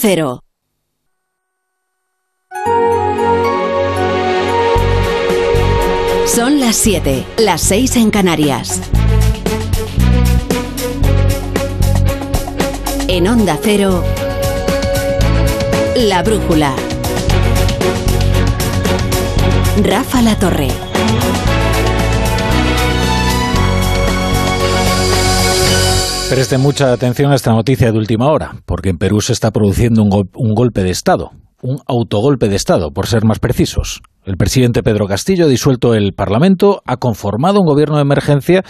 Cero. Son las 7, las 6 en Canarias. En Onda Cero, La Brújula. Rafa La Torre. Preste mucha atención a esta noticia de última hora, porque en Perú se está produciendo un, un golpe de Estado, un autogolpe de Estado, por ser más precisos. El presidente Pedro Castillo ha disuelto el Parlamento, ha conformado un gobierno de emergencia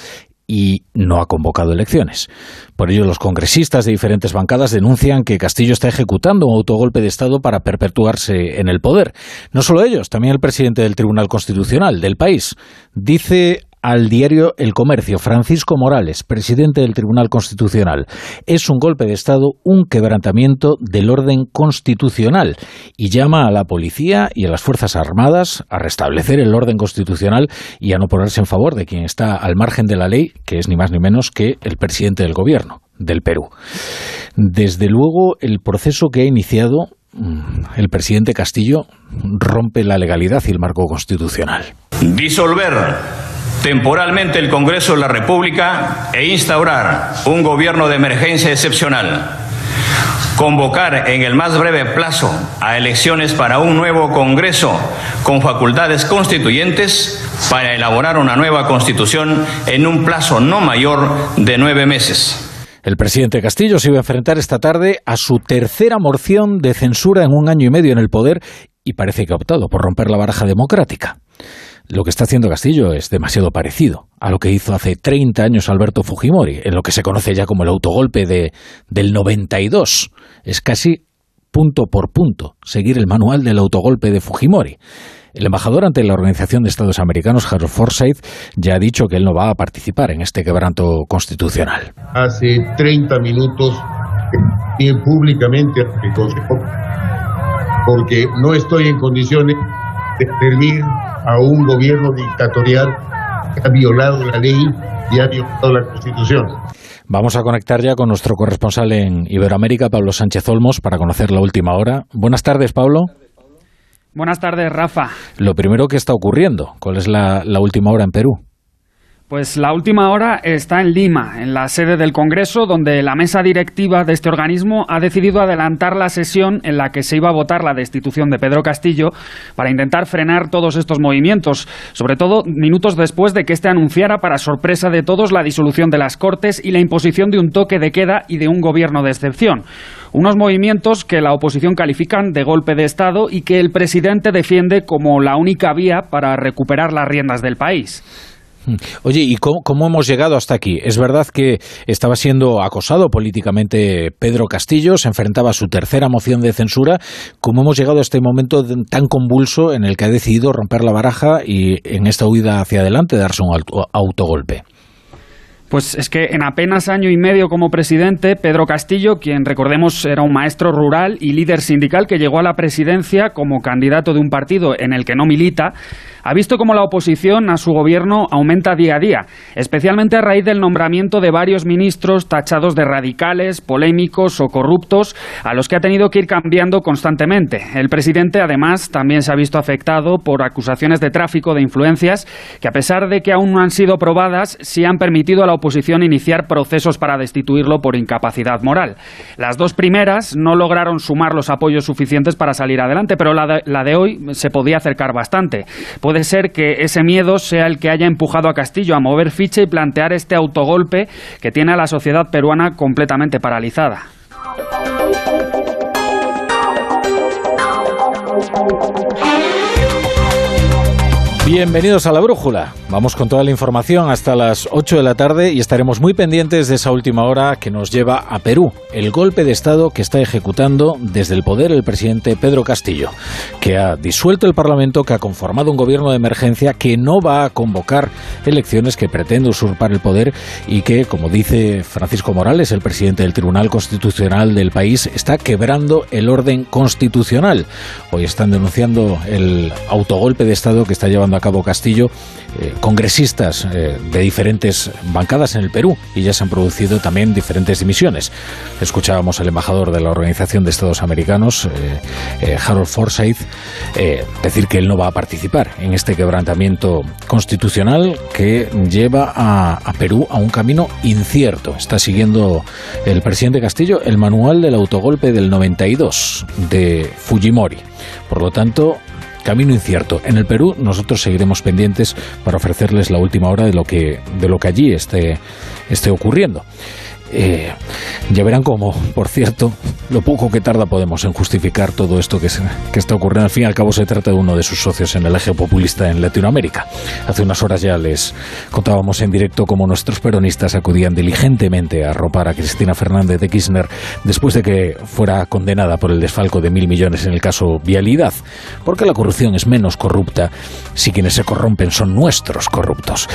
y no ha convocado elecciones. Por ello, los congresistas de diferentes bancadas denuncian que Castillo está ejecutando un autogolpe de Estado para perpetuarse en el poder. No solo ellos, también el presidente del Tribunal Constitucional del país. Dice al diario El Comercio, Francisco Morales, presidente del Tribunal Constitucional. Es un golpe de Estado, un quebrantamiento del orden constitucional y llama a la policía y a las Fuerzas Armadas a restablecer el orden constitucional y a no ponerse en favor de quien está al margen de la ley, que es ni más ni menos que el presidente del gobierno del Perú. Desde luego, el proceso que ha iniciado mm, el presidente Castillo rompe la legalidad y el marco constitucional. Disolver temporalmente el Congreso de la República e instaurar un gobierno de emergencia excepcional. Convocar en el más breve plazo a elecciones para un nuevo Congreso con facultades constituyentes para elaborar una nueva constitución en un plazo no mayor de nueve meses. El presidente Castillo se iba a enfrentar esta tarde a su tercera moción de censura en un año y medio en el poder y parece que ha optado por romper la baraja democrática. Lo que está haciendo Castillo es demasiado parecido a lo que hizo hace 30 años Alberto Fujimori, en lo que se conoce ya como el autogolpe de, del 92. Es casi punto por punto seguir el manual del autogolpe de Fujimori. El embajador ante la Organización de Estados Americanos, Harold Forsyth, ya ha dicho que él no va a participar en este quebranto constitucional. Hace 30 minutos y públicamente porque no estoy en condiciones de servir a un gobierno dictatorial que ha violado la ley y ha violado la Constitución. Vamos a conectar ya con nuestro corresponsal en Iberoamérica, Pablo Sánchez Olmos, para conocer la última hora. Buenas tardes, Pablo. Buenas tardes, Rafa. Lo primero que está ocurriendo, ¿cuál es la, la última hora en Perú? Pues la última hora está en Lima, en la sede del Congreso, donde la mesa directiva de este organismo ha decidido adelantar la sesión en la que se iba a votar la destitución de Pedro Castillo para intentar frenar todos estos movimientos, sobre todo minutos después de que éste anunciara, para sorpresa de todos, la disolución de las Cortes y la imposición de un toque de queda y de un gobierno de excepción. Unos movimientos que la oposición califican de golpe de Estado y que el presidente defiende como la única vía para recuperar las riendas del país. Oye, ¿y cómo, hemos llegado hasta aquí? Es verdad que estaba siendo acosado políticamente Pedro Castillo, se enfrentaba a su tercera moción de censura. ¿Cómo hemos llegado a este momento tan convulso en el que ha decidido romper la baraja y en esta huida hacia adelante darse un autogolpe? Pues es que en apenas año y medio como presidente, Pedro Castillo, quien recordemos era un maestro rural y líder sindical que llegó a la presidencia como candidato de un partido en el que no milita, ha visto cómo la oposición a su gobierno aumenta día a día, especialmente a raíz del nombramiento de varios ministros tachados de radicales, polémicos o corruptos, a los que ha tenido que ir cambiando constantemente. El presidente, además, también se ha visto afectado por acusaciones de tráfico de influencias que, a pesar de que aún no han sido probadas, sí han permitido a la oposición iniciar procesos para destituirlo por incapacidad moral. Las dos primeras no lograron sumar los apoyos suficientes para salir adelante, pero la de, la de hoy se podía acercar bastante. Puede ser que ese miedo sea el que haya empujado a Castillo a mover ficha y plantear este autogolpe que tiene a la sociedad peruana completamente paralizada. Bienvenidos a la Brújula. Vamos con toda la información hasta las 8 de la tarde y estaremos muy pendientes de esa última hora que nos lleva a Perú, el golpe de Estado que está ejecutando desde el poder el presidente Pedro Castillo, que ha disuelto el Parlamento, que ha conformado un gobierno de emergencia, que no va a convocar elecciones, que pretende usurpar el poder y que, como dice Francisco Morales, el presidente del Tribunal Constitucional del país, está quebrando el orden constitucional. Hoy están denunciando el autogolpe de Estado que está llevando a cabo Castillo, eh, congresistas eh, de diferentes bancadas en el Perú y ya se han producido también diferentes dimisiones. Escuchábamos al embajador de la Organización de Estados Americanos, Harold Forsyth, decir que él no va a participar en este quebrantamiento constitucional que lleva a, a Perú a un camino incierto. Está siguiendo el presidente Castillo el manual del autogolpe del 92 de Fujimori. Por lo tanto, camino incierto. En el Perú nosotros seguiremos pendientes para ofrecerles la última hora de lo que, de lo que allí esté, esté ocurriendo. Eh, ya verán cómo, por cierto, lo poco que tarda Podemos en justificar todo esto que, está ocurriendo. Al fin y al cabo se trata de uno de sus socios en el eje populista en Latinoamérica. Hace unas horas ya les contábamos en directo cómo nuestros peronistas acudían diligentemente a arropar a Cristina Fernández de Kirchner después de que fuera condenada por el desfalco de mil millones en el caso Vialidad. Porque la corrupción es menos corrupta si quienes se corrompen son nuestros corruptos.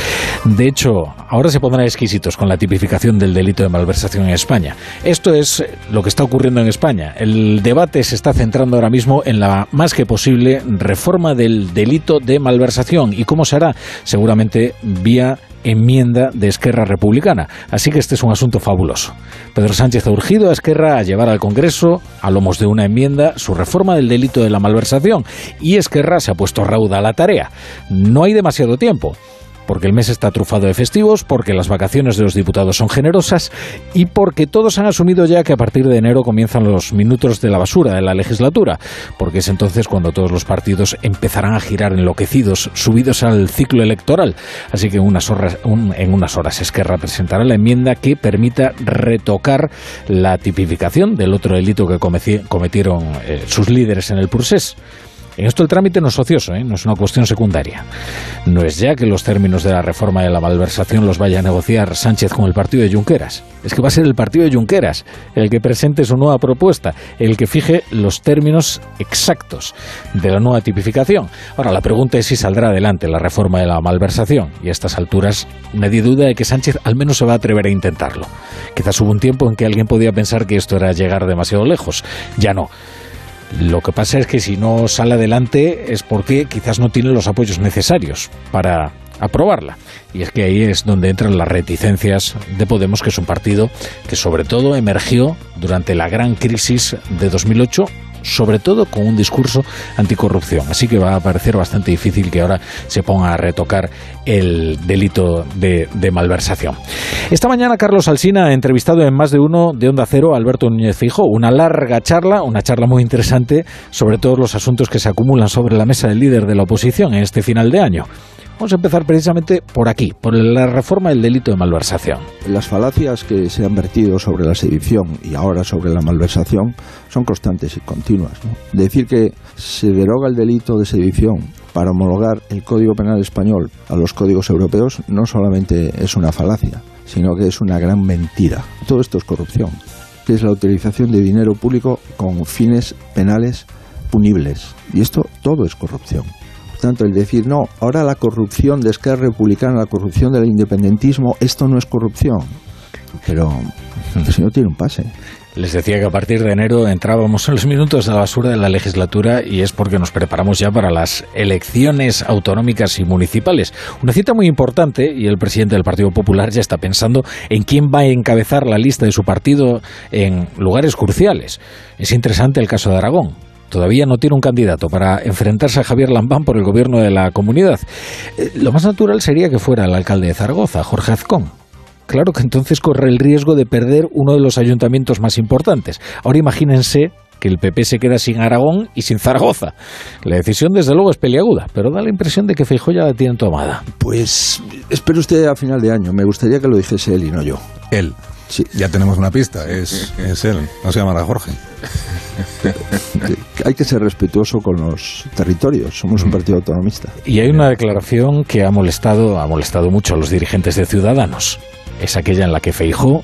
De hecho, ahora se pondrán exquisitos con la tipificación del delito de malversación en España. Esto es lo que está ocurriendo en España. El debate se está centrando ahora mismo en la más que posible reforma del delito de malversación. ¿Y cómo se hará? Seguramente vía enmienda de Esquerra Republicana. Así que este es un asunto fabuloso. Pedro Sánchez ha urgido a Esquerra a llevar al Congreso, a lomos de una enmienda, su reforma del delito de la malversación. Y Esquerra se ha puesto rauda a la tarea. No hay demasiado tiempo porque el mes está trufado de festivos, porque las vacaciones de los diputados son generosas y porque todos han asumido ya que a partir de enero comienzan los minutos de la basura de la legislatura, porque es entonces cuando todos los partidos empezarán a girar enloquecidos, subidos al ciclo electoral. Así que unas horas, en unas horas Esquerra presentará la enmienda que permita retocar la tipificación del otro delito que cometieron eh, sus líderes en el Pursés. En esto el trámite no es ocioso, ¿eh? no es una cuestión secundaria. No es ya que los términos de la reforma de la malversación los vaya a negociar Sánchez con el partido de Junqueras. Es que va a ser el partido de Junqueras el que presente su nueva propuesta, el que fije los términos exactos de la nueva tipificación. Ahora, la pregunta es si saldrá adelante la reforma de la malversación. Y a estas alturas, nadie duda de que Sánchez al menos se va a atrever a intentarlo. Quizás hubo un tiempo en que alguien podía pensar que esto era llegar demasiado lejos. Ya no. Lo que pasa es que si no sale adelante es porque quizás no tiene los apoyos necesarios para aprobarla. Y es que ahí es donde entran las reticencias de Podemos, que es un partido que sobre todo emergió durante la gran crisis de 2008 sobre todo con un discurso anticorrupción. Así que va a parecer bastante difícil que ahora se ponga a retocar el delito de, malversación. Esta mañana Carlos Alsina ha entrevistado en más de uno de Onda Cero a Alberto Núñez Fijo, una larga charla, una charla muy interesante sobre todos los asuntos que se acumulan sobre la mesa del líder de la oposición en este final de año. Vamos a empezar precisamente por aquí, por la reforma del delito de malversación. Las falacias que se han vertido sobre la sedición y ahora sobre la malversación son constantes y continuas. Decir que se deroga el delito de sedición para homologar el Código Penal español a los códigos europeos no solamente es una falacia, sino que es una gran mentira. Todo esto es corrupción, que es la utilización de dinero público con fines penales punibles. Y esto todo es corrupción tanto, el decir, no, ahora la corrupción de Esquerra Republicana, la corrupción del independentismo, esto no es corrupción. Pero el señor tiene un pase. Les decía que a partir de enero entrábamos en los minutos de la basura de la legislatura y es porque nos preparamos ya para las elecciones autonómicas y municipales. Una cita muy importante y el presidente del Partido Popular ya está pensando en quién va a encabezar la lista de su partido en lugares cruciales. Es interesante el caso de Aragón todavía no tiene un candidato para enfrentarse a Javier Lambán por el gobierno de la comunidad. Eh, lo más natural sería que fuera el alcalde de Zaragoza, Jorge Azcón. Claro que entonces corre el riesgo de perder uno de los ayuntamientos más importantes. Ahora imagínense que el PP se queda sin Aragón y sin Zaragoza. La decisión, desde luego, es peliaguda, pero da la impresión de que Feijóo ya la tiene tomada. Pues espero usted a final de año. Me gustaría que lo dijese él y no yo. Él. Sí. Ya tenemos una pista, es, es él, no se llamará Jorge. hay que ser respetuoso con los territorios. Somos un partido autonomista. Y hay una declaración que ha molestado, ha molestado mucho a los dirigentes de Ciudadanos. Es aquella en la que Feijó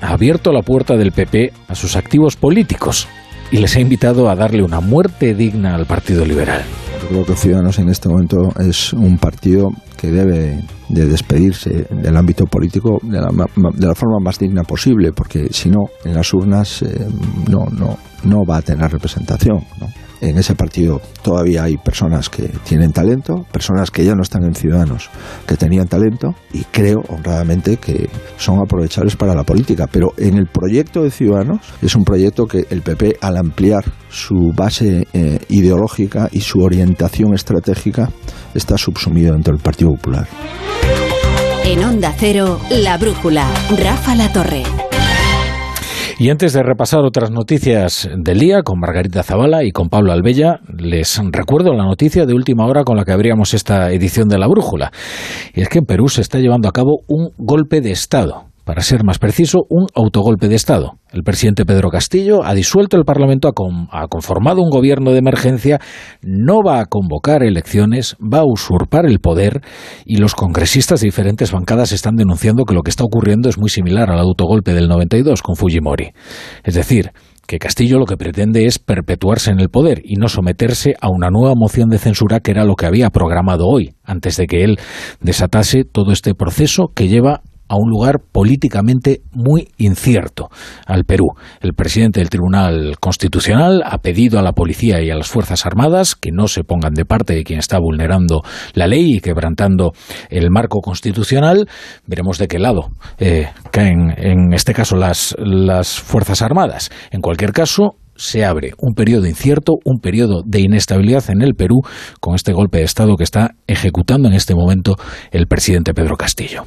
ha abierto la puerta del PP a sus activos políticos y les ha invitado a darle una muerte digna al Partido Liberal. Yo creo que Ciudadanos en este momento es un partido que debe de despedirse del ámbito político de la, de la forma más digna posible, porque si no, en las urnas eh, no, no, no va a tener representación. En ese partido todavía hay personas que tienen talento, personas que ya no están en Ciudadanos, que tenían talento y creo honradamente que son aprovechables para la política. Pero en el proyecto de Ciudadanos es un proyecto que el PP al ampliar su base eh, ideológica y su orientación estratégica está subsumido dentro del Partido Popular. En Onda Cero, La Brújula, Rafa La Torre. Y antes de repasar otras noticias del día con Margarita Zavala y con Pablo Albella, les recuerdo la noticia de última hora con la que abríamos esta edición de La Brújula. Y es que en Perú se está llevando a cabo un golpe de Estado para ser más preciso, un autogolpe de Estado. El presidente Pedro Castillo ha disuelto el Parlamento, ha, conformado un gobierno de emergencia, no va a convocar elecciones, va a usurpar el poder y los congresistas de diferentes bancadas están denunciando que lo que está ocurriendo es muy similar al autogolpe del 92 con Fujimori. Es decir, que Castillo lo que pretende es perpetuarse en el poder y no someterse a una nueva moción de censura que era lo que había programado hoy, antes de que él desatase todo este proceso que lleva a un lugar políticamente muy incierto, al Perú. El presidente del Tribunal Constitucional ha pedido a la policía y a las Fuerzas Armadas que no se pongan de parte de quien está vulnerando la ley y quebrantando el marco constitucional. Veremos de qué lado eh, caen, en este caso, las, las Fuerzas Armadas. En cualquier caso, se abre un periodo incierto, un periodo de inestabilidad en el Perú con este golpe de Estado que está ejecutando en este momento el presidente Pedro Castillo.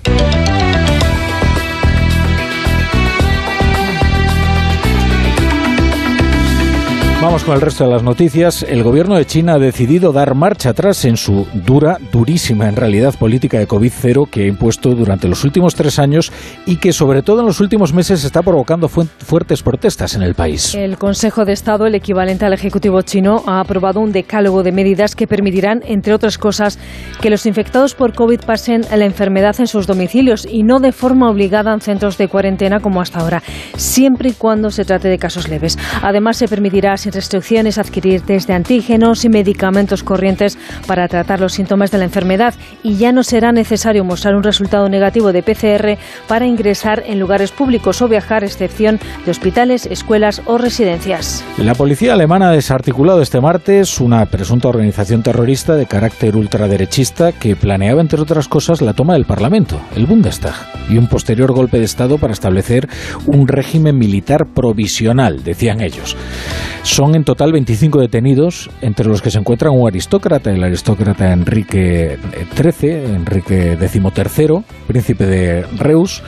Vamos con el resto de las noticias. El gobierno de China ha decidido dar marcha atrás en su dura, durísima en realidad política de COVID-0 que ha impuesto durante los últimos tres años y que sobre todo en los últimos meses está provocando fuertes protestas en el país. El Consejo de Estado, el equivalente al Ejecutivo chino, ha aprobado un decálogo de medidas que permitirán, entre otras cosas, que los infectados por COVID pasen la enfermedad en sus domicilios y no de forma obligada en centros de cuarentena como hasta ahora, siempre y cuando se trate de casos leves. Además, se permitirá, sin restricciones adquirir test de antígenos y medicamentos corrientes para tratar los síntomas de la enfermedad y ya no será necesario mostrar un resultado negativo de PCR para ingresar en lugares públicos o viajar, excepción de hospitales, escuelas o residencias. La policía alemana ha desarticulado este martes una presunta organización terrorista de carácter ultraderechista que planeaba, entre otras cosas, la toma del Parlamento, el Bundestag, y un posterior golpe de Estado para establecer un régimen militar provisional, decían ellos. Son en total 25 detenidos, entre los que se encuentra un aristócrata, el aristócrata Enrique XIII, Enrique XIII, príncipe de Reus,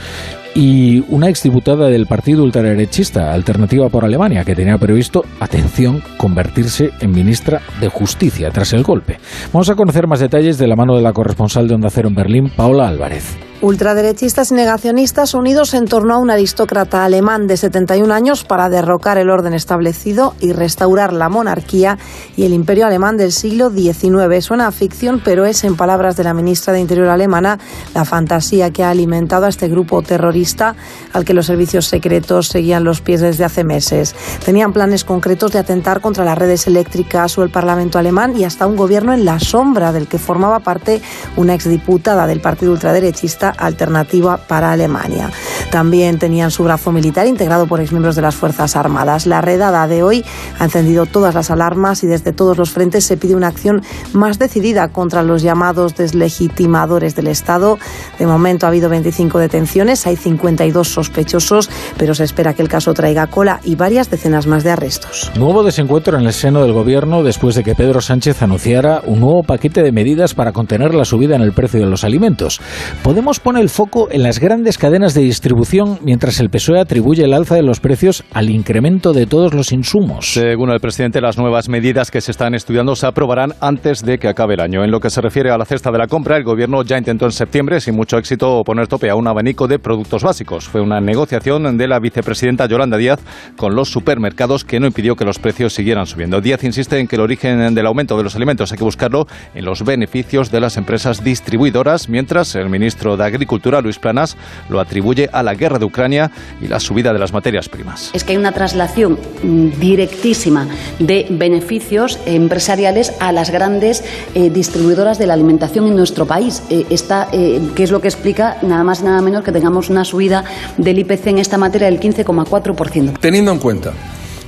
y una exdiputada del partido ultraderechista Alternativa por Alemania, que tenía previsto, atención, convertirse en ministra de Justicia tras el golpe. Vamos a conocer más detalles de la mano de la corresponsal de Onda Cero en Berlín, Paola Álvarez. Ultraderechistas y negacionistas unidos en torno a un aristócrata alemán de 71 años para derrocar el orden establecido y restaurar la monarquía y el imperio alemán del siglo XIX. Suena a ficción, pero es, en palabras de la ministra de Interior alemana, la fantasía que ha alimentado a este grupo terrorista al que los servicios secretos seguían los pies desde hace meses. Tenían planes concretos de atentar contra las redes eléctricas o el Parlamento alemán y hasta un gobierno en la sombra del que formaba parte una exdiputada del partido ultraderechista alternativa para Alemania. También tenían su brazo militar integrado por exmiembros de las Fuerzas Armadas. La redada de hoy ha encendido todas las alarmas y desde todos los frentes se pide una acción más decidida contra los llamados deslegitimadores del Estado. De momento ha habido 25 detenciones, hay 52 sospechosos, pero se espera que el caso traiga cola y varias decenas más de arrestos. Nuevo desencuentro en el seno del gobierno después de que Pedro Sánchez anunciara un nuevo paquete de medidas para contener la subida en el precio de los alimentos. Podemos pone el foco en las grandes cadenas de distribución, mientras el PSOE atribuye el alza de los precios al incremento de todos los insumos. Según el presidente, las nuevas medidas que se están estudiando se aprobarán antes de que acabe el año. En lo que se refiere a la cesta de la compra, el gobierno ya intentó en septiembre, sin mucho éxito, poner tope a un abanico de productos básicos. Fue una negociación de la vicepresidenta Yolanda Díaz con los supermercados que no impidió que los precios siguieran subiendo. Díaz insiste en que el origen del aumento de los alimentos hay que buscarlo en los beneficios de las empresas distribuidoras, mientras el ministro de Agricultura, Luis Planas, lo atribuye a la guerra de Ucrania y la subida de las materias primas. Es que hay una traslación mm, directísima de beneficios empresariales a las grandes eh, distribuidoras de la alimentación en nuestro país. Eh, está, eh, que es lo que explica nada más y nada menos que tengamos una subida del IPC en esta materia del 15,4%. Teniendo en cuenta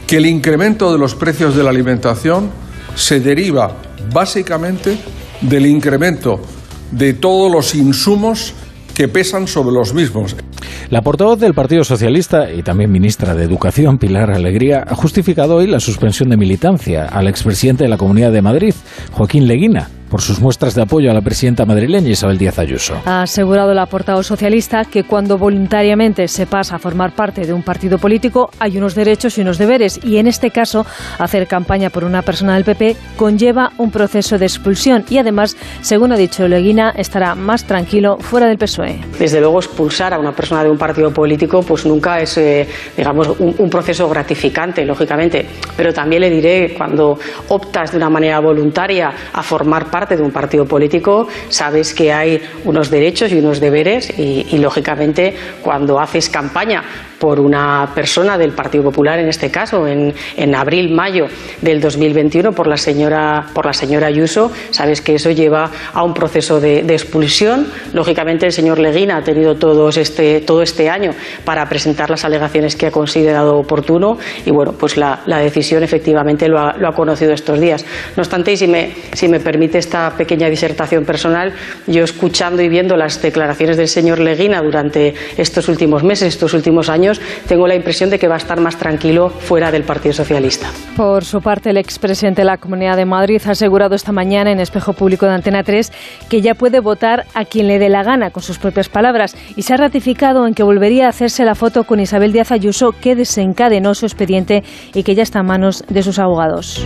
que el incremento de los precios de la alimentación se deriva básicamente del incremento de todos los insumos que pesan sobre los mismos. La portavoz del Partido Socialista y también ministra de Educación, Pilar Alegría, ha justificado hoy la suspensión de militancia al expresidente de la Comunidad de Madrid, Joaquín Leguina, por sus muestras de apoyo a la presidenta madrileña Isabel Díaz Ayuso. Ha asegurado la portavoz socialista que cuando voluntariamente se pasa a formar parte de un partido político hay unos derechos y unos deberes y en este caso hacer campaña por una persona del PP conlleva un proceso de expulsión y además, según ha dicho Leguina, estará más tranquilo fuera del PSOE. Desde luego expulsar a una persona de un partido político pues nunca es eh, digamos un, un proceso gratificante, lógicamente, pero también le diré cuando optas de una manera voluntaria a formar parte parte de un partido político, sabes que hay unos derechos y unos deberes y, y lógicamente cuando haces campaña por una persona del Partido Popular, en este caso, en, en abril, mayo del 2021, por la señora, por la señora Ayuso. Sabes que eso lleva a un proceso de, de expulsión. Lógicamente, el señor Leguina ha tenido todos este, todo este año para presentar las alegaciones que ha considerado oportuno y, bueno, pues la, la decisión efectivamente lo ha, lo ha, conocido estos días. No obstante, y si me, si me permite esta pequeña disertación personal, yo escuchando y viendo las declaraciones del señor Leguina durante estos últimos meses, estos últimos años, tengo la impresión de que va a estar más tranquilo fuera del Partido Socialista. Por su parte, el expresidente de la Comunidad de Madrid ha asegurado esta mañana en Espejo Público de Antena 3 que ya puede votar a quien le dé la gana, con sus propias palabras, y se ha ratificado en que volvería a hacerse la foto con Isabel Díaz Ayuso, que desencadenó su expediente y que ya está en manos de sus abogados.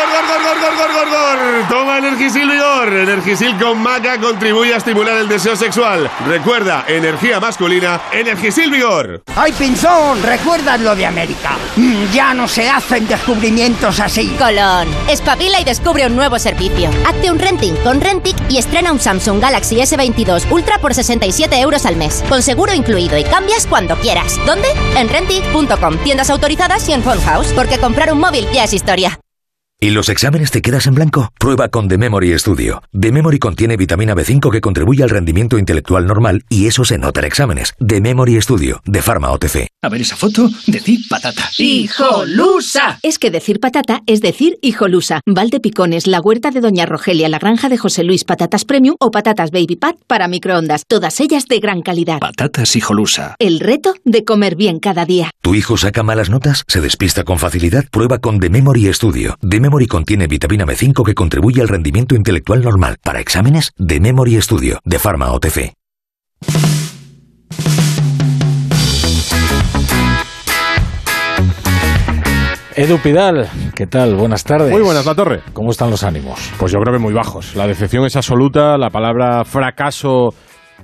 Toma Energisil Vigor. Energisil con maca contribuye a estimular el deseo sexual. Recuerda, energía masculina, Energisil Vigor. ¡Ay, Pinzón! ¿Recuerdas lo de América? Mm, ya no se hacen descubrimientos así. Colón, espabila y descubre un nuevo servicio. Hazte un renting con Rentic y estrena un Samsung Galaxy S22 Ultra por 67 euros al mes. Con seguro incluido y cambias cuando quieras. ¿Dónde? En Rentic.com. Tiendas autorizadas y en Phone House. Porque comprar un móvil ya es historia. ¿Y los exámenes te quedas en blanco? Prueba con The Memory Studio. The Memory contiene vitamina B5 que contribuye al rendimiento intelectual normal y eso se nota en exámenes. The Memory Studio, de Pharma OTC. A ver esa foto, decir patata. ¡Hijolusa! Es que decir patata es decir hijolusa. Valde Picones, la huerta de Doña Rogelia, la granja de José Luis, patatas premium o patatas baby pat para microondas. Todas ellas de gran calidad. Patatas hijolusa. El reto de comer bien cada día. ¿Tu hijo saca malas notas? ¿Se despista con facilidad? Prueba con The Memory Studio. The Memory contiene vitamina B5 que contribuye al rendimiento intelectual normal. Para exámenes, The Memory Studio, de Pharma OTC. Edu Pidal, ¿qué tal? Buenas tardes. Muy buenas, La Torre. ¿Cómo están los ánimos? Pues yo creo que muy bajos. La decepción es absoluta, la palabra fracaso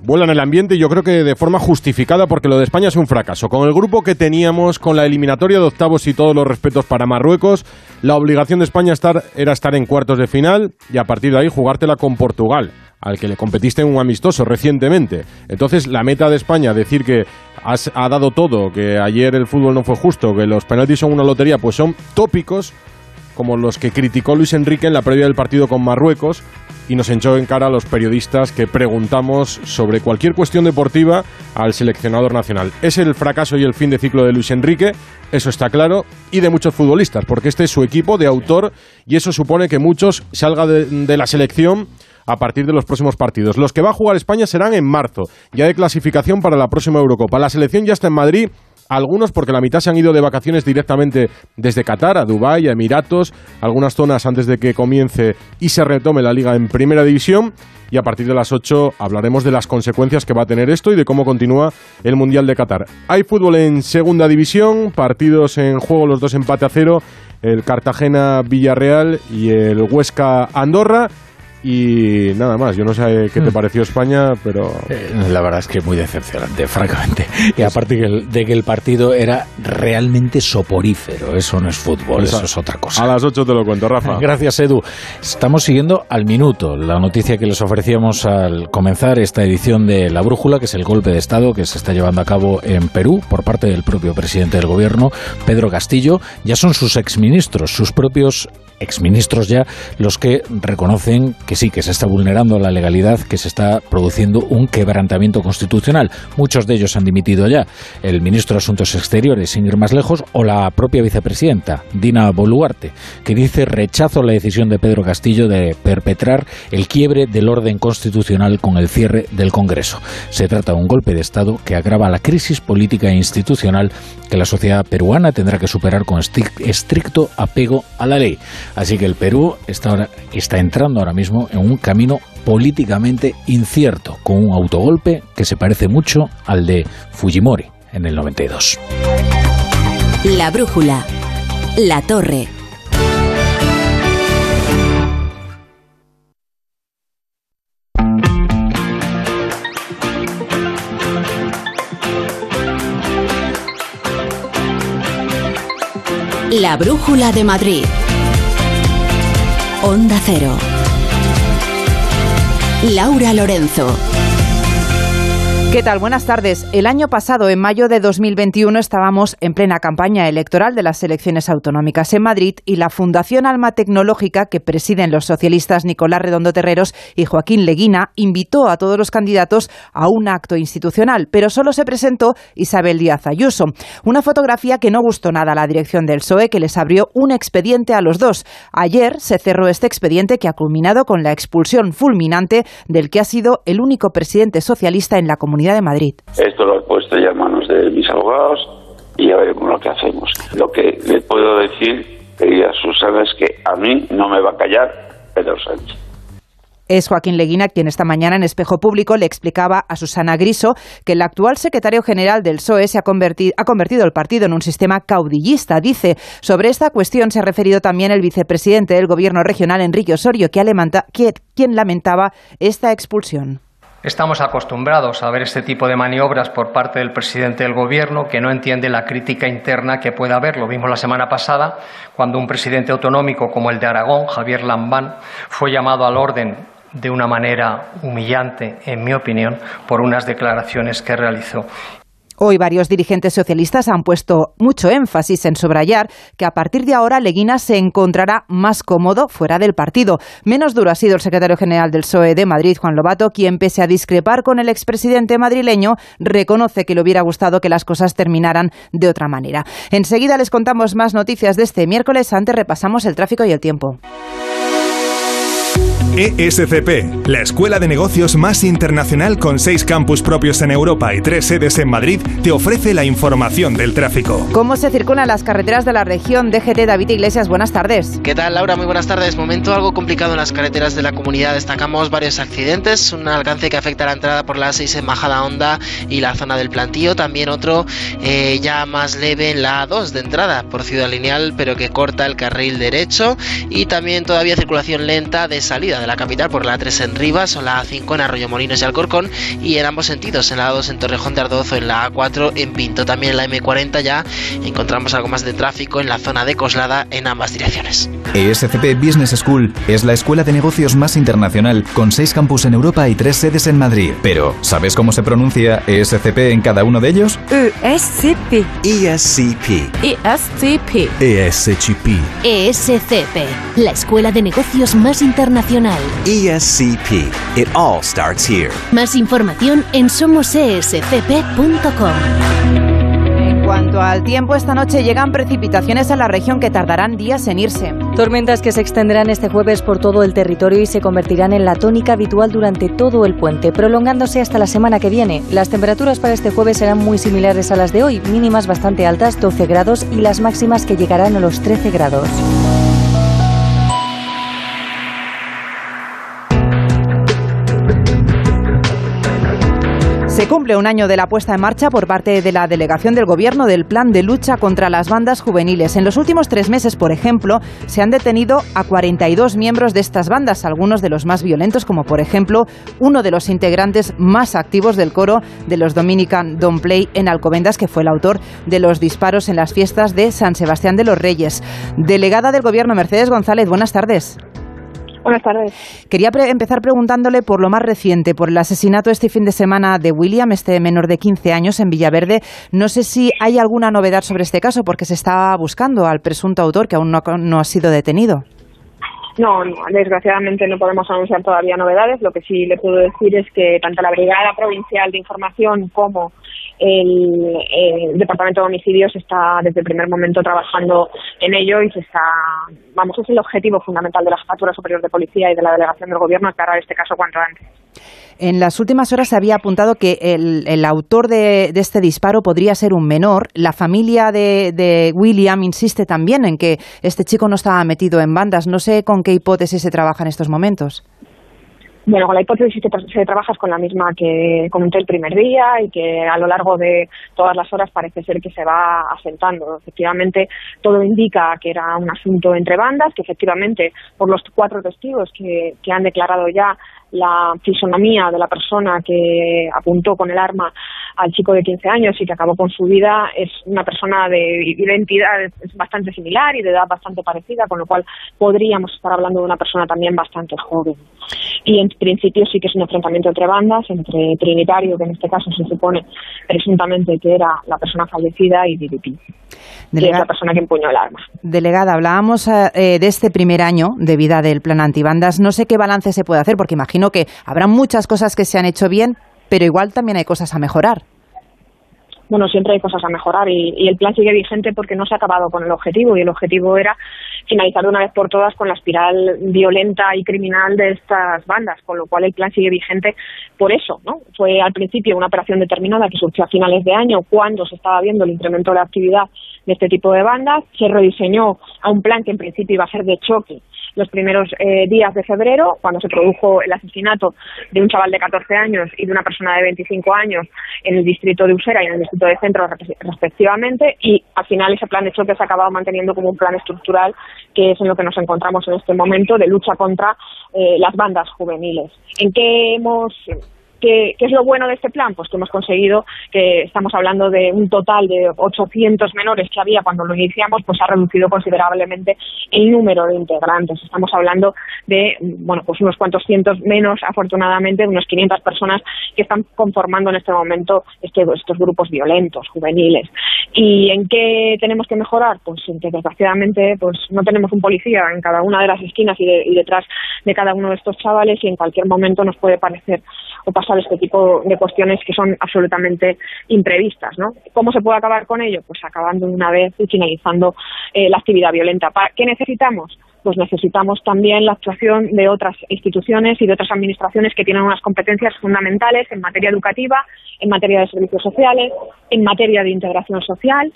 vuela en el ambiente y yo creo que de forma justificada porque lo de España es un fracaso. Con el grupo que teníamos, con la eliminatoria de octavos y todos los respetos para Marruecos, la obligación de España estar, era estar en cuartos de final y a partir de ahí jugártela con Portugal, al que le competiste en un amistoso recientemente. Entonces la meta de España, decir que has, ha dado todo, que ayer el fútbol no fue justo, que los penaltis son una lotería, pues son tópicos como los que criticó Luis Enrique en la previa del partido con Marruecos y nos echó en cara a los periodistas que preguntamos sobre cualquier cuestión deportiva al seleccionador nacional. Es el fracaso y el fin de ciclo de Luis Enrique, eso está claro, y de muchos futbolistas, porque este es su equipo de autor y eso supone que muchos salgan de, de la selección a partir de los próximos partidos. Los que va a jugar España serán en marzo, ya de clasificación para la próxima Eurocopa. La selección ya está en Madrid algunos porque la mitad se han ido de vacaciones directamente desde Qatar a Dubái, a Emiratos, algunas zonas antes de que comience y se retome la liga en primera división y a partir de las 8 hablaremos de las consecuencias que va a tener esto y de cómo continúa el Mundial de Qatar. Hay fútbol en segunda división, partidos en juego, los dos empate a cero, el Cartagena Villarreal y el Huesca Andorra. Y nada más, yo no sé qué te Mm. pareció España, pero... Eh, la verdad es que muy decepcionante, francamente. Y aparte que el- de que el partido era realmente soporífero, eso no es fútbol, eso es otra cosa. A las 8 te lo cuento, Rafa. Gracias, Edu. Estamos siguiendo al minuto la noticia que les ofrecíamos al comenzar esta edición de La Brújula, que es el golpe de Estado que se está llevando a cabo en Perú por parte del propio presidente del gobierno, Pedro Castillo. Ya son sus exministros, sus propios exministros ya, los que reconocen que sí, que se está vulnerando la legalidad, que se está produciendo un quebrantamiento constitucional. Muchos de ellos han dimitido ya. El ministro de Asuntos Exteriores, sin ir más lejos, o la propia vicepresidenta, Dina Boluarte, que dice rechazo la decisión de Pedro Castillo de perpetrar el quiebre del orden constitucional con el cierre del Congreso. Se trata de un golpe de Estado que agrava la crisis política e institucional que la sociedad peruana tendrá que superar con estric- estricto apego a la ley. Así que el Perú está entrando ahora mismo en un camino políticamente incierto, con un autogolpe que se parece mucho al de Fujimori en el 92. La brújula. La torre. La brújula de Madrid. Onda Cero. Laura Lorenzo. ¿Qué tal? Buenas tardes. El año pasado, en mayo de 2021, estábamos en plena campaña electoral de las elecciones autonómicas en Madrid y la Fundación Alma Tecnológica, que presiden los socialistas Nicolás Redondo Terreros y Joaquín Leguina, invitó a todos los candidatos a un acto institucional, pero solo se presentó Isabel Díaz Ayuso. Una fotografía que no gustó nada a la dirección del PSOE, que les abrió un expediente a los dos. Ayer se cerró este expediente que ha culminado con la expulsión fulminante del que ha sido el único presidente socialista en la Comunidad de Madrid. Esto lo he puesto ya en manos de mis abogados y ya veremos lo que hacemos. Lo que le puedo decir, querida Susana, es que a mí no me va a callar Pedro Sánchez. Es Joaquín Leguina quien esta mañana en Espejo Público le explicaba a Susana Griso que el actual secretario general del PSOE se ha, convertido, ha convertido el partido en un sistema caudillista. Dice, sobre esta cuestión se ha referido también el vicepresidente del gobierno regional, Enrique Osorio, que ha lamenta, quien lamentaba esta expulsión. Estamos acostumbrados a ver este tipo de maniobras por parte del presidente del Gobierno que no entiende la crítica interna que pueda haber. Lo vimos la semana pasada cuando un presidente autonómico como el de Aragón, Javier Lambán, fue llamado al orden de una manera humillante, en mi opinión, por unas declaraciones que realizó. Hoy varios dirigentes socialistas han puesto mucho énfasis en subrayar que a partir de ahora Leguina se encontrará más cómodo fuera del partido. Menos duro ha sido el secretario general del PSOE de Madrid, Juan Lobato, quien pese a discrepar con el expresidente madrileño, reconoce que le hubiera gustado que las cosas terminaran de otra manera. Enseguida les contamos más noticias de este miércoles, antes repasamos el tráfico y el tiempo. ESCP, la escuela de negocios más internacional con seis campus propios en Europa y tres sedes en Madrid, te ofrece la información del tráfico. ¿Cómo se circulan las carreteras de la región? DGT David Iglesias, buenas tardes. ¿Qué tal, Laura? Muy buenas tardes. Momento algo complicado en las carreteras de la comunidad. Destacamos varios accidentes. Un alcance que afecta a la entrada por la 6 en Majada Honda y la zona del plantío. También otro eh, ya más leve en la A2 de entrada por Ciudad Lineal, pero que corta el carril derecho. Y también todavía circulación lenta de salida de la capital por la 3 en Rivas o la A5 en Arroyo Molinos y Alcorcón. Y en ambos sentidos, en la A2 en Torrejón de Ardoz o en la A4 en Pinto. También en la M40 ya encontramos algo más de tráfico en la zona de Coslada en ambas direcciones. ESCP Business School es la escuela de negocios más internacional con seis campus en Europa y tres sedes en Madrid. Pero, ¿sabes cómo se pronuncia ESCP en cada uno de ellos? ESCP. ESCP. ESCP. ESCP. ESCP, la escuela de negocios más internacional. ESCP. It all starts here. Más información en somosescp.com. En cuanto al tiempo, esta noche llegan precipitaciones a la región que tardarán días en irse. Tormentas que se extenderán este jueves por todo el territorio y se convertirán en la tónica habitual durante todo el puente, prolongándose hasta la semana que viene. Las temperaturas para este jueves serán muy similares a las de hoy, mínimas bastante altas, 12 grados, y las máximas que llegarán a los 13 grados. Se cumple un año de la puesta en marcha por parte de la delegación del Gobierno del Plan de Lucha contra las Bandas Juveniles. En los últimos tres meses, por ejemplo, se han detenido a 42 miembros de estas bandas, algunos de los más violentos, como por ejemplo uno de los integrantes más activos del coro de los Dominican Don't Play en Alcobendas, que fue el autor de los disparos en las fiestas de San Sebastián de los Reyes. Delegada del Gobierno, Mercedes González, buenas tardes. Buenas tardes. Quería empezar preguntándole por lo más reciente, por el asesinato este fin de semana de William, este menor de 15 años en Villaverde. No sé si hay alguna novedad sobre este caso, porque se está buscando al presunto autor que aún no, no ha sido detenido. No, no, desgraciadamente no podemos anunciar todavía novedades. Lo que sí le puedo decir es que tanto la Brigada Provincial de Información como el, Departamento de Homicidios está desde el primer momento trabajando en ello y se está, vamos, es el objetivo fundamental de la Jefatura Superior de Policía y de la Delegación del Gobierno aclarar este caso cuanto antes. En las últimas horas se había apuntado que el, el autor de, de, este disparo podría ser un menor. La familia de, de, William insiste también en que este chico no estaba metido en bandas. No sé con qué hipótesis se trabaja en estos momentos. Bueno, con la hipótesis tra se trabajas con la misma que comenté el primer día y que a lo largo de todas las horas parece ser que se va asentando. Efectivamente, todo indica que era un asunto entre bandas, que efectivamente por los cuatro testigos que, que han declarado ya la fisonomía de la persona que apuntó con el arma al chico de 15 años y que acabó con su vida es una persona de identidad bastante similar y de edad bastante parecida, con lo cual podríamos estar hablando de una persona también bastante joven. Y en principio sí que es un enfrentamiento entre bandas, entre Trinitario, que en este caso se supone presuntamente que era la persona fallecida, y DDP. Delegada, que es la persona que empuñó el arma. Delegada, hablábamos eh, de este primer año de vida del plan antibandas. No sé qué balance se puede hacer, porque imagino que habrá muchas cosas que se han hecho bien, pero igual también hay cosas a mejorar. Bueno, siempre hay cosas a mejorar y, y, el plan sigue vigente porque no se ha acabado con el objetivo y el objetivo era finalizar de una vez por todas con la espiral violenta y criminal de estas bandas, con lo cual el plan sigue vigente por eso, ¿no? Fue al principio una operación determinada que surgió a finales de año cuando se estaba viendo el incremento de la actividad de este tipo de bandas, se rediseñó a un plan que en principio iba a ser de choque los primeros eh, días de febrero, cuando se produjo el asesinato de un chaval de 14 años y de una persona de 25 años en el distrito de Usera y en el distrito de Centro respectivamente, y al final ese plan de choque se ha acabado manteniendo como un plan estructural que es en lo que nos encontramos en este momento de lucha contra eh, las bandas juveniles. ¿En qué hemos ¿Qué, ¿Qué, es lo bueno de este plan? Pues que hemos conseguido que estamos hablando de un total de 800 menores que había cuando lo iniciamos, pues ha reducido considerablemente el número de integrantes. Estamos hablando de, bueno, pues unos cuantos cientos menos, afortunadamente, de unas 500 personas que están conformando en este momento este, estos grupos violentos, juveniles. ¿Y en qué tenemos que mejorar? Pues en que desgraciadamente pues no tenemos un policía en cada una de las esquinas y, de, detrás de cada uno de estos chavales y en cualquier momento nos puede parecer o pasar este tipo de cuestiones que son absolutamente imprevistas, ¿no? ¿Cómo se puede acabar con ello? Pues acabando una vez y finalizando eh, la actividad violenta. ¿Qué necesitamos? Pues necesitamos también la actuación de otras instituciones y de otras administraciones que tienen unas competencias fundamentales en materia educativa, en materia de servicios sociales, en materia de integración social,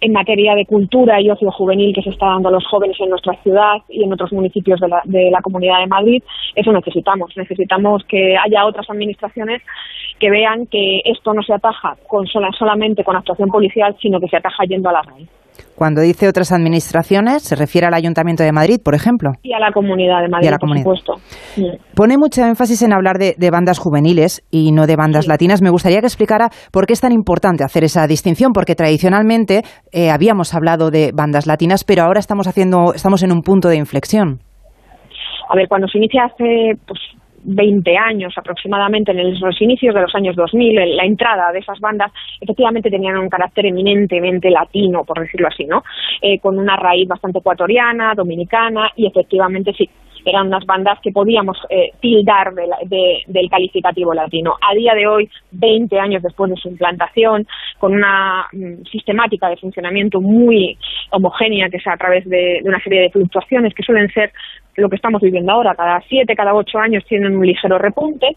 en materia de cultura y ocio juvenil que se está dando a los jóvenes en nuestra ciudad y en otros municipios de la, de la Comunidad de Madrid, eso necesitamos. Necesitamos que haya otras administraciones que vean que esto no se ataja con sola, solamente con actuación policial, sino que se ataja yendo a la raíz. Cuando dice otras administraciones, se refiere al Ayuntamiento de Madrid, por ejemplo. Y a la Comunidad de Madrid, y a la comunidad. por supuesto. Sí. Pone mucho énfasis en hablar de, de bandas juveniles y no de bandas sí. latinas. Me gustaría que explicara por qué es tan importante hacer esa distinción, porque tradicionalmente eh, habíamos hablado de bandas latinas, pero ahora estamos haciendo, estamos en un punto de inflexión. A ver, cuando se inicia hace pues, 20 años aproximadamente, en los inicios de los años 2000, la entrada de esas bandas efectivamente tenían un carácter eminentemente latino, por decirlo así, ¿no? Eh, con una raíz bastante ecuatoriana, dominicana y efectivamente sí, eran unas bandas que podíamos eh, tildar de la, de, del calificativo latino. A día de hoy, 20 años después de su implantación, con una mm, sistemática de funcionamiento muy homogénea, que es a través de una serie de fluctuaciones que suelen ser lo que estamos viviendo ahora, cada siete, cada ocho años tienen un ligero repunte,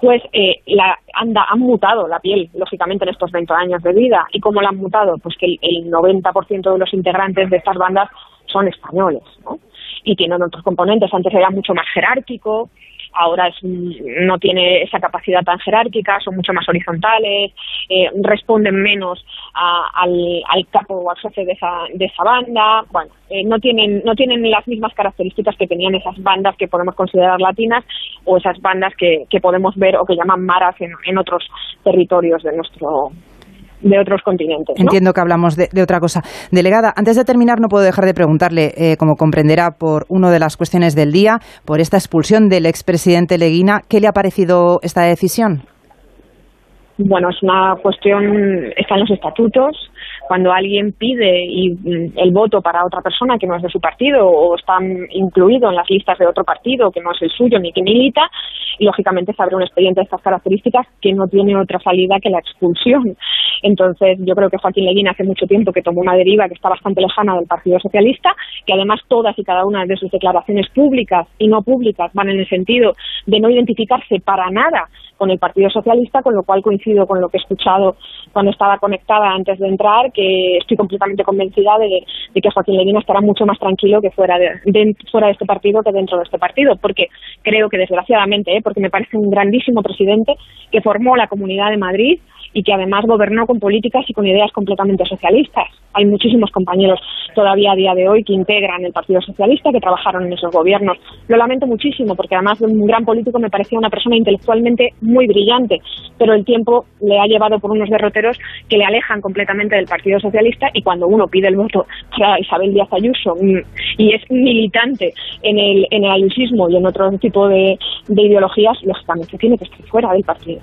pues eh, la, anda, han mutado la piel, lógicamente, en estos 20 años de vida. ¿Y cómo la han mutado? Pues que el, el 90% de los integrantes de estas bandas son españoles, ¿no? y tienen otros componentes. Antes era mucho más jerárquico, ahora es, no tiene esa capacidad tan jerárquica, son mucho más horizontales, eh, responden menos al, al, capo o al jefe de esa, de esa banda, bueno, eh, no, tienen, no tienen las mismas características que tenían esas bandas que podemos considerar latinas o esas bandas que, que podemos ver o que llaman maras en, en otros territorios de nuestro, de otros continentes. Entiendo que hablamos de, otra cosa. Delegada, antes de terminar no puedo dejar de preguntarle, eh, como comprenderá por una de las cuestiones del día, por esta expulsión del expresidente Leguina, ¿qué le ha parecido esta decisión? Bueno, es una cuestión, está en los estatutos, cuando alguien pide y, mm, el voto para otra persona que no es de su partido o está incluido en las listas de otro partido que no es el suyo ni que milita, lógicamente se abre un expediente de estas características que no tiene otra salida que la expulsión. Entonces, yo creo que Joaquín Leguín hace mucho tiempo que tomó una deriva que está bastante lejana del Partido Socialista, que además todas y cada una de sus declaraciones públicas y no públicas van en el sentido de no identificarse para nada con el Partido Socialista, con lo cual coincido con lo que he escuchado cuando estaba conectada antes de entrar, que estoy completamente convencida de, que Joaquín Leguina estará mucho más tranquilo que fuera de, fuera de este partido que dentro de este partido, porque creo que desgraciadamente, ¿eh? porque me parece un grandísimo presidente que formó la Comunidad de Madrid y que además gobernó con políticas y con ideas completamente socialistas. Hay muchísimos compañeros todavía a día de hoy que integran el Partido Socialista, que trabajaron en esos gobiernos. Lo lamento muchísimo porque además de un gran político me parecía una persona intelectualmente muy brillante, pero el tiempo le ha llevado por unos derroteros que le alejan completamente del Partido Socialista y cuando uno pide el voto para Isabel Díaz Ayuso mm, y es militante en el, en el ayusismo y en otro tipo de, de ideologías, lógicamente tiene que estar fuera del partido.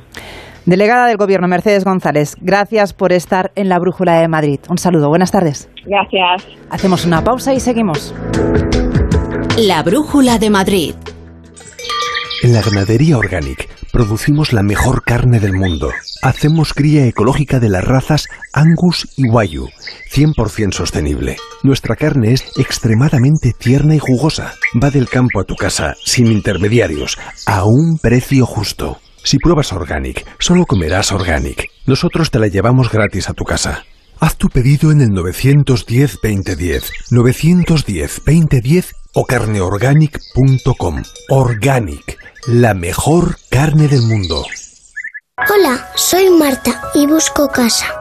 Delegada del Gobierno, Mercedes González, gracias por estar en la Brújula de Madrid. Un saludo, buenas tardes. Gracias. Hacemos una pausa y seguimos. La Brújula de Madrid. En la ganadería Organic producimos la mejor carne del mundo. Hacemos cría ecológica de las razas Angus y Wayu, 100% sostenible. Nuestra carne es extremadamente tierna y jugosa. Va del campo a tu casa, sin intermediarios, a un precio justo. Si pruebas Organic, solo comerás Organic. Nosotros te la llevamos gratis a tu casa. Haz tu pedido en el 910-2010, 910-2010 o carneorganic.com. Organic, la mejor carne del mundo. Hola, soy Marta y busco casa.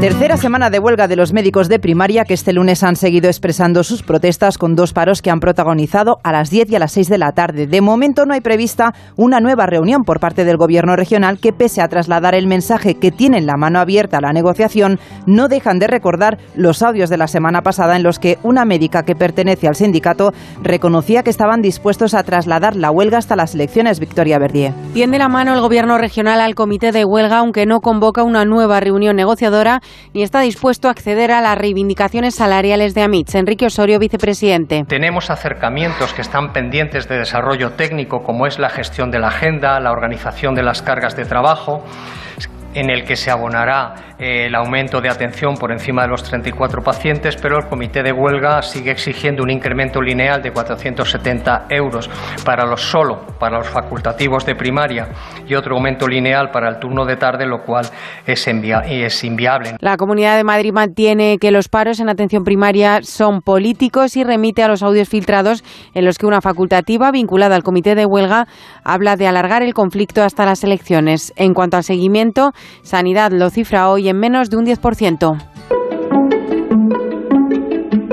Tercera semana de huelga de los médicos de primaria que este lunes han seguido expresando sus protestas con dos paros que han protagonizado a las 10 y a las 6 de la tarde. De momento no hay prevista una nueva reunión por parte del gobierno regional que pese a trasladar el mensaje que tienen la mano abierta a la negociación, no dejan de recordar los audios de la semana pasada en los que una médica que pertenece al sindicato reconocía que estaban dispuestos a trasladar la huelga hasta las elecciones Victoria Verdier. Tiende la mano el gobierno regional al comité de huelga aunque no convoca una nueva reunión negociadora ni está dispuesto a acceder a las reivindicaciones salariales de AMITS. Enrique Osorio, vicepresidente. Tenemos acercamientos que están pendientes de desarrollo técnico, como es la gestión de la agenda, la organización de las cargas de trabajo en el que se abonará eh, el aumento de atención por encima de los 34 pacientes, pero el comité de huelga sigue exigiendo un incremento lineal de 470 euros para los solo para los facultativos de primaria y otro aumento lineal para el turno de tarde, lo cual es, es inviable. La Comunidad de Madrid mantiene que los paros en atención primaria son políticos y remite a los audios filtrados en los que una facultativa vinculada al comité de huelga habla de alargar el conflicto hasta las elecciones. En cuanto al seguimiento, Sanidad lo cifra hoy en menos de un 10%.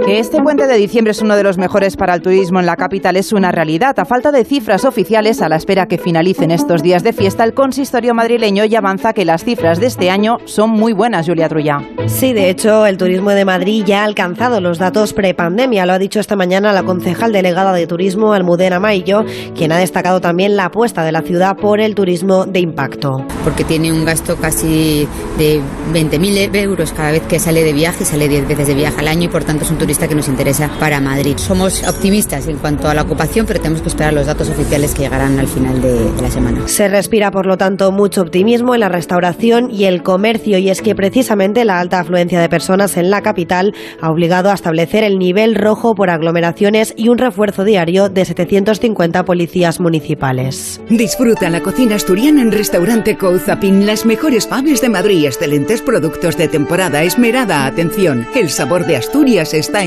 Que este puente de diciembre es uno de los mejores para el turismo en la capital es una realidad. A falta de cifras oficiales, a la espera que finalicen estos días de fiesta, el consistorio madrileño ya avanza que las cifras de este año son muy buenas, Julia Trulla. Sí, de hecho, el turismo de Madrid ya ha alcanzado los datos prepandemia. Lo ha dicho esta mañana la concejal delegada de turismo, Almudena Maillo, quien ha destacado también la apuesta de la ciudad por el turismo de impacto. Porque tiene un gasto casi de 20.000 euros cada vez que sale de viaje, sale 10 veces de viaje al año y por tanto es un turista que nos interesa para Madrid. Somos optimistas en cuanto a la ocupación, pero tenemos que esperar los datos oficiales que llegarán al final de, de la semana. Se respira, por lo tanto, mucho optimismo en la restauración y el comercio, y es que precisamente la alta afluencia de personas en la capital ha obligado a establecer el nivel rojo por aglomeraciones y un refuerzo diario de 750 policías municipales. Disfruta la cocina asturiana en Restaurante Couzapin, las mejores paves de Madrid, excelentes productos de temporada, esmerada atención. El sabor de Asturias está en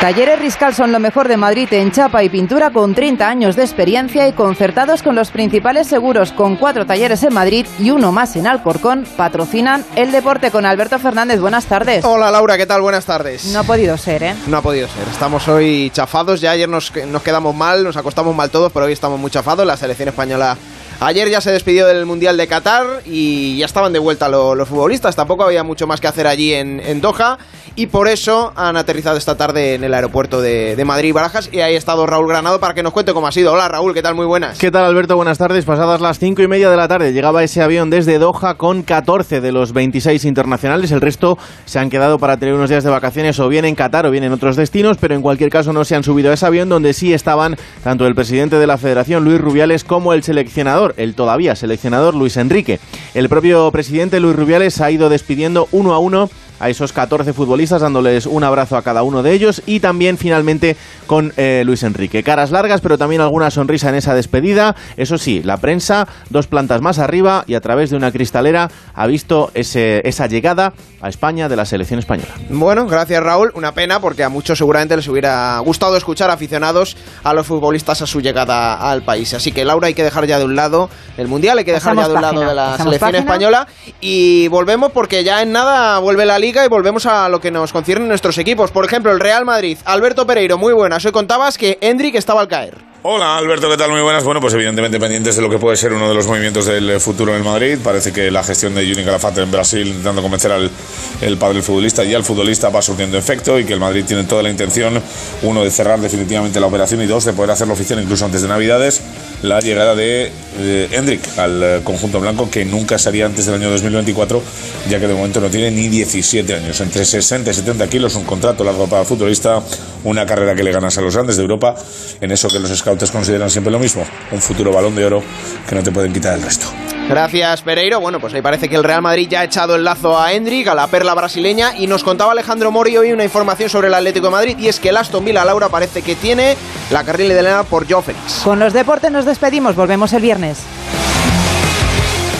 Talleres Riscal son lo mejor de Madrid en chapa y pintura con 30 años de experiencia y concertados con los principales seguros con cuatro talleres en Madrid y uno más en Alcorcón. Patrocinan el deporte con Alberto Fernández. Buenas tardes. Hola Laura, ¿qué tal? Buenas tardes. No ha podido ser, ¿eh? No ha podido ser. Estamos hoy chafados. Ya ayer nos, nos quedamos mal, nos acostamos mal todos, pero hoy estamos muy chafados. La selección española Ayer ya se despidió del Mundial de Qatar y ya estaban de vuelta los futbolistas. Tampoco había mucho más que hacer allí en, Doha y por eso han aterrizado esta tarde en el aeropuerto de, de Madrid Barajas y ahí ha estado Raúl Granado para que nos cuente cómo ha sido. Hola Raúl, ¿qué tal? Muy buenas. ¿Qué tal Alberto? Buenas tardes. Pasadas las cinco y media de la tarde llegaba ese avión desde Doha con 14 de los 26 internacionales. El resto se han quedado para tener unos días de vacaciones o bien en Qatar o bien en otros destinos, pero en cualquier caso no se han subido a ese avión donde sí estaban tanto el presidente de la federación Luis Rubiales como el seleccionador, el todavía seleccionador Luis Enrique. El propio presidente Luis Rubiales ha ido despidiendo uno a uno a esos 14 futbolistas, dándoles un abrazo a cada uno de ellos y también finalmente con eh, Luis Enrique. Caras largas, pero también alguna sonrisa en esa despedida. Eso sí, la prensa, dos plantas más arriba y a través de una cristalera ha visto ese, esa llegada a España de la selección española. Bueno, gracias Raúl. Una pena porque a muchos seguramente les hubiera gustado escuchar aficionados a los futbolistas a su llegada al país. Así que Laura hay que dejar ya de un lado el Mundial, hay que dejar Pasamos ya de un lado de la pasamos selección página. española y volvemos porque ya en nada vuelve la liga y volvemos a lo que nos concierne nuestros equipos. Por ejemplo, el Real Madrid. Alberto Pereiro, muy buenas. Hoy contabas que Hendrik estaba al caer. Hola Alberto, ¿qué tal? Muy buenas. Bueno, pues evidentemente pendientes de lo que puede ser uno de los movimientos del futuro en Madrid. Parece que la gestión de Juni Calafate en Brasil intentando convencer al el padre del futbolista y al futbolista va surtiendo efecto y que el Madrid tiene toda la intención, uno, de cerrar definitivamente la operación y dos, de poder hacerlo oficial incluso antes de Navidades, la llegada de Hendrik al eh, conjunto blanco que nunca sería antes del año 2024, ya que de momento no tiene ni 17 años. Entre 60 y 70 kilos, un contrato largo para el futbolista, una carrera que le ganas a los grandes de Europa, en eso que los scouts consideran siempre lo mismo, un futuro balón de oro que no te pueden quitar el resto. Gracias, Pereiro. Bueno, pues ahí parece que el Real Madrid ya ha echado el lazo a Hendrik, a la perla brasileña, y nos contaba Alejandro Mori hoy una información sobre el Atlético de Madrid, y es que el Aston Villa Laura parece que tiene la carril de Elena por Joe Félix. Con los deportes nos despedimos, volvemos el viernes.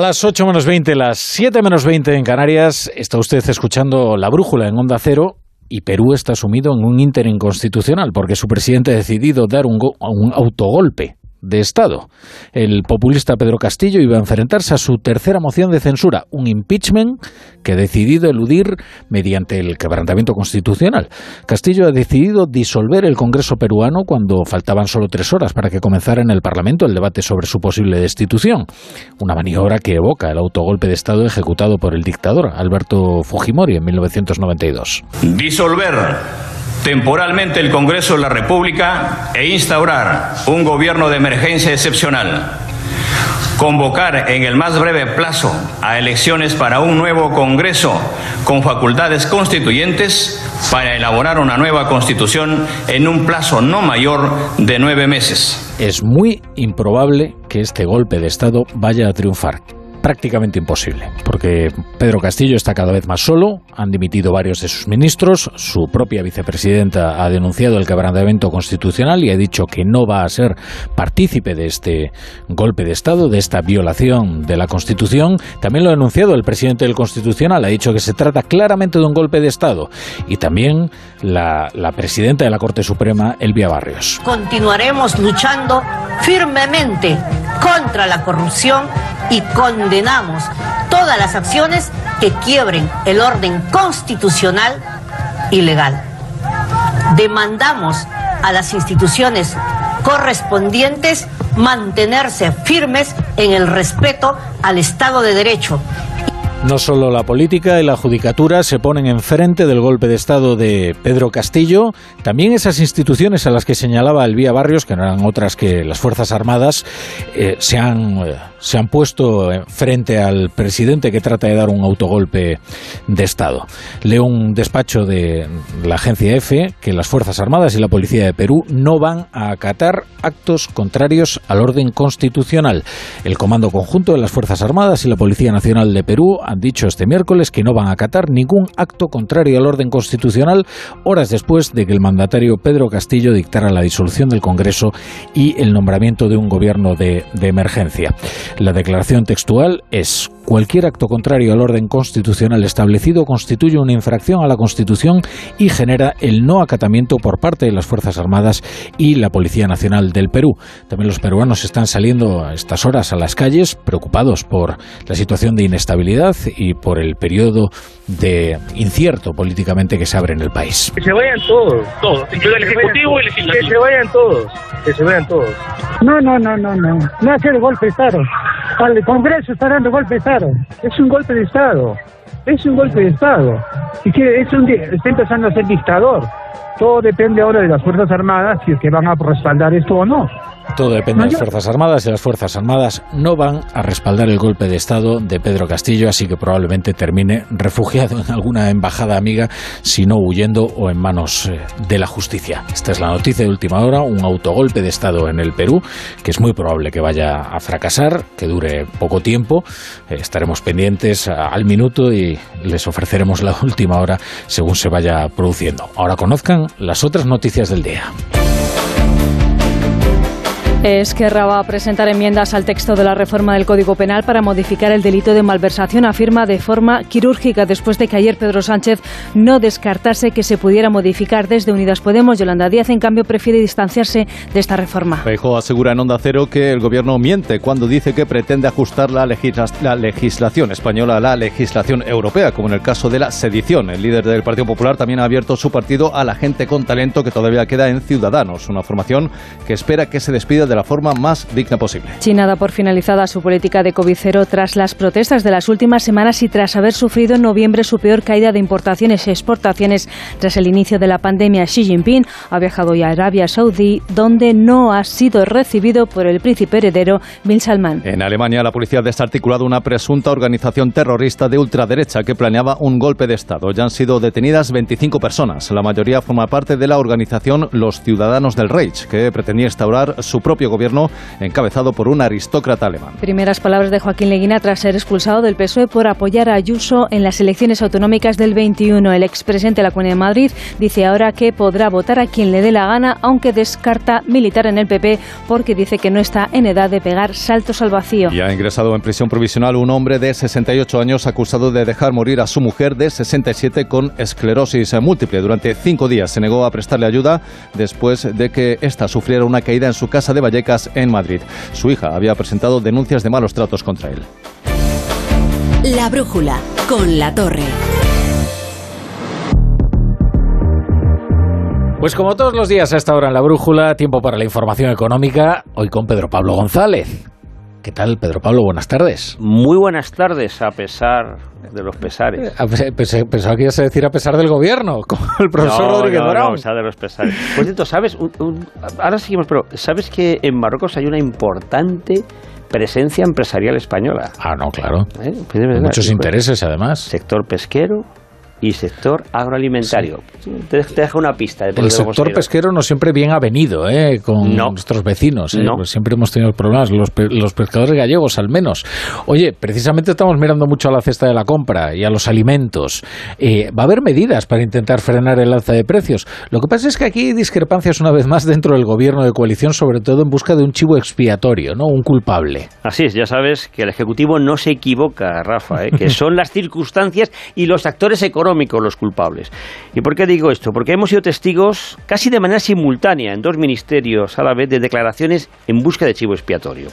A las 8 menos 20, las 7 menos 20 en Canarias, está usted escuchando La Brújula en Onda Cero y Perú está sumido en un ínter inconstitucional porque su presidente ha decidido dar un, un autogolpe de Estado. El populista Pedro Castillo iba a enfrentarse a su tercera moción de censura, un impeachment que ha decidido eludir mediante el quebrantamiento constitucional. Castillo ha decidido disolver el Congreso peruano cuando faltaban solo tres horas para que comenzara en el Parlamento el debate sobre su posible destitución. Una maniobra que evoca el autogolpe de Estado ejecutado por el dictador Alberto Fujimori en 1992. Disolver temporalmente el Congreso de la República e instaurar un gobierno de emergencia excepcional. Convocar en el más breve plazo a elecciones para un nuevo Congreso con facultades constituyentes para elaborar una nueva constitución en un plazo no mayor de nueve meses. Es muy improbable que este golpe de Estado vaya a triunfar prácticamente imposible, porque Pedro Castillo está cada vez más solo, han dimitido varios de sus ministros, su propia vicepresidenta ha denunciado el quebrantamiento constitucional y ha dicho que no va a ser partícipe de este golpe de Estado, de esta violación de la Constitución. También lo ha denunciado el presidente del Constitucional, ha dicho que se trata claramente de un golpe de Estado. Y también la, la presidenta de la Corte Suprema, Elvia Barrios. Continuaremos luchando firmemente contra la corrupción y condenamos todas las acciones que quiebren el orden constitucional y legal. Demandamos a las instituciones correspondientes mantenerse firmes en el respeto al Estado de Derecho no solo la política y la judicatura se ponen enfrente del golpe de Estado de Pedro Castillo, también esas instituciones a las que señalaba Elvía Barrios, que no eran otras que las Fuerzas Armadas, eh, se, han, eh, se han puesto frente al presidente que trata de dar un autogolpe de Estado. Leo un despacho de la agencia EFE que las Fuerzas Armadas y la Policía de Perú no van a acatar actos contrarios al orden constitucional. El Comando Conjunto de las Fuerzas Armadas y la Policía Nacional de Perú han dicho este miércoles que no van a acatar ningún acto contrario al orden constitucional horas después de que el mandatario Pedro Castillo dictara la disolución del Congreso y el nombramiento de un gobierno de, de emergencia. La declaración textual es Cualquier acto contrario al orden constitucional establecido constituye una infracción a la Constitución y genera el no acatamiento por parte de las Fuerzas Armadas y la Policía Nacional del Perú. También los peruanos están saliendo a estas horas a las calles preocupados por la situación de inestabilidad y por el periodo de incierto políticamente que se abre en el país. Que se vayan todos, todos, incluido el Ejecutivo y el Legislativo. Que se vayan todos, que se vayan todos. No, no, no, no, no. No hace el golpe Estado. Al Congreso está dando golpe de Estado. Es un golpe de Estado. Es un golpe de Estado. Y que es un, está empezando a ser dictador. Todo depende ahora de las Fuerzas Armadas si es que van a respaldar esto o no. Todo depende de las Fuerzas Armadas y las Fuerzas Armadas no van a respaldar el golpe de Estado de Pedro Castillo, así que probablemente termine refugiado en alguna embajada amiga, si no huyendo o en manos eh, de la justicia. Esta es la noticia de última hora, un autogolpe de Estado en el Perú, que es muy probable que vaya a fracasar, que dure poco tiempo. Eh, estaremos pendientes al minuto y les ofreceremos la última hora según se vaya produciendo. Ahora conozcan las otras noticias del día. Esquerra va a presentar enmiendas al texto de la reforma del Código Penal para modificar el delito de malversación, afirma de forma quirúrgica después de que ayer Pedro Sánchez no descartase que se pudiera modificar desde Unidas Podemos. Yolanda Díaz, en cambio, prefiere distanciarse de esta reforma. Feijóo asegura en Onda Cero que el Gobierno miente cuando dice que pretende ajustar la, la legislación española a la legislación europea, como en el caso de la sedición. El líder del Partido Popular también ha abierto su partido a la gente con talento que todavía queda en Ciudadanos, una formación que espera que se despida de la forma más digna posible. China da por finalizada su política de COVID cero tras las protestas de las últimas semanas y tras haber sufrido en noviembre su peor caída de importaciones y exportaciones tras el inicio de la pandemia. Xi Jinping ha viajado ya a Arabia Saudí, donde no ha sido recibido por el príncipe heredero Bin Salman. En Alemania, la policía ha desarticulado una presunta organización terrorista de ultraderecha que planeaba un golpe de Estado. Ya han sido detenidas 25 personas. La mayoría forma parte de la organización Los Ciudadanos del Reich, que pretendía instaurar su propia gobierno encabezado por un aristócrata alemán. Primeras palabras de Joaquín Leguina tras ser expulsado del PSOE por apoyar a Ayuso en las elecciones autonómicas del 21. El expresidente de la Comunidad de Madrid dice ahora que podrá votar a quien le dé la gana, aunque descarta militar en el PP porque dice que no está en edad de pegar saltos al vacío. Y ha ingresado en prisión provisional un hombre de 68 años acusado de dejar morir a su mujer de 67 con esclerosis múltiple. Durante cinco días se negó a prestarle ayuda después de que ésta sufriera una caída en su casa de Vallecas en Madrid. Su hija había presentado denuncias de malos tratos contra él. La brújula con la torre. Pues como todos los días a esta hora en la brújula, tiempo para la información económica, hoy con Pedro Pablo González. ¿Qué tal, Pedro Pablo? Buenas tardes. Muy buenas tardes, a pesar de los pesares. Pensaba que ibas a decir a pesar del gobierno, como el profesor no, Rodríguez no, No, a pesar de los pesares. Por cierto, ¿sabes? ahora seguimos, pero ¿sabes que en Marruecos hay una importante presencia empresarial española? Ah, no, claro. ¿Eh? Pues Muchos intereses, además. Sector pesquero, y sector agroalimentario. Te, dejo una pista. De el sector pesquero no siempre bien ha venido ¿eh? con nuestros vecinos. ¿eh? Pues siempre hemos tenido problemas, los, los, pescadores gallegos al menos. Oye, precisamente estamos mirando mucho a la cesta de la compra y a los alimentos. Eh, va a haber medidas para intentar frenar el alza de precios. Lo que pasa es que aquí hay discrepancias una vez más dentro del gobierno de coalición, sobre todo en busca de un chivo expiatorio, ¿no? un culpable. Así es, ya sabes que el Ejecutivo no se equivoca, Rafa, ¿eh? que son las circunstancias y los actores económicos los culpables. ¿Y por qué digo esto? Porque hemos sido testigos casi de manera simultánea en dos ministerios a la vez de declaraciones en busca de chivo expiatorio.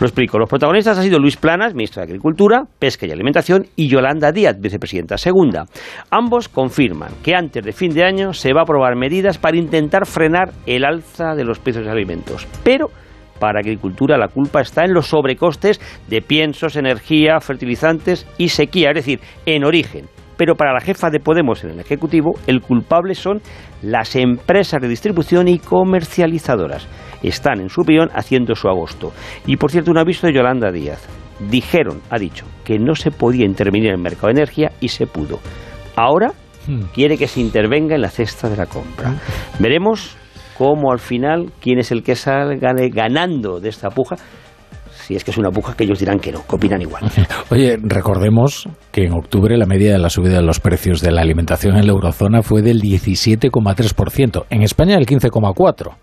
Lo explico. Los protagonistas han sido Luis Planas, ministro de Agricultura, Pesca y Alimentación, y Yolanda Díaz, vicepresidenta segunda. Ambos confirman que antes de fin de año se va a aprobar medidas para intentar frenar el alza de los precios de alimentos. Pero para Agricultura la culpa está en los sobrecostes de piensos, energía, fertilizantes y sequía, es decir, en origen. Pero para la jefa de Podemos en el Ejecutivo, el culpable son las empresas de distribución y comercializadoras. Están, en su opinión, haciendo su agosto. Y por cierto, un aviso de Yolanda Díaz. Dijeron, ha dicho, que no se podía intervenir en el mercado de energía y se pudo. Ahora hmm. quiere que se intervenga en la cesta de la compra. Veremos cómo al final quién es el que salga ganando de esta puja si es que es una puja que ellos dirán que no, que opinan igual. Oye, recordemos que en octubre la media de la subida de los precios de la alimentación en la eurozona fue del 17,3%, en España el 15,4%.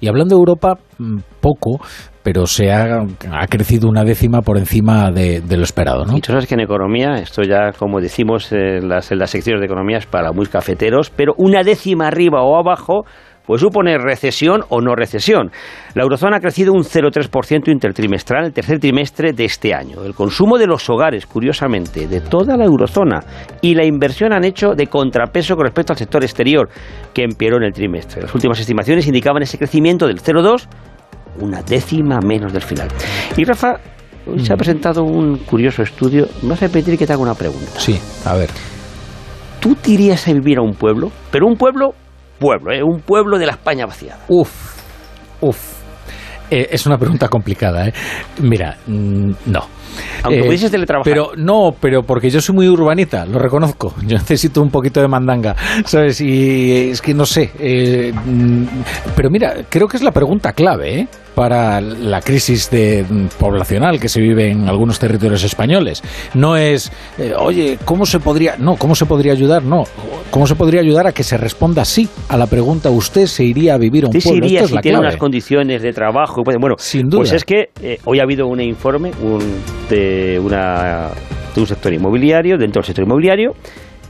Y hablando de Europa, mm, poco, pero se ha, crecido una décima por encima de, lo esperado, ¿no? Y tú sabes que en economía, esto ya como decimos en las, en las secciones de economía es para muy cafeteros, pero una décima arriba o abajo pues supone recesión o no recesión. La eurozona ha crecido un 0,3% intertrimestral el tercer trimestre de este año. El consumo de los hogares, curiosamente, de toda la eurozona y la inversión han hecho de contrapeso con respecto al sector exterior, que empeoró en el trimestre. Las últimas estimaciones indicaban ese crecimiento del 0,2, una décima menos del final. Y Rafa, hoy se ha mm. presentado un curioso estudio. ¿Me vas a pedir que te haga una pregunta? Sí, a ver. ¿Tú te irías a vivir a un pueblo? Pero un pueblo pueblo, ¿eh? un pueblo de la España vaciada. Uf, uf. Eh, es una pregunta complicada, ¿eh? Mira, mm, no. Aunque Eh, pudieses teletrabajar. Pero no, pero porque yo soy muy urbanita, lo reconozco. Yo necesito un poquito de mandanga, ¿sabes? Y es que no sé. eh, mm, pero mira, creo que es la pregunta clave, ¿eh? Para la crisis de, mm, poblacional que se vive en algunos territorios españoles. No es, eh, oye, ¿cómo se podría? No, ¿cómo se podría ayudar? No, ¿cómo se podría ayudar a que se responda sí a la pregunta? ¿Usted se iría a vivir a un pueblo? iría Esto es si la tiene clave. unas condiciones de trabajo. Pues, Bueno, duda. pues es que eh, hoy ha habido un informe un- de, una, de un sector inmobiliario, dentro del sector inmobiliario.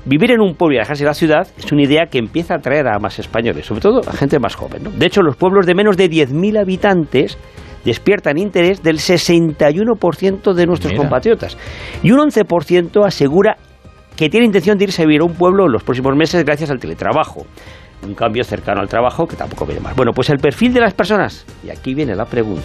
Vivir en un pueblo y alejarse de la ciudad es una idea que empieza a atraer a más españoles, sobre todo a gente más joven. ¿no? De hecho, los pueblos de menos de 10.000 habitantes despiertan interés del 61% de nuestros Mira. compatriotas. Y un 11% asegura que tiene intención de irse a vivir a un pueblo en los próximos meses gracias al teletrabajo. Un cambio cercano al trabajo que tampoco viene mal. Bueno, pues el perfil de las personas, y aquí viene la pregunta,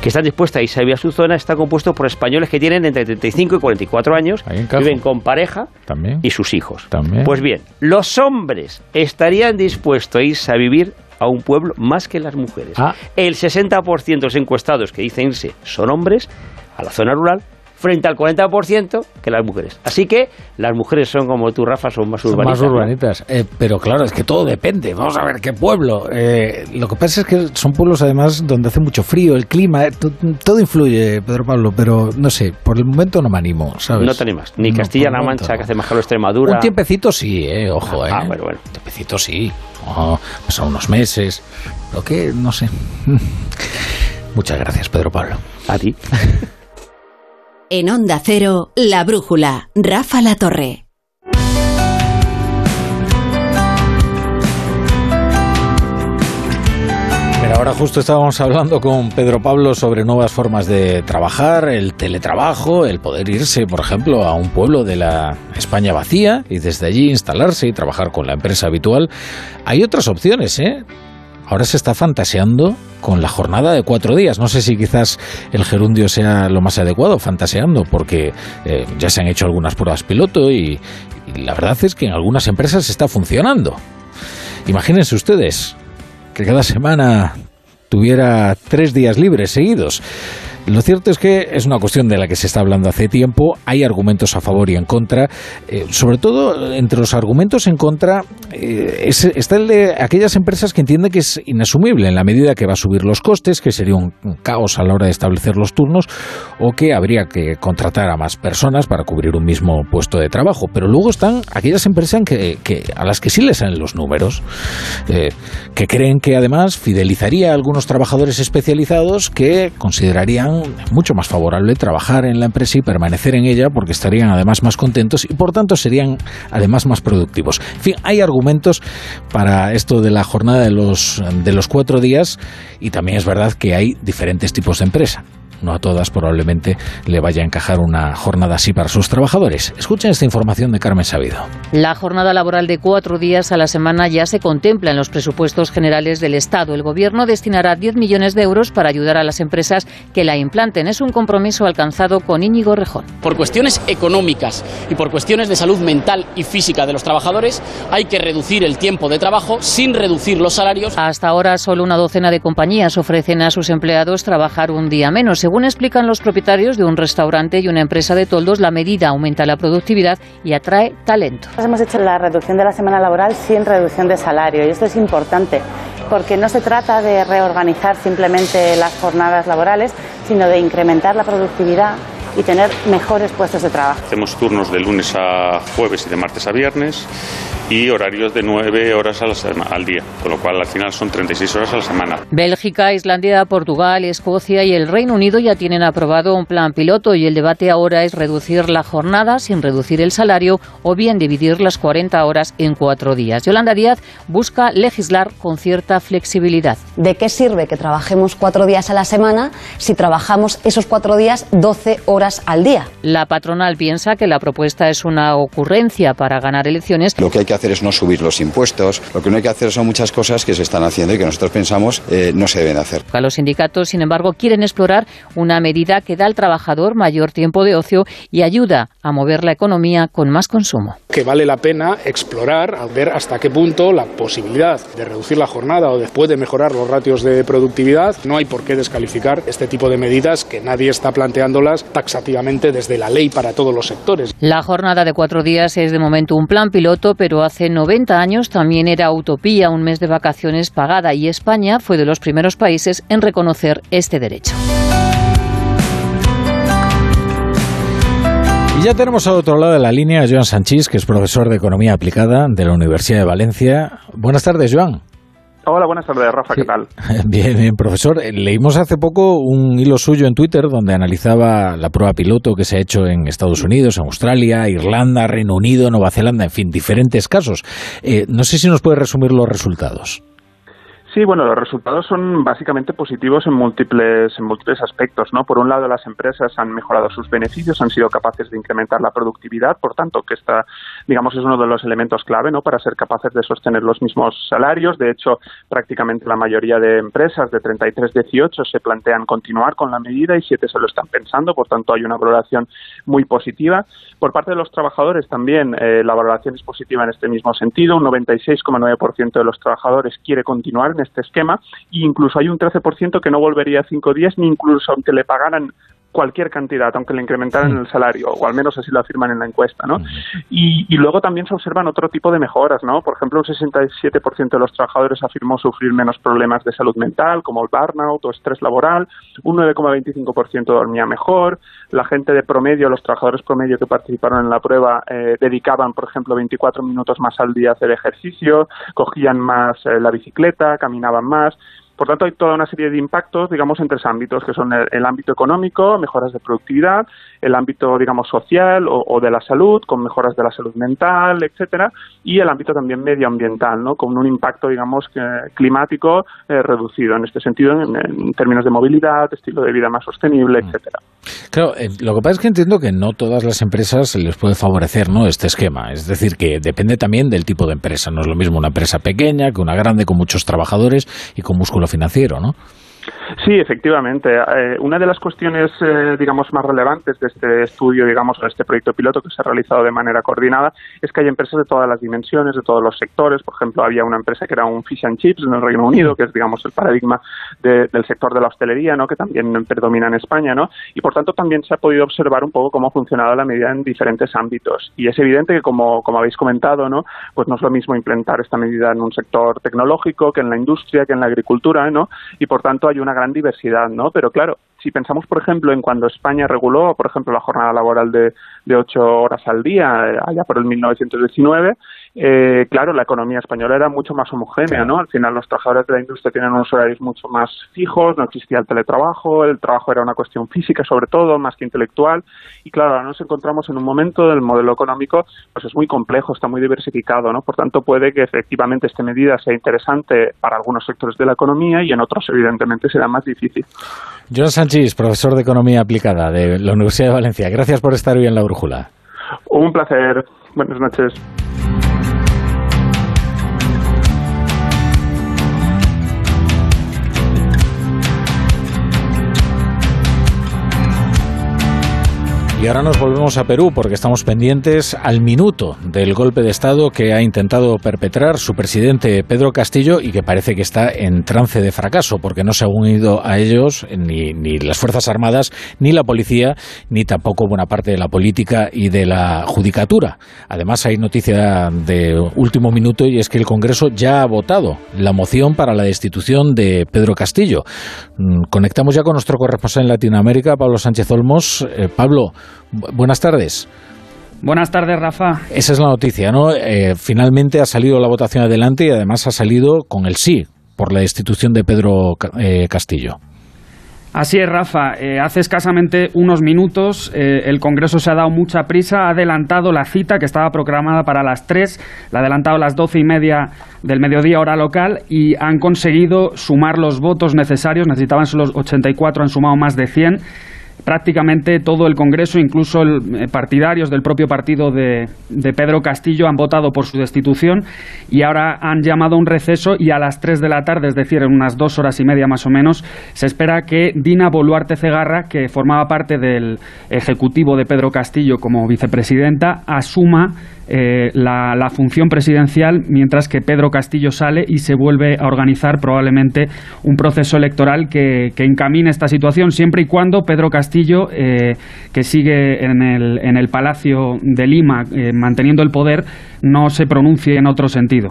que están dispuestas a irse a vivir a su zona está compuesto por españoles que tienen entre 35 y 44 años, viven con pareja También. y sus hijos. También. Pues bien, los hombres estarían dispuestos a irse a vivir a un pueblo más que las mujeres. Ah. El 60% de los encuestados que dicen irse son hombres a la zona rural frente al 40% que las mujeres. Así que las mujeres son como tú, Rafa, son más Son urbanitas. más ¿no? urbanitas. Eh, pero claro, es que todo depende. Vamos a ver qué pueblo. Eh, lo que pasa es que son pueblos además donde hace mucho frío, el clima, eh, to- todo influye, Pedro Pablo, pero no sé, por el momento no me animo, ¿sabes? No te animas. Ni Castilla-La Mancha, no. que hace más calor Extremadura. Un tiempecito sí, eh, ojo, eh. Ah, bueno, bueno. Un tiempecito sí. Oh, a unos meses. Lo que, no sé. Muchas gracias, Pedro Pablo. A ti. En Onda Cero, La Brújula, Rafa La Torre. Ahora justo estábamos hablando con Pedro Pablo sobre nuevas formas de trabajar, el teletrabajo, el poder irse, por ejemplo, a un pueblo de la España vacía y desde allí instalarse y trabajar con la empresa habitual. Hay otras opciones, ¿eh? Ahora se está fantaseando con la jornada de cuatro días. No sé si quizás el gerundio sea lo más adecuado, fantaseando, porque eh, ya se han hecho algunas pruebas piloto y, y la verdad es que en algunas empresas está funcionando. Imagínense ustedes que cada semana tuviera tres días libres seguidos. Lo cierto es que es una cuestión de la que se está hablando hace tiempo. Hay argumentos a favor y en contra. Eh, sobre todo, entre los argumentos en contra eh, es- está el de aquellas empresas que entienden que es inasumible en la medida que va a subir los costes, que sería un caos a la hora de establecer los turnos, o que habría que contratar a más personas para cubrir un mismo puesto de trabajo. Pero luego están aquellas empresas que, que- a las que sí les salen los números, eh, que creen que además fidelizaría a algunos trabajadores especializados que considerarían mucho más favorable trabajar en la empresa y permanecer en ella porque estarían además más contentos y por tanto serían además más productivos. En fin, hay argumentos para esto de la jornada de los, de los cuatro días y también es verdad que hay diferentes tipos de empresa. No a todas probablemente le vaya a encajar una jornada así para sus trabajadores. Escuchen esta información de Carmen Sabido. La jornada laboral de cuatro días a la semana ya se contempla en los presupuestos generales del Estado. El Gobierno destinará 10 millones de euros para ayudar a las empresas que la implanten. Es un compromiso alcanzado con Íñigo Rejón. Por cuestiones económicas y por cuestiones de salud mental y física de los trabajadores, hay que reducir el tiempo de trabajo sin reducir los salarios. Hasta ahora, solo una docena de compañías ofrecen a sus empleados trabajar un día menos. Según explican los propietarios de un restaurante y una empresa de toldos, la medida aumenta la productividad y atrae talento. Hemos hecho la reducción de la semana laboral sin reducción de salario y esto es importante porque no se trata de reorganizar simplemente las jornadas laborales, sino de incrementar la productividad y tener mejores puestos de trabajo. Hacemos turnos de lunes a jueves y de martes a viernes y horarios de 9 horas a la sema- al día, con lo cual al final son 36 horas a la semana. Bélgica, Islandia, Portugal, Escocia y el Reino Unido ya tienen aprobado un plan piloto y el debate ahora es reducir la jornada sin reducir el salario o bien dividir las 40 horas en cuatro días. Yolanda Díaz busca legislar con cierta flexibilidad. ¿De qué sirve que trabajemos cuatro días a la semana si trabajamos esos cuatro días 12 horas al día? La patronal piensa que la propuesta es una ocurrencia para ganar elecciones. Lo que hay que hacer es no subir los impuestos. Lo que no hay que hacer son muchas cosas que se están haciendo y que nosotros pensamos eh, no se deben hacer. Los sindicatos, sin embargo, quieren explorar una medida que da al trabajador mayor tiempo de ocio y ayuda a mover la economía con más consumo. que vale la pena explorar, a ver hasta qué punto la posibilidad de reducir la jornada o después de mejorar los ratios de productividad, no hay por qué descalificar este tipo de medidas que nadie está planteándolas taxativamente desde la ley para todos los sectores. La jornada de cuatro días es de momento un plan piloto, pero hace 90 años también era utopía un mes de vacaciones pagada y España fue de los primeros países en reconocer este derecho. Y ya tenemos al otro lado de la línea a Joan Sanchís, que es profesor de Economía Aplicada de la Universidad de Valencia. Buenas tardes, Joan. Hola, buenas tardes, Rafa, ¿qué tal? Bien, bien, profesor. Leímos hace poco un hilo suyo en Twitter donde analizaba la prueba piloto que se ha hecho en Estados Unidos, en Australia, Irlanda, Reino Unido, Nueva Zelanda, en fin, diferentes casos. Eh, no sé si nos puede resumir los resultados. Sí, bueno, los resultados son básicamente positivos en múltiples, en múltiples aspectos, ¿no? Por un lado, las empresas han mejorado sus beneficios, han sido capaces de incrementar la productividad, por tanto, que esta, digamos, es uno de los elementos clave, ¿no? Para ser capaces de sostener los mismos salarios. De hecho, prácticamente la mayoría de empresas de 33, 18 se plantean continuar con la medida y 7 se lo están pensando, por tanto, hay una valoración muy positiva. Por parte de los trabajadores también eh, la valoración es positiva en este mismo sentido. Un 96,9% de los trabajadores quiere continuar en este esquema e incluso hay un 13% que no volvería a cinco días ni incluso aunque le pagaran cualquier cantidad, aunque le incrementaran el salario, o al menos así lo afirman en la encuesta, ¿no? Y, y, luego también se observan otro tipo de mejoras, ¿no? Por ejemplo, un 67% de los trabajadores afirmó sufrir menos problemas de salud mental, como el burnout o estrés laboral, un 9,25% dormía mejor, la gente de promedio, los trabajadores promedio que participaron en la prueba, eh, dedicaban, por ejemplo, 24 minutos más al día a hacer ejercicio, cogían más eh, la bicicleta, caminaban más, por tanto, hay toda una serie de impactos, digamos, en tres ámbitos, que son el, ámbito económico, mejoras de productividad, el ámbito, digamos, social o, de la salud, con mejoras de la salud mental, etcétera, y el ámbito también medioambiental, ¿no? Con un impacto, digamos, climático eh, reducido en este sentido, en, términos de movilidad, estilo de vida más sostenible, mm. etcétera. Claro, eh, lo que pasa es que entiendo que no todas las empresas les puede favorecer, ¿no? Este esquema, es decir, que depende también del tipo de empresa. No es lo mismo una empresa pequeña que una grande con muchos trabajadores y con músculo financiero, ¿no? Sí, efectivamente. Eh, una de las cuestiones, eh, digamos, más relevantes de este estudio, digamos, de este proyecto piloto que se ha realizado de manera coordinada, es que hay empresas de todas las dimensiones, de todos los sectores. Por ejemplo, había una empresa que era un fish and chips en el Reino Unido, que es, digamos, el paradigma del sector de la hostelería, ¿no? Que también predomina en España, ¿no? Y por tanto también se ha podido observar un poco cómo ha funcionado la medida en diferentes ámbitos. Y es evidente que, como, como habéis comentado, ¿no? Pues no es lo mismo implementar esta medida en un sector tecnológico que en la industria, que en la agricultura, ¿no? Y por tanto hay una gran diversidad, ¿no? Pero claro, si pensamos, por ejemplo, en cuando España reguló, por ejemplo, la jornada laboral de, de ocho horas al día, eh, allá por el 1919, eh, claro, la economía española era mucho más homogénea, ¿no? Al final los trabajadores de la industria tienen unos horarios mucho más fijos, no existía el teletrabajo, el trabajo era una cuestión física sobre todo, más que intelectual, y claro, ahora nos encontramos en un momento del modelo económico, pues es muy complejo, está muy diversificado, ¿no? Por tanto, puede que efectivamente esta medida sea interesante para algunos sectores de la economía y en otros, evidentemente, será más difícil. Joan Sánchez, profesor de Economía Aplicada de la Universidad de Valencia. Gracias por estar hoy en La Brújula. Un placer. Buenas noches. Y ahora nos volvemos a Perú porque estamos pendientes al minuto del golpe de Estado que ha intentado perpetrar su presidente Pedro Castillo y que parece que está en trance de fracaso porque no se han unido a ellos ni, las Fuerzas Armadas, ni la policía, ni tampoco buena parte de la política y de la judicatura. Además hay noticia de último minuto y es que el Congreso ya ha votado la moción para la destitución de Pedro Castillo. Mm, conectamos ya con nuestro corresponsal en Latinoamérica, Pablo Sánchez Olmos. Eh, Pablo, buenas tardes. Buenas tardes, Rafa. Esa es la noticia, ¿no? Eh, finalmente ha salido la votación adelante y además ha salido con el sí por la destitución de Pedro eh, Castillo. Así es, Rafa. Eh, hace escasamente unos minutos el Congreso se ha dado mucha prisa, ha adelantado la cita que estaba programada para las 3, la ha adelantado a las doce y media del mediodía hora local y han conseguido sumar los votos necesarios, necesitaban solo 84, han sumado más de 100 prácticamente todo el Congreso, incluso el, partidarios del propio partido de, de, Pedro Castillo, han votado por su destitución y ahora han llamado a un receso y a las 3 de la tarde, es decir, en unas dos horas y media más o menos, se espera que Dina Boluarte Cegarra, que formaba parte del Ejecutivo de Pedro Castillo como vicepresidenta, asuma eh, la, función presidencial, mientras que Pedro Castillo sale y se vuelve a organizar probablemente un proceso electoral que, encamine esta situación, siempre y cuando Pedro Castillo, eh, que sigue en el, en el Palacio de Lima eh, manteniendo el poder, no se pronuncie en otro sentido.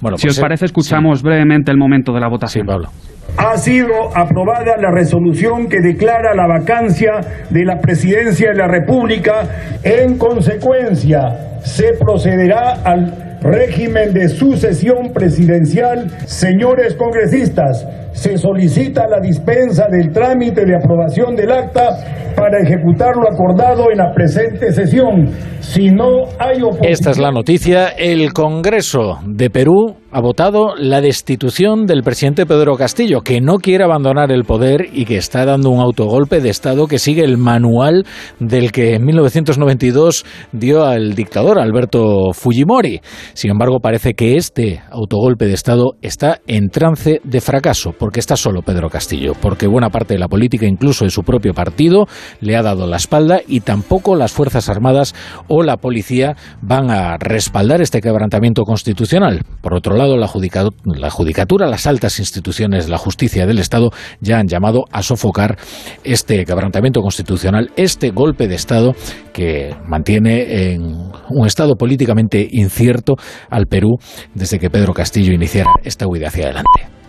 Bueno, si pues, os parece, escuchamos brevemente el momento de la votación. Pablo ha sido aprobada la resolución que declara la vacancia de la presidencia de la República. En consecuencia, se procederá al régimen de sucesión presidencial. Señores congresistas, se solicita la dispensa del trámite de aprobación del acta para ejecutar lo acordado en la presente sesión. Si no hay Esta es la noticia. El Congreso de Perú ha votado la destitución del presidente Pedro Castillo, que no quiere abandonar el poder y que está dando un autogolpe de Estado que sigue el manual del que en 1992 dio al dictador Alberto Fujimori. Sin embargo, parece que este autogolpe de Estado está en trance de fracaso, porque está solo Pedro Castillo, porque buena parte de la política, incluso de su propio partido, le ha dado la espalda y tampoco las Fuerzas Armadas o la policía van a respaldar este quebrantamiento constitucional. Por otro lado, la judicatura, las altas instituciones la justicia del Estado ya han llamado a sofocar este quebrantamiento constitucional, este golpe de Estado que mantiene en un estado políticamente incierto al Perú desde que Pedro Castillo iniciara esta huida hacia adelante.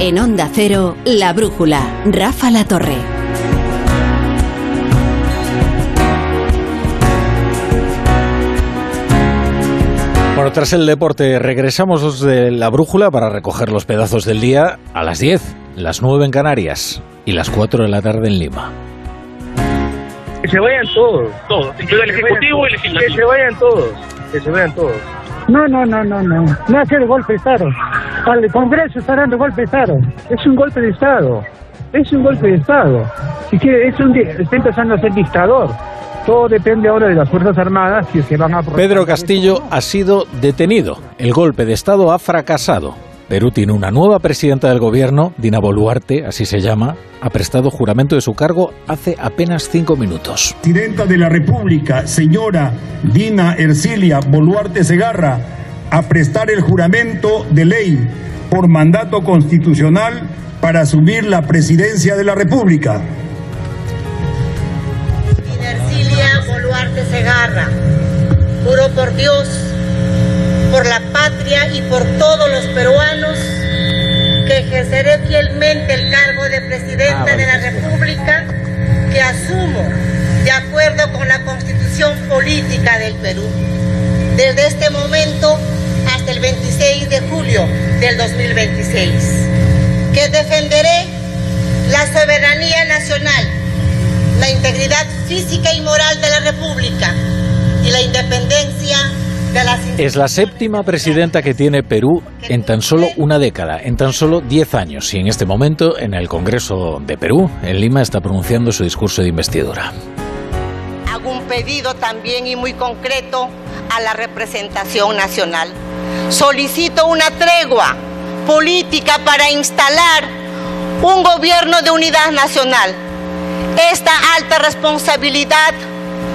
En Onda Cero, La Brújula, Rafa La Torre. Bueno, tras el deporte regresamos de la brújula para recoger los pedazos del día a las 10, las 9 en Canarias y las 4 de la tarde en Lima. Que se vayan todos, todos, el Ejecutivo y el Legislativo. Que se vayan todos, que se vayan todos. No, no, no, no, no. No hace el golpe de Estado. Al Congreso está dando golpe de Estado. Es un golpe de Estado. Es un golpe de Estado. Y que es un, está empezando a ser dictador. Todo depende ahora de las Fuerzas Armadas si es que van a... Pedro Castillo ha sido detenido. El golpe de Estado ha fracasado. Perú tiene una nueva presidenta del gobierno, Dina Boluarte, así se llama, ha prestado juramento de su cargo hace apenas cinco minutos. Presidenta de la República, señora Dina Ercilia Boluarte Segarra, a prestar el juramento de ley por mandato constitucional para asumir la presidencia de la República. Boluarte Segarra. Juro por Dios, por la patria y por todos los peruanos que ejerceré fielmente el cargo de presidenta ah, de la República que asumo de acuerdo con la constitución política del Perú. Desde este momento hasta el 26 de julio del 2026, que defenderé la soberanía nacional la integridad física y moral de la República y la independencia Es la séptima presidenta que tiene Perú en tan solo una década, en tan solo diez años. Y en este momento, en el Congreso de Perú, en Lima, está pronunciando su discurso de investidura. Hago un pedido también y muy concreto a la representación nacional. Solicito una tregua política para instalar un gobierno de unidad nacional esta alta responsabilidad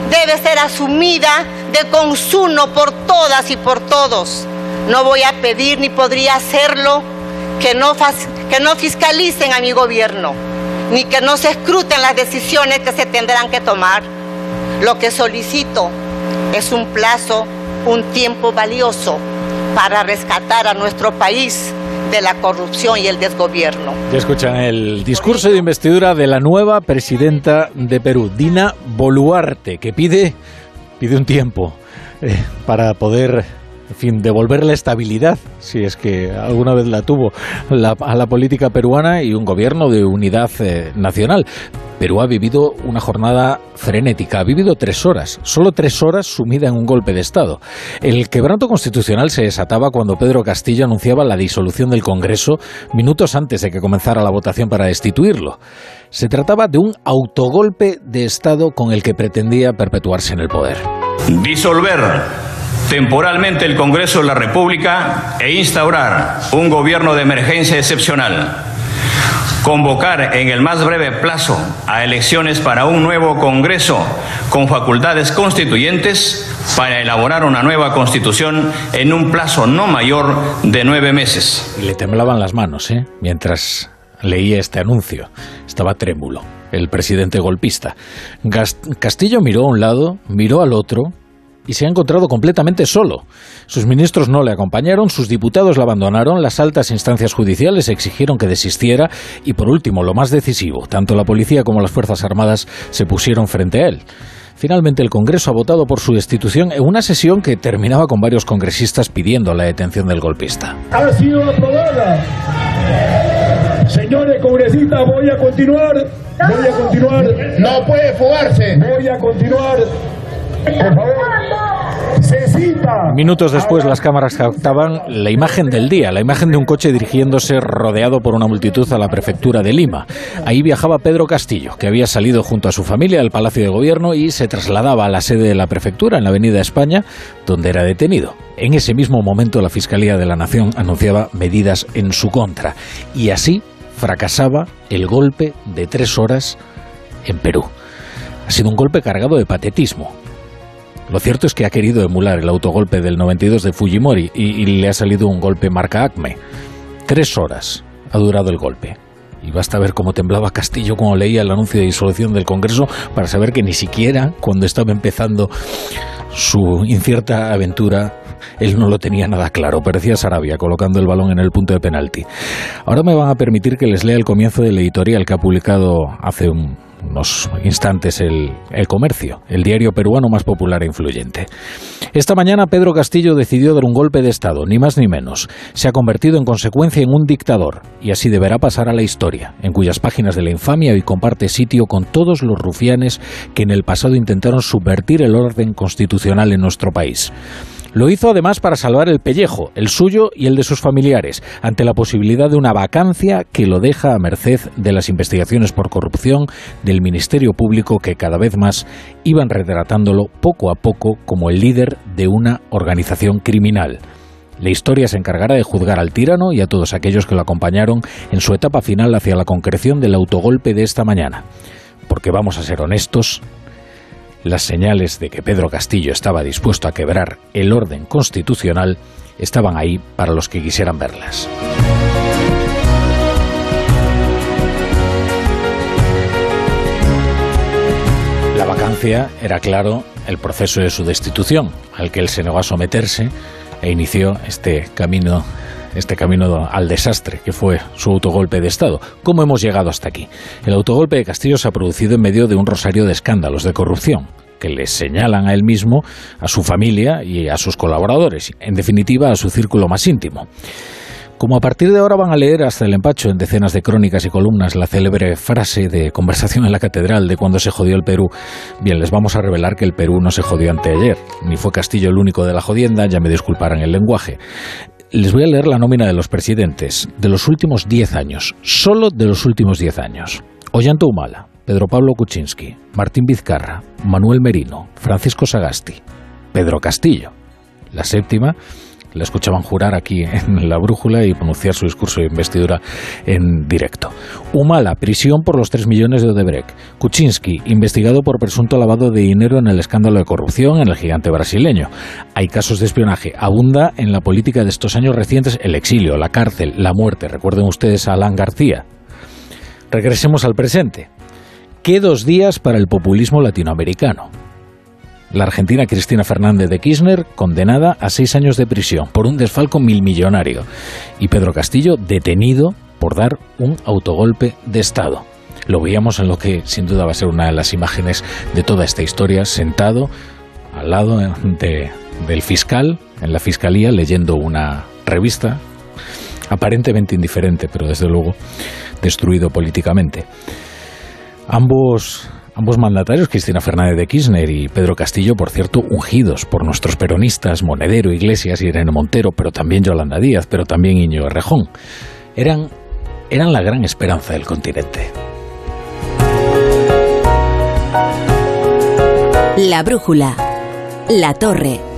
debe ser asumida de consumo por todas y por todos. No voy a pedir ni podría hacerlo que no, que no fiscalicen a mi gobierno, ni que no se escruten las decisiones que se tendrán que tomar. Lo que solicito es un plazo, un tiempo valioso para rescatar a nuestro país de la corrupción y el desgobierno. escuchan el discurso de investidura de la nueva presidenta de Perú, Dina Boluarte, que pide, pide un tiempo eh, para poder en fin, devolverle estabilidad, si es que alguna vez la tuvo, a la política peruana y un gobierno de unidad eh, nacional. Perú ha vivido una jornada frenética, ha vivido tres horas, solo tres horas sumida en un golpe de Estado. El quebranto constitucional se desataba cuando Pedro Castillo anunciaba la disolución del Congreso minutos antes de que comenzara la votación para destituirlo. Se trataba de un autogolpe de Estado con el que pretendía perpetuarse en el poder. Disolver temporalmente el Congreso de la República e instaurar un gobierno de emergencia excepcional. Convocar en el más breve plazo a elecciones para un nuevo Congreso con facultades constituyentes para elaborar una nueva constitución en un plazo no mayor de nueve meses. Y le temblaban las manos, ¿eh? Mientras leía este anuncio. Estaba trémulo, el presidente golpista. Castillo miró a un lado, miró al otro, y se ha encontrado completamente solo. Sus ministros no le acompañaron, sus diputados la abandonaron, las altas instancias judiciales exigieron que desistiera y por último, lo más decisivo, tanto la policía como las Fuerzas Armadas se pusieron frente a él. Finalmente el Congreso ha votado por su destitución en una sesión que terminaba con varios congresistas pidiendo la detención del golpista. Ha sido aprobada. Señores congresistas, voy a continuar. Voy a continuar. No puede fugarse. Voy a continuar. Minutos después las cámaras captaban la imagen del día, la imagen de un coche dirigiéndose rodeado por una multitud a la prefectura de Lima. Ahí viajaba Pedro Castillo, que había salido junto a su familia al Palacio de Gobierno y se trasladaba a la sede de la prefectura en la Avenida España, donde era detenido. En ese mismo momento la Fiscalía de la Nación anunciaba medidas en su contra y así fracasaba el golpe de tres horas en Perú. Ha sido un golpe cargado de patetismo, lo cierto es que ha querido emular el autogolpe del 92 de Fujimori y, le ha salido un golpe marca Acme. Tres horas ha durado el golpe. Y basta ver cómo temblaba Castillo cuando leía el anuncio de disolución del Congreso para saber que ni siquiera cuando estaba empezando su incierta aventura él no lo tenía nada claro, parecía Sarabia colocando el balón en el punto de penalti. Ahora me van a permitir que les lea el comienzo del editorial que ha publicado hace un, unos instantes el, el, Comercio, el diario peruano más popular e influyente. Esta mañana Pedro Castillo decidió dar un golpe de Estado, ni más ni menos. Se ha convertido en consecuencia en un dictador y así deberá pasar a la historia, en cuyas páginas de la infamia hoy comparte sitio con todos los rufianes que en el pasado intentaron subvertir el orden constitucional en nuestro país. Lo hizo además para salvar el pellejo, el suyo y el de sus familiares, ante la posibilidad de una vacancia que lo deja a merced de las investigaciones por corrupción del Ministerio Público que cada vez más iban retratándolo poco a poco como el líder de una organización criminal. La historia se encargará de juzgar al tirano y a todos aquellos que lo acompañaron en su etapa final hacia la concreción del autogolpe de esta mañana. Porque vamos a ser honestos, las señales de que Pedro Castillo estaba dispuesto a quebrar el orden constitucional estaban ahí para los que quisieran verlas. La vacancia era, claro, el proceso de su destitución, al que él se negó a someterse e inició este camino este camino al desastre que fue su autogolpe de Estado. ¿Cómo hemos llegado hasta aquí? El autogolpe de Castillo se ha producido en medio de un rosario de escándalos de corrupción que le señalan a él mismo, a su familia y a sus colaboradores, en definitiva a su círculo más íntimo. Como a partir de ahora van a leer hasta el empacho en decenas de crónicas y columnas la célebre frase de conversación en la catedral de cuando se jodió el Perú, bien, les vamos a revelar que el Perú no se jodió anteayer, ni fue Castillo el único de la jodienda, ya me disculparán el lenguaje. Les voy a leer la nómina de los presidentes de los últimos 10 años, solo de los últimos 10 años. Ollanta Humala, Pedro Pablo Kuczynski, Martín Vizcarra, Manuel Merino, Francisco Sagasti, Pedro Castillo. La séptima la escuchaban jurar aquí en la brújula y pronunciar su discurso de investidura en directo. Humala, prisión por los 3 millones de Odebrecht. Kuczynski, investigado por presunto lavado de dinero en el escándalo de corrupción en el gigante brasileño. Hay casos de espionaje. Abunda en la política de estos años recientes el exilio, la cárcel, la muerte. Recuerden ustedes a Alan García. Regresemos al presente. ¿Qué dos días para el populismo latinoamericano? La argentina Cristina Fernández de Kirchner condenada a seis años de prisión por un desfalco milmillonario y Pedro Castillo detenido por dar un autogolpe de Estado. Lo veíamos en lo que sin duda va a ser una de las imágenes de toda esta historia, sentado al lado del fiscal en la fiscalía leyendo una revista aparentemente indiferente, pero desde luego destruido políticamente. Ambos, ambos mandatarios, Cristina Fernández de Kirchner y Pedro Castillo, por cierto, ungidos por nuestros peronistas, Monedero, Iglesias y Irene Montero, pero también Yolanda Díaz, pero también Iñigo Errejón, eran, eran la gran esperanza del continente. La brújula. La torre.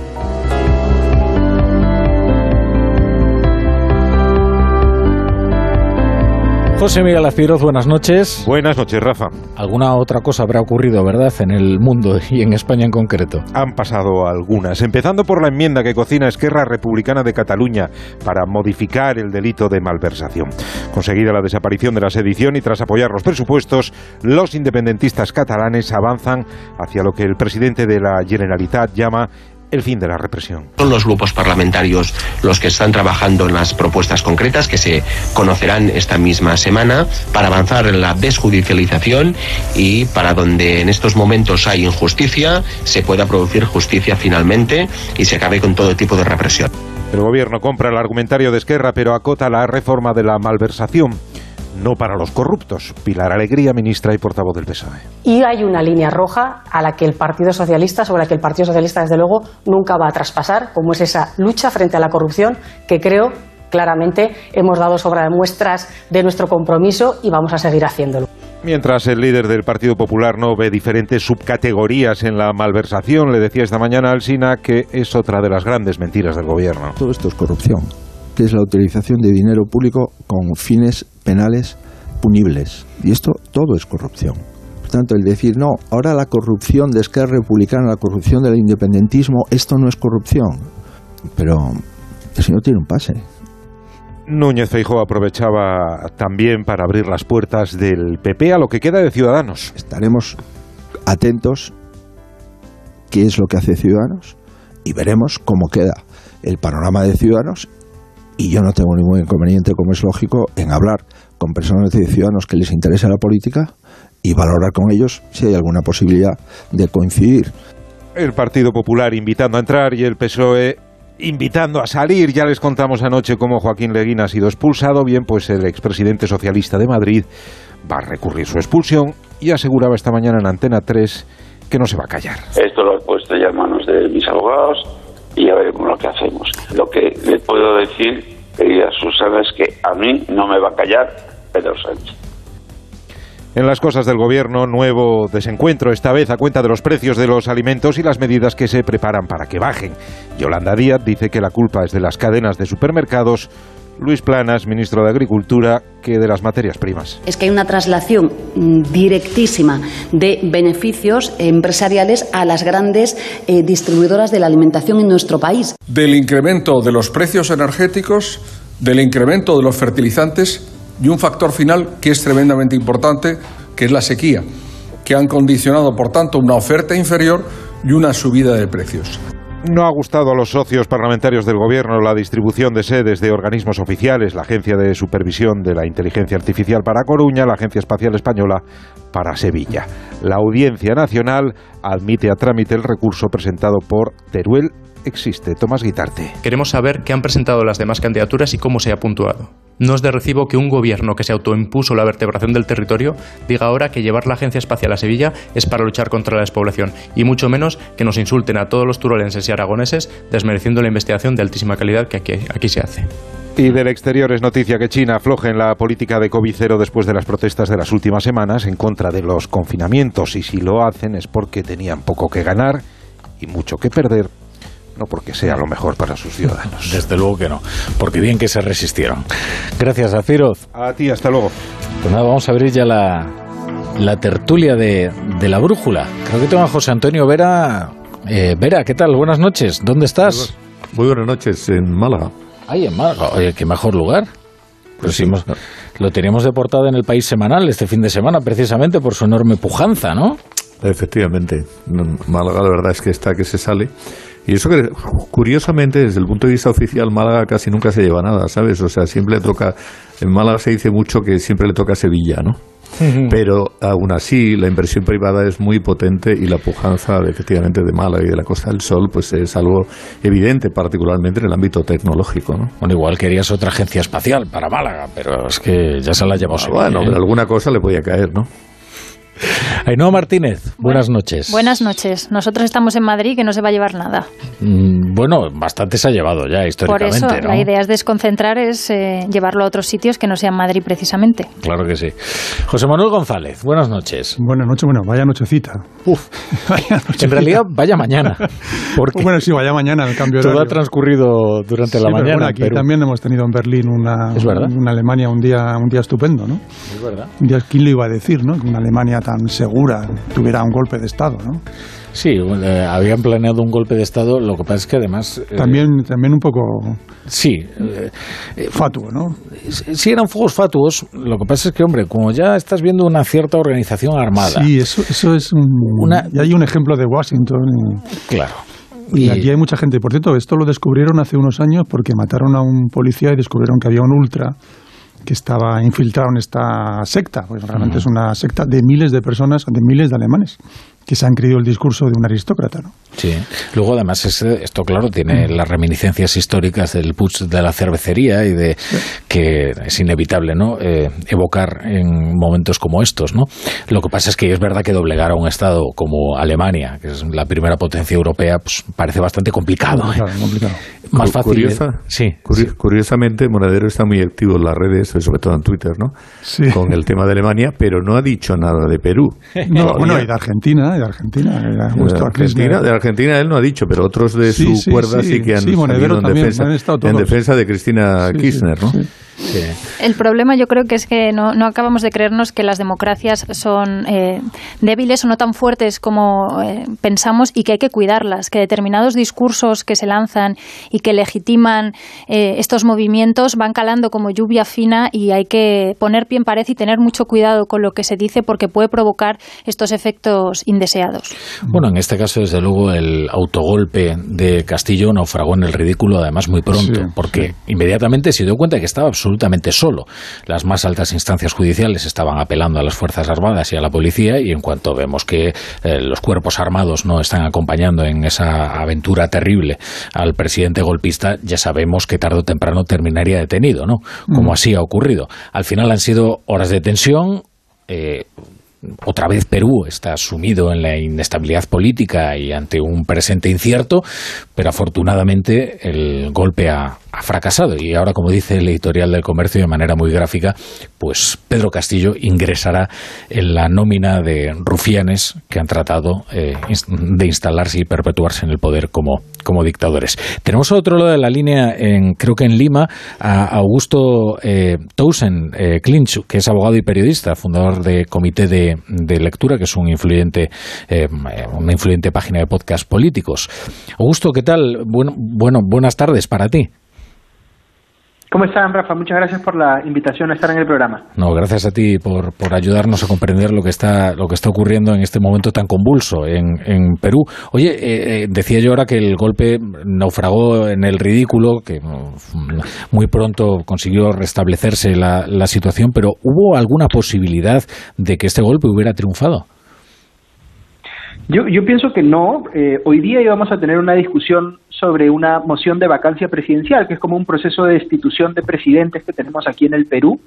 José Miguel Azpiroz, buenas noches. Buenas noches, Rafa. Alguna otra cosa habrá ocurrido, ¿verdad?, en el mundo y en España en concreto. Han pasado algunas, empezando por la enmienda que cocina Esquerra Republicana de Cataluña para modificar el delito de malversación. Conseguida la desaparición de la sedición y tras apoyar los presupuestos, los independentistas catalanes avanzan hacia lo que el presidente de la Generalitat llama el fin de la represión. Son los grupos parlamentarios los que están trabajando en las propuestas concretas que se conocerán esta misma semana para avanzar en la desjudicialización y para donde en estos momentos hay injusticia se pueda producir justicia finalmente y se acabe con todo tipo de represión. El gobierno compra el argumentario de Esquerra pero acota la reforma de la malversación no para los corruptos. Pilar Alegría, ministra y portavoz del PSOE. Y hay una línea roja a la que el Partido Socialista, sobre la que el Partido Socialista, desde luego, nunca va a traspasar, como es esa lucha frente a la corrupción que creo claramente hemos dado sobra de muestras de nuestro compromiso y vamos a seguir haciéndolo. Mientras el líder del Partido Popular no ve diferentes subcategorías en la malversación, le decía esta mañana al SINA que es otra de las grandes mentiras del gobierno. Todo esto es corrupción que es la utilización de dinero público con fines penales punibles. Y esto todo es corrupción. Por tanto, el decir, no, ahora la corrupción de Esquerra Republicana, la corrupción del independentismo, esto no es corrupción. Pero el señor tiene un pase. Núñez Feijóo aprovechaba también para abrir las puertas del PP a lo que queda de Ciudadanos. Estaremos atentos qué es lo que hace Ciudadanos y veremos cómo queda el panorama de Ciudadanos y yo no tengo ningún inconveniente, como es lógico, en hablar con personas de ciudadanos que les interesa la política y valorar con ellos si hay alguna posibilidad de coincidir. El Partido Popular invitando a entrar y el PSOE invitando a salir. Ya les contamos anoche cómo Joaquín Leguín ha sido expulsado. Bien, pues el expresidente socialista de Madrid va a recurrir su expulsión y aseguraba esta mañana en Antena 3 que no se va a callar. Esto lo he puesto ya en manos de mis abogados y ya veremos lo que hacemos. Lo que le puedo decir, querida Susana, es que a mí no me va a callar Pedro Sánchez. En las cosas del gobierno, nuevo desencuentro, esta vez a cuenta de los precios de los alimentos y las medidas que se preparan para que bajen. Yolanda Díaz dice que la culpa es de las cadenas de supermercados Luis Planas, ministro de Agricultura, que de las materias primas. Es que hay una traslación directísima de beneficios empresariales a las grandes eh, distribuidoras de la alimentación en nuestro país. Del incremento de los precios energéticos, del incremento de los fertilizantes y un factor final que es tremendamente importante, que es la sequía, que han condicionado, por tanto, una oferta inferior y una subida de precios. No ha gustado a los socios parlamentarios del Gobierno la distribución de sedes de organismos oficiales, la Agencia de Supervisión de la Inteligencia Artificial para Coruña, la Agencia Espacial Española para Sevilla. La Audiencia Nacional admite a trámite el recurso presentado por Teruel Existe. Tomás Guitarte. Queremos saber qué han presentado las demás candidaturas y cómo se ha puntuado. No es de recibo que un gobierno que se autoimpuso la vertebración del territorio diga ahora que llevar la Agencia Espacial a Sevilla es para luchar contra la despoblación, y mucho menos que nos insulten a todos los turolenses y aragoneses desmereciendo la investigación de altísima calidad que aquí, se hace. Y del exterior es noticia que China afloje en la política de COVID cero después de las protestas de las últimas semanas en contra de los confinamientos y si lo hacen es porque tenían poco que ganar y mucho que perder no porque sea lo mejor para sus ciudadanos. Desde luego que no, porque bien que se resistieron. Gracias, Aciroz. A ti, hasta luego. Pues nada, vamos a abrir ya la, la tertulia de, de, la brújula. Creo que tengo a José Antonio Vera. Eh, Vera, ¿qué tal? Buenas noches. ¿Dónde estás? Muy, buenas noches, en Málaga. Ay, en Málaga. Oye, qué mejor lugar. Pues sí, lo teníamos de portada en el País Semanal este fin de semana, precisamente por su enorme pujanza, ¿no? Efectivamente. Málaga, la verdad es que está que se sale. Y eso que, curiosamente, desde el punto de vista oficial, Málaga casi nunca se lleva nada, ¿sabes? O sea, siempre le toca. En Málaga se dice mucho que siempre le toca a Sevilla, ¿no? Pero aún así, la inversión privada es muy potente y la pujanza, efectivamente, de Málaga y de la Costa del Sol, pues es algo evidente, particularmente en el ámbito tecnológico, ¿no? Bueno, igual querías otra agencia espacial para Málaga, pero es que ya se la llevó ah, Bueno, pero alguna cosa le podía caer, ¿no? Ainhoa Martínez, buenas noches. Buenas noches. Nosotros estamos en Madrid, que no se va a llevar nada. Mm, bueno, bastante se ha llevado ya históricamente. Por eso, ¿no? la idea es desconcentrar, es eh, llevarlo a otros sitios que no sean Madrid precisamente. Claro que sí. José Manuel González, buenas noches. Buenas noches, bueno, vaya nochecita. Uf, vaya nochecita. en realidad vaya mañana. Porque bueno, sí, vaya mañana el cambio de todo ha transcurrido durante Sí, la pero mañana. bueno, aquí pero- también hemos tenido en Berlín una, Es verdad. una Alemania un día, un día estupendo, ¿no? Es verdad. Un día, ¿quién lo iba a decir, no? Que una Alemania tan segura tuviera un golpe de Estado, ¿no? Sí, eh, habían planeado un golpe de Estado, lo que pasa es que además... eh, También, también un poco Sí. eh, fatuo, ¿no? Sí, eran fuegos fatuos. Lo que pasa es que, hombre, como ya estás viendo una cierta organización armada... Sí, eso, eso es un... Y hay un ejemplo de Washington. y- Claro. Y Y- aquí hay mucha gente. Por cierto, esto lo descubrieron hace unos años porque mataron a un policía y descubrieron que había un ultra que estaba infiltrado en esta secta. Pues realmente es una secta de miles de personas, de miles de alemanes, que se han creído el discurso de un aristócrata. ¿no? Sí. Luego, además, es- esto, claro, tiene las reminiscencias históricas del putsch de la cervecería y de que es inevitable, ¿no? Eh, evocar en momentos como estos, ¿no? Lo que pasa es que es verdad que doblegar a un Estado como Alemania, que es la primera potencia europea, pues parece bastante complicado. ¿eh? Complicado, complicado. Más fácil. curiosa- Sí. curi- Curiosamente, Monedero está muy activo en las redes, sobre todo en Twitter, ¿no? Con el tema de Alemania, pero no ha dicho nada de Perú. No, bueno, y de Argentina, y de Argentina. era De justo Argentina, de Argentina él no ha dicho, pero otros de Sí, su sí, cuerda sí. que han salido en defensa, estado en defensa de Cristina Kirchner, ¿no? Sí. El problema yo creo que es que no, no acabamos de creernos que las democracias son eh, débiles o no tan fuertes como eh, pensamos y que hay que cuidarlas, que determinados discursos que se lanzan y que legitiman eh, estos movimientos van calando como lluvia fina y hay que poner pie en pared y tener mucho cuidado con lo que se dice porque puede provocar estos efectos indeseados. Bueno, en este caso, desde luego, el autogolpe de Castillo naufragó en el ridículo, además muy pronto, Sí, porque inmediatamente se dio cuenta de que estaba absolutamente solo. Las más altas instancias judiciales estaban apelando a las Fuerzas Armadas y a la policía, y en cuanto vemos que eh, los cuerpos armados no están acompañando en esa aventura terrible al presidente golpista, ya sabemos que tarde o temprano terminaría detenido, ¿no? Como Mm. así ha ocurrido. Al final han sido horas de tensión. eh, otra vez Perú está sumido en la inestabilidad política y ante un presente incierto, pero afortunadamente el golpe ha, ha fracasado y ahora, como dice el editorial del comercio de manera muy gráfica, pues Pedro Castillo ingresará en la nómina de rufianes que han tratado eh, de instalarse y perpetuarse en el poder como, como dictadores. Tenemos a otro lado de la línea, en, creo que en Lima, a Augusto eh, Townsend eh, Clinch, que es abogado y periodista, fundador de Comité de, de Lectura, que es un influyente, eh, una influyente página de podcast políticos. Augusto, ¿qué tal? Bueno, bueno, buenas tardes para ti. ¿Cómo están, Rafa? Muchas gracias por la invitación a estar en el programa. No, gracias a ti por, por ayudarnos a comprender lo que está lo que está ocurriendo en este momento tan convulso en, en Perú. Oye, eh, eh, decía yo ahora que el golpe naufragó en el ridículo, que mm, muy pronto consiguió restablecerse la, la situación, pero ¿hubo alguna posibilidad de que este golpe hubiera triunfado? Yo, yo pienso que no. Eh, hoy día íbamos a tener una discusión sobre una moción de vacancia presidencial, que es como un proceso de destitución de presidentes que tenemos aquí en el Perú.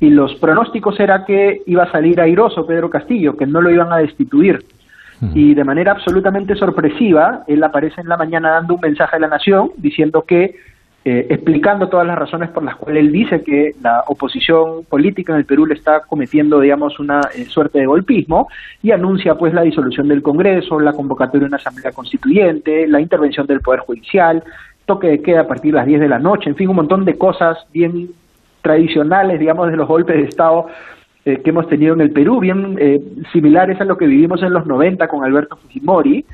Y los pronósticos era que iba a salir airoso Pedro Castillo, que no lo iban a destituir. Y de manera absolutamente sorpresiva, él aparece en la mañana dando un mensaje a la nación diciendo que, eh, explicando todas las razones por las cuales él dice que la oposición política en el Perú le está cometiendo, digamos, una eh, suerte de golpismo, y anuncia pues la disolución del Congreso, la convocatoria de una asamblea constituyente, la intervención del Poder Judicial, toque de queda a partir de las 10 de la noche, en fin, un montón de cosas bien tradicionales, digamos, de los golpes de Estado eh, que hemos tenido en el Perú, bien eh, similares a lo que vivimos en los 90 con Alberto Fujimori.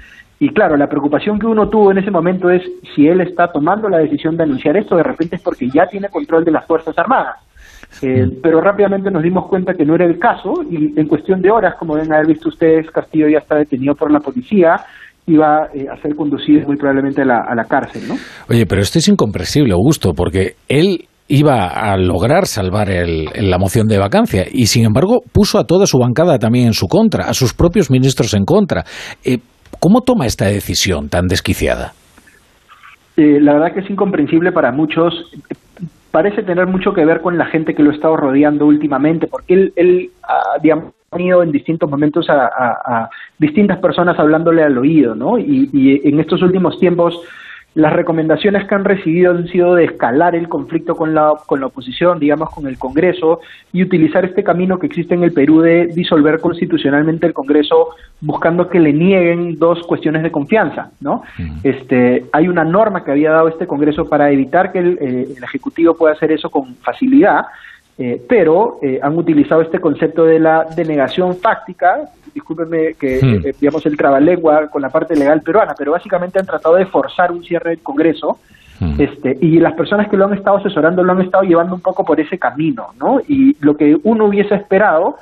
Y claro, la preocupación que uno tuvo en ese momento es si él está tomando la decisión de anunciar esto, de repente es porque ya tiene control de las Fuerzas Armadas. Eh, pero rápidamente nos dimos cuenta que no era el caso y en cuestión de horas, como deben haber visto ustedes, Castillo ya está detenido por la policía y va eh, a ser conducido muy probablemente a la, a la cárcel, ¿no? Oye, pero esto es incomprensible, Augusto, porque él iba a lograr salvar el- la moción de vacancia y, sin embargo, puso a toda su bancada también en su contra, a sus propios ministros en contra. Eh, ¿Cómo toma esta decisión tan desquiciada? Eh, la verdad que es incomprensible para muchos. Parece tener mucho que ver con la gente que lo ha estado rodeando últimamente, porque él, él ah, digamos, ido en distintos momentos a, distintas personas hablándole al oído, ¿no? y en estos últimos tiempos las recomendaciones que han recibido han sido de escalar el conflicto con la, con la oposición, digamos, con el Congreso, y utilizar este camino que existe en el Perú de disolver constitucionalmente el Congreso, buscando que le nieguen dos cuestiones de confianza, ¿no? Este, hay una norma que había dado este Congreso para evitar que el, eh, el Ejecutivo pueda hacer eso con facilidad, eh, pero eh, han utilizado este concepto de la denegación fáctica, discúlpenme que hmm. eh, digamos el trabalengua con la parte legal peruana, pero básicamente han tratado de forzar un cierre del Congreso hmm. este, y las personas que lo han estado asesorando lo han estado llevando un poco por ese camino, ¿no? Y lo que uno hubiese esperado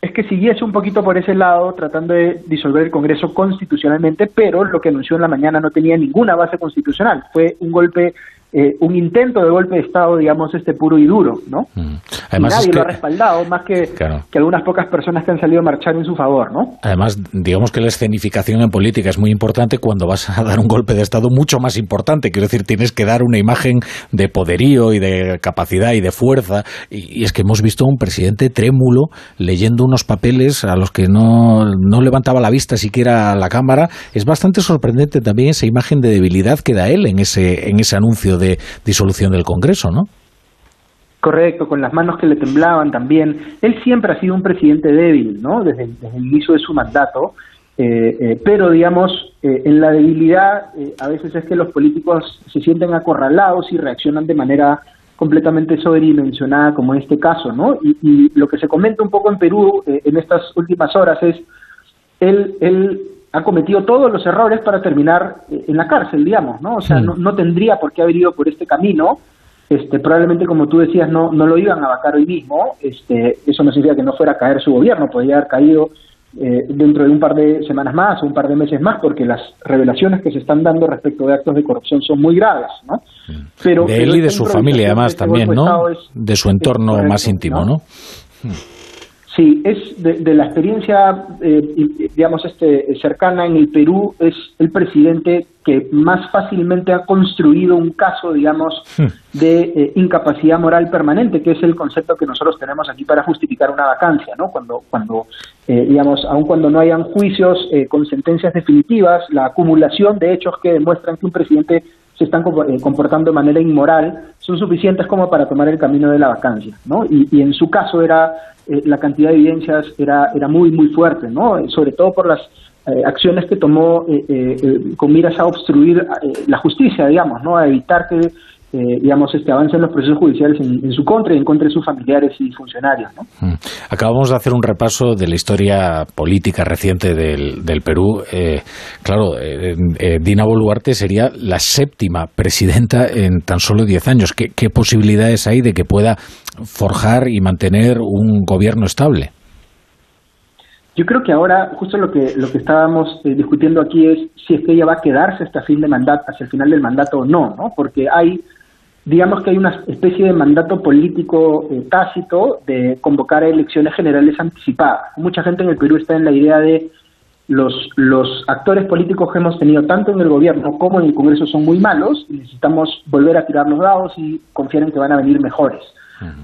es que siguiese un poquito por ese lado, tratando de disolver el Congreso constitucionalmente, pero lo que anunció en la mañana no tenía ninguna base constitucional. Fue un golpe eh, un intento de golpe de Estado, digamos, este puro y duro, ¿no? Mm. Además nadie lo ha respaldado, más que, que algunas pocas personas que han salido a marchar en su favor, ¿no? Además, digamos que la escenificación en política es muy importante cuando vas a dar un golpe de Estado mucho más importante. Quiero decir, tienes que dar una imagen de poderío y de capacidad y de fuerza. Y, es que hemos visto a un presidente trémulo leyendo unos papeles a los que no, no levantaba la vista siquiera a la Cámara. Es bastante sorprendente también esa imagen de debilidad que da él en ese, en ese anuncio de de disolución del Congreso, ¿no? Correcto, con las manos que le temblaban también. Él siempre ha sido un presidente débil, ¿no? Desde, el inicio de su mandato. Eh, eh, pero, digamos, eh, en la debilidad a veces es que los políticos se sienten acorralados y reaccionan de manera completamente sobredimensionada, como en este caso, ¿no? Y, lo que se comenta un poco en Perú en estas últimas horas es, él, él ha cometido todos los errores para terminar eh, en la cárcel, digamos, ¿no? O sea, no, no, tendría por qué haber ido por este camino. Este, probablemente, como tú decías, no, no lo iban a vacar hoy mismo. Este, eso no significa que no fuera a caer su gobierno, podría haber caído eh, dentro de un par de semanas más o un par de meses más, porque las revelaciones que se están dando respecto de actos de corrupción son muy graves, ¿no? Pero, de él y de su familia, además, también, ¿no? de su entorno más íntimo, ¿no? Sí, es de, la experiencia, eh, digamos, este, cercana en el Perú, es el presidente que más fácilmente ha construido un caso, digamos, hmm. de eh, incapacidad moral permanente, que es el concepto que nosotros tenemos aquí para justificar una vacancia, ¿no? Cuando, cuando eh, digamos, aun cuando no hayan juicios con sentencias definitivas, la acumulación de hechos que demuestran que un presidente se están comportando de manera inmoral son suficientes como para tomar el camino de la vacancia, ¿no? Y, y en su caso era eh, la cantidad de evidencias era, era muy, muy fuerte, ¿no? Sobre todo por las eh, acciones que tomó eh, con miras a obstruir la justicia, digamos, ¿no? A evitar que eh, digamos, este avance en los procesos judiciales en, su contra y en contra de sus familiares y funcionarios. ¿no? Mm. Acabamos de hacer un repaso de la historia política reciente del, del Perú. Eh, claro, eh, Dina Boluarte sería la séptima presidenta en tan solo diez años. ¿Qué, ¿Qué posibilidades hay de que pueda forjar y mantener un gobierno estable? Yo creo que ahora justo lo que lo que estábamos discutiendo aquí es si es que ella va a quedarse hasta fin de mandato, hacia el final del mandato o no, ¿no? Porque hay digamos que hay una especie de mandato político eh, tácito de convocar a elecciones generales anticipadas. Mucha gente en el Perú está en la idea de los, los actores políticos que hemos tenido tanto en el gobierno como en el Congreso son muy malos y necesitamos volver a tirar los dados y confiar en que van a venir mejores.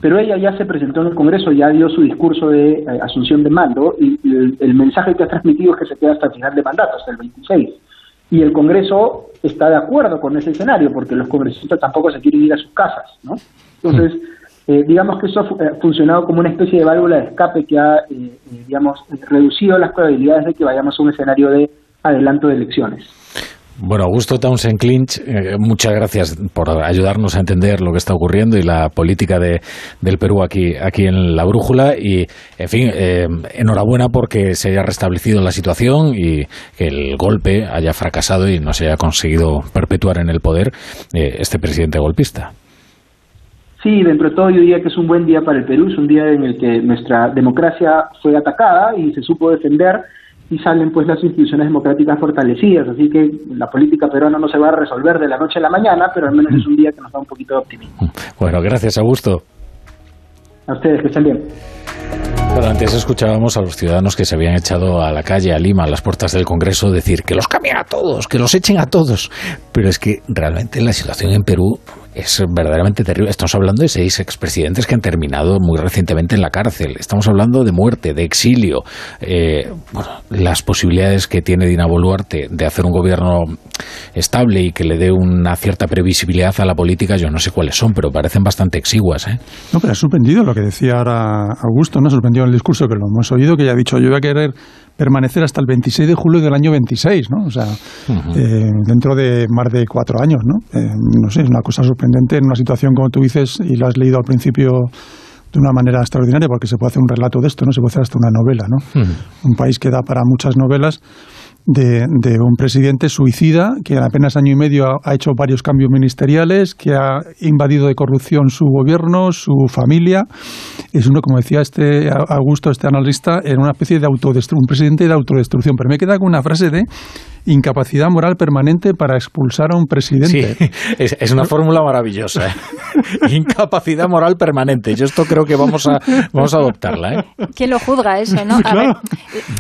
Pero ella ya se presentó en el Congreso, ya dio su discurso de eh, asunción de mando y, el, el, mensaje que ha transmitido es que se queda hasta el final de mandato, hasta el 26 y el Congreso está de acuerdo con ese escenario porque los congresistas tampoco se quieren ir a sus casas, ¿no? Entonces, eh, digamos que eso ha funcionado como una especie de válvula de escape que ha, eh, eh, digamos, reducido las probabilidades de que vayamos a un escenario de adelanto de elecciones. Bueno, Augusto Townsend Clinch, eh, muchas gracias por ayudarnos a entender lo que está ocurriendo y la política de, del Perú aquí, aquí en la brújula. Y, en fin, eh, enhorabuena porque se haya restablecido la situación y que el golpe haya fracasado y no se haya conseguido perpetuar en el poder eh, este presidente golpista. Sí, dentro de todo yo diría que es un buen día para el Perú, es un día en el que nuestra democracia fue atacada y se supo defender y salen pues las instituciones democráticas fortalecidas. Así que la política peruana no se va a resolver de la noche a la mañana, pero al menos es un día que nos da un poquito de optimismo. Bueno, gracias, Augusto. A ustedes, que estén bien. Antes escuchábamos a los ciudadanos que se habían echado a la calle, a Lima, a las puertas del Congreso, decir que los cambien a todos, que los echen a todos. Pero es que realmente la situación en Perú es verdaderamente terrible. Estamos hablando de seis expresidentes que han terminado muy recientemente en la cárcel. Estamos hablando de muerte, de exilio. Eh, bueno, las posibilidades que tiene Dina Boluarte de hacer un gobierno estable y que le dé una cierta previsibilidad a la política, yo no sé cuáles son, pero parecen bastante exiguas. ¿eh? No, pero ha sorprendido lo que decía ahora Augusto, ¿no? Ha sorprendido el discurso que lo hemos oído, que ya ha dicho, yo voy a querer permanecer hasta el 26 de julio del año 26, ¿no? O sea, eh, dentro de más de cuatro años, ¿no? Eh, no sé, es una cosa sorprendente en una situación, como tú dices, y lo has leído al principio de una manera extraordinaria, porque se puede hacer un relato de esto, ¿no? Se puede hacer hasta una novela, ¿no? Un país que da para muchas novelas de, de, un presidente suicida que en apenas año y medio ha, ha, hecho varios cambios ministeriales, que ha invadido de corrupción su gobierno, su familia. Es uno, como decía este Augusto, este analista, en una especie de autodestrucción, un presidente de autodestrucción. Pero me queda con una frase de incapacidad moral permanente para expulsar a un presidente. Sí, es, es una fórmula maravillosa. ¿eh? incapacidad moral permanente. Yo esto creo que vamos a, vamos a adoptarla. ¿eh? ¿Quién lo juzga eso? ¿no? A ver,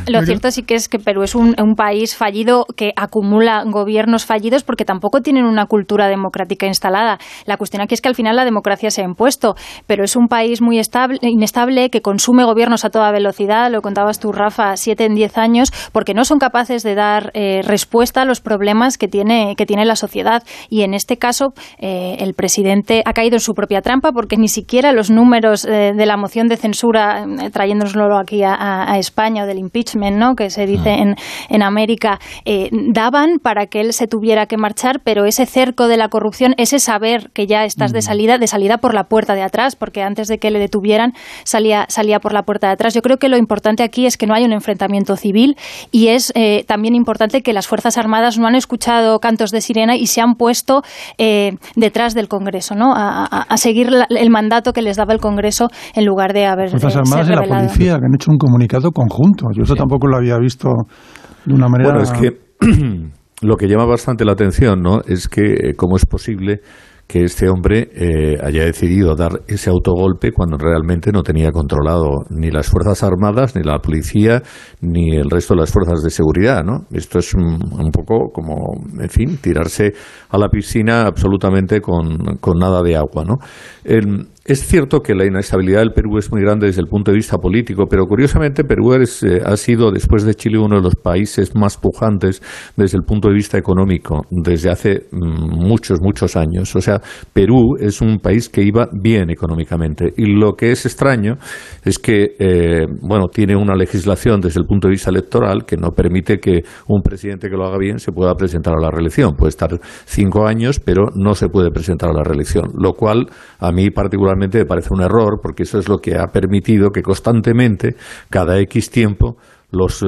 lo cierto sí que es que Perú es un, un, país fallido que acumula gobiernos fallidos porque tampoco tienen una cultura democrática instalada. La cuestión aquí es que al final la democracia se ha impuesto, pero es un país muy estable, inestable que consume gobiernos a toda velocidad, lo contabas tú, Rafa, siete en diez años, porque no son capaces de dar eh, respuesta a los problemas que tiene, que tiene la sociedad. Y en este caso, eh, el presidente ha caído en su propia trampa porque ni siquiera los números eh, de la moción de censura, trayéndonoslo aquí a, a, España, o del impeachment, ¿no? que se dice en, en América, eh, daban para que él se tuviera que marchar, pero ese cerco de la corrupción, ese saber que ya estás de salida, de salida por la puerta de atrás, porque antes de que le detuvieran salía, salía por la puerta de atrás. Yo creo que lo importante aquí es que no hay un enfrentamiento civil y es eh, también importante que las Fuerzas Armadas no han escuchado cantos de sirena y se han puesto eh, detrás del Congreso, ¿no? A, a, a seguir la, el mandato que les daba el Congreso en lugar de haber. Fuerzas Armadas y la policía que han hecho un comunicado conjunto. Yo eso tampoco lo había visto de una manera. Bueno, es que lo que llama bastante la atención, ¿no? Es que cómo es posible que este hombre eh, haya decidido dar ese autogolpe cuando realmente no tenía controlado ni las Fuerzas Armadas, ni la policía, ni el resto de las fuerzas de seguridad, ¿no? Esto es un, un poco como, en fin, tirarse a la piscina absolutamente con, con nada de agua, ¿no? Es cierto que la inestabilidad del Perú es muy grande desde el punto de vista político, pero curiosamente Perú es, eh, ha sido, después de Chile, uno de los países más pujantes desde el punto de vista económico desde hace mm, muchos, muchos años. O sea, Perú es un país que iba bien económicamente. Y lo que es extraño es que, eh, bueno, tiene una legislación desde el punto de vista electoral que no permite que un presidente que lo haga bien se pueda presentar a la reelección. Puede estar cinco años, pero no se puede presentar a la reelección. Lo cual, a mí particularmente, me parece un error porque eso es lo que ha permitido que constantemente, cada X tiempo, los uh,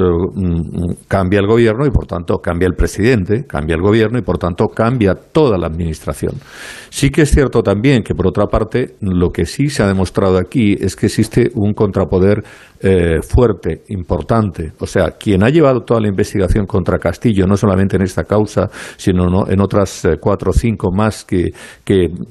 cambia el gobierno y por tanto cambia el presidente, cambia el gobierno y por tanto cambia toda la administración. Sí que es cierto también que por otra parte lo que sí se ha demostrado aquí es que existe un contrapoder eh, fuerte, importante. O sea, quien ha llevado toda la investigación contra Castillo, no solamente en esta causa, sino no, en otras eh, cuatro o cinco más que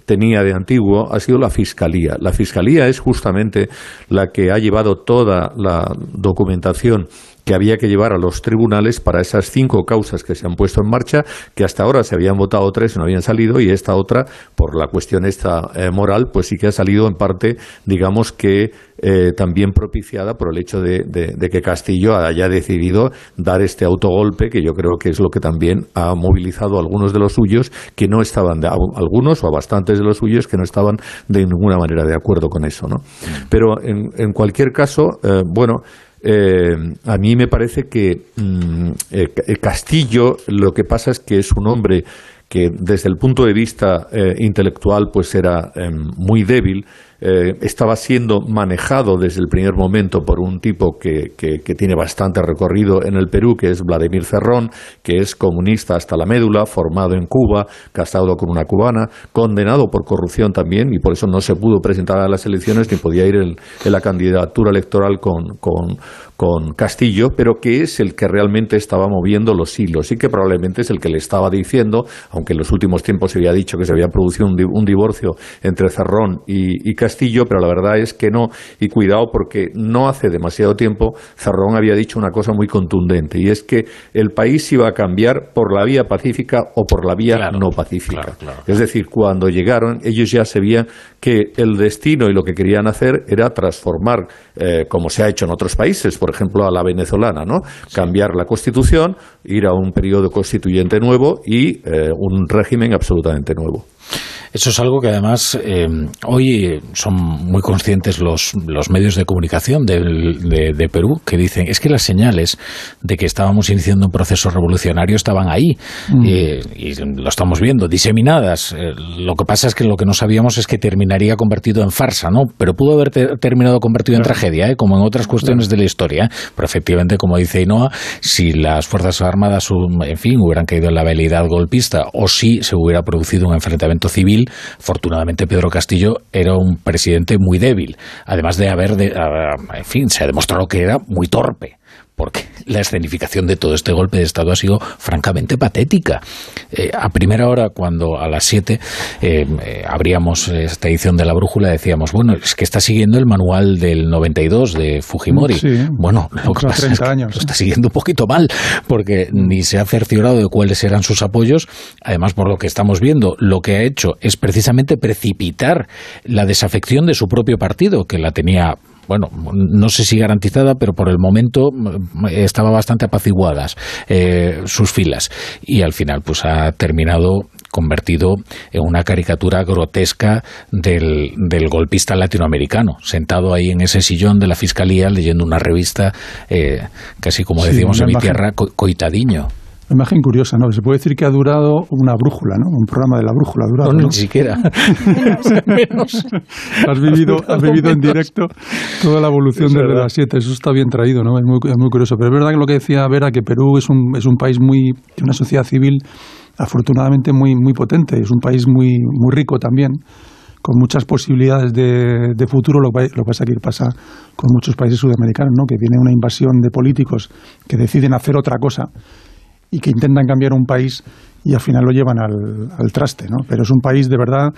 tenía de antiguo, ha sido la Fiscalía. La Fiscalía es justamente la que ha llevado toda la documentación que había que llevar a los tribunales para esas cinco causas que se han puesto en marcha, que hasta ahora se habían votado tres, no habían salido, y esta otra, por la cuestión esta eh, moral, pues sí que ha salido en parte, digamos que eh, también propiciada por el hecho de, de, de, que Castillo haya decidido dar este autogolpe, que yo creo que es lo que también ha movilizado a algunos de los suyos que no estaban, de, a algunos o a bastantes de los suyos que no estaban de ninguna manera de acuerdo con eso, ¿no? Pero en, en cualquier caso, eh, bueno, eh, a mí me parece que mmm, eh, Castillo lo que pasa es que es un hombre que desde el punto de vista eh, intelectual pues era muy débil eh, estaba siendo manejado desde el primer momento por un tipo que, que, que, tiene bastante recorrido en el Perú, que es Vladimir Cerrón, que es comunista hasta la médula, formado en Cuba, casado con una cubana, condenado por corrupción también, y por eso no se pudo presentar a las elecciones ni podía ir en, en la candidatura electoral con, con, con Castillo, pero que es el que realmente estaba moviendo los hilos y que probablemente es el que le estaba diciendo, aunque en los últimos tiempos se había dicho que se había producido un, un divorcio entre Cerrón y, y Castillo, pero la verdad es que no. Y cuidado porque no hace demasiado tiempo Zarrón había dicho una cosa muy contundente y es que el país iba a cambiar por la vía pacífica o por la vía no pacífica. Es decir, cuando llegaron ellos ya sabían que el destino y lo que querían hacer era transformar, eh, como se ha hecho en otros países, por ejemplo a la venezolana, ¿no? Cambiar la constitución, ir a un periodo constituyente nuevo y eh, un régimen absolutamente nuevo. Eso es algo que además eh, hoy son muy conscientes los, los medios de comunicación de, de, Perú que dicen es que las señales de que estábamos iniciando un proceso revolucionario estaban ahí mm. y lo estamos viendo, diseminadas. Eh, lo que pasa es que lo que no sabíamos es que terminaría convertido en farsa, ¿no? Pero pudo haber terminado convertido en tragedia, ¿eh? como en otras cuestiones de la historia. Pero efectivamente, como dice Inoa, si las Fuerzas Armadas, en fin, hubieran caído en la velidad golpista o si se hubiera producido un enfrentamiento civil, Afortunadamente, Pedro Castillo era un presidente muy débil, además de haber, de, en fin, se ha demostrado que era muy torpe porque la escenificación de todo este golpe de Estado ha sido francamente patética. Eh, a primera hora, cuando a las 7 eh, eh, abríamos esta edición de La Brújula, decíamos, bueno, es que está siguiendo el manual del 92 de Fujimori. bueno, lo que pasa es que lo está siguiendo un poquito mal, porque ni se ha cerciorado de cuáles eran sus apoyos. Además, por lo que estamos viendo, lo que ha hecho es precisamente precipitar la desafección de su propio partido, que la tenía bueno, no sé si garantizada, pero por el momento mm, estaba bastante apaciguadas eh, sus filas. Y al final, pues ha terminado convertido en una caricatura grotesca del, golpista latinoamericano, sentado ahí en ese sillón de la fiscalía leyendo una revista, eh, casi como decimos en mi tierra, coitadiño imagen curiosa, ¿no? Se puede decir que ha durado una brújula, ¿no? Un programa de la brújula ha durado. No, ni siquiera. menos, Has vivido, has vivido en directo toda la evolución desde las siete. Eso está bien traído, ¿no? Es muy, muy curioso. Pero es verdad que lo que decía Vera, que Perú es un, es un país muy, una sociedad civil afortunadamente muy, muy potente. Es un país muy, muy rico también con muchas posibilidades de, de futuro. Lo, lo que pasa que pasa con muchos países sudamericanos, ¿no? que viene una invasión de políticos que deciden hacer otra cosa y que intentan cambiar un país y al final lo llevan al, al traste, ¿no? Pero es un país de verdad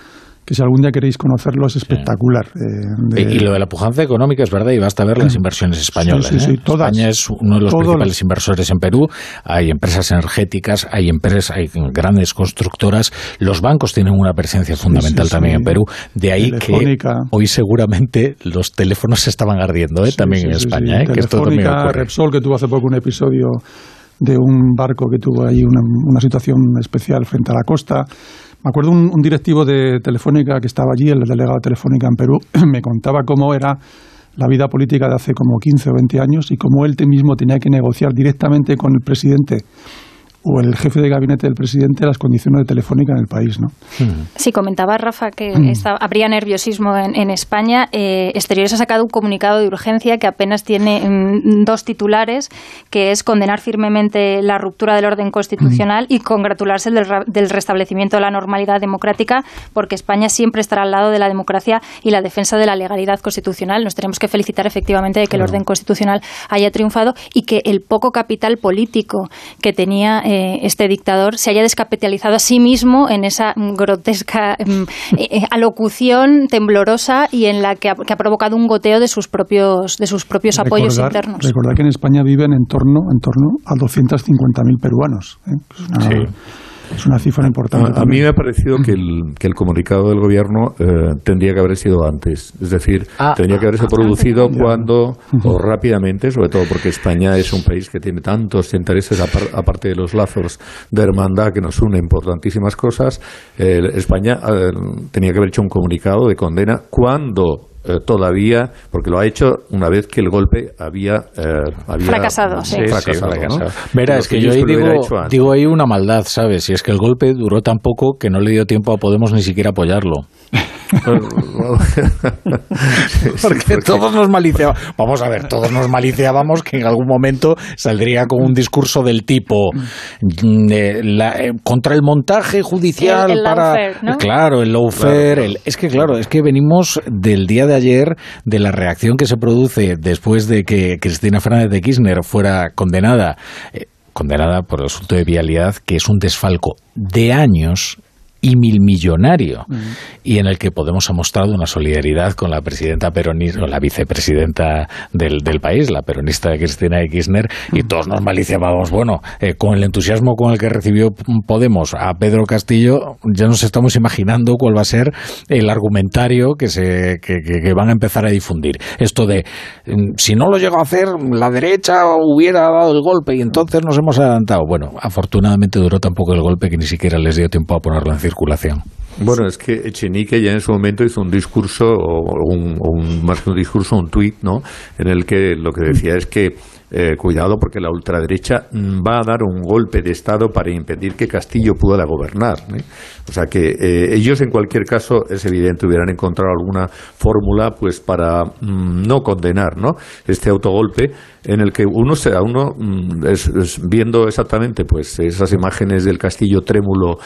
que si algún día queréis conocerlo es espectacular. Eh, y, lo de la pujanza económica es verdad y basta ver las inversiones españolas. Sí, ¿eh? España es uno de los principales inversores en Perú. Hay empresas energéticas, hay empresas, hay grandes constructoras. Los bancos tienen una presencia fundamental también en Perú. De ahí que hoy seguramente los teléfonos estaban ardiendo ¿eh? también en España. ¿eh? Que esto Repsol, que tuvo hace poco un episodio de un barco que tuvo ahí una, una situación especial frente a la costa. Me acuerdo un, un, directivo de Telefónica que estaba allí, el delegado de Telefónica en Perú, me contaba cómo era la vida política de hace como 15 o 20 años y cómo él mismo tenía que negociar directamente con el presidente o el jefe de gabinete del presidente las condiciones de Telefónica en el país. ¿no? Sí, comentaba Rafa que mm. habría nerviosismo en, España. Eh, Exteriores ha sacado un comunicado de urgencia que apenas tiene mm, dos titulares, que es condenar firmemente la ruptura del orden constitucional y congratularse del, restablecimiento de la normalidad democrática, porque España siempre estará al lado de la democracia y la defensa de la legalidad constitucional. Nos tenemos que felicitar efectivamente de que el orden constitucional haya triunfado y que el poco capital político que tenía eh, este dictador se haya descapitalizado a sí mismo en esa grotesca mm, eh, eh, alocución temblorosa y en la que ha, provocado un goteo de sus propios, de sus propios apoyos internos. Recordad que en España viven en torno, en torno a 250.000 peruanos. sí. Es una cifra importante. A, mí me ha parecido que el, que el comunicado del gobierno eh, tendría que haber sido antes. Es decir, ah, tendría que haberse ah, producido cuando, o rápidamente, sobre todo porque España es un país que tiene tantos intereses, aparte de los lazos de hermandad que nos unen por tantísimas cosas. España eh, tenía que haber hecho un comunicado de condena cuando eh, todavía, porque lo ha hecho una vez que el golpe había, eh, había fracasado. Sí. fracasado, Mira, es que, yo ahí digo, digo ahí una maldad, ¿sabes? Si es que el golpe duró tan poco que no le dio tiempo a Podemos ni siquiera apoyarlo. porque todos nos maliciábamos. Vamos a ver, todos nos maliciábamos que en algún momento saldría con un discurso del tipo mm, eh, contra el montaje judicial para. Claro, el lawfare. Es que, claro, es que venimos del día de ayer de la reacción que se produce después de que Cristina Fernández de Kirchner fuera condenada, eh, condenada por el asunto de vialidad, que es un desfalco de años y mil millonario y en el que Podemos ha mostrado una solidaridad con la presidenta peronista, la vicepresidenta del, del país, la peronista Cristina Kirchner, y todos nos maliciábamos, bueno, eh, con el entusiasmo con el que recibió Podemos a Pedro Castillo, ya nos estamos imaginando cuál va a ser el argumentario que, se, que, que van a empezar a difundir. Esto de, mm, si no lo llegó a hacer, la derecha hubiera dado el golpe y entonces nos hemos adelantado. Bueno, afortunadamente duró tan poco el golpe que ni siquiera les dio tiempo a ponerlo en Bueno, es que Echenique ya en su momento hizo un discurso, o un, más que un discurso, un tuit, ¿no? En el que lo que decía es que eh, cuidado porque la ultraderecha va a dar un golpe de Estado para impedir que Castillo pueda gobernar. ¿eh? O sea que eh, ellos en cualquier caso es evidente hubieran encontrado alguna fórmula pues para mm, no condenar ¿no? este autogolpe en el que uno se uno mm, es, viendo exactamente pues esas imágenes del castillo trémulo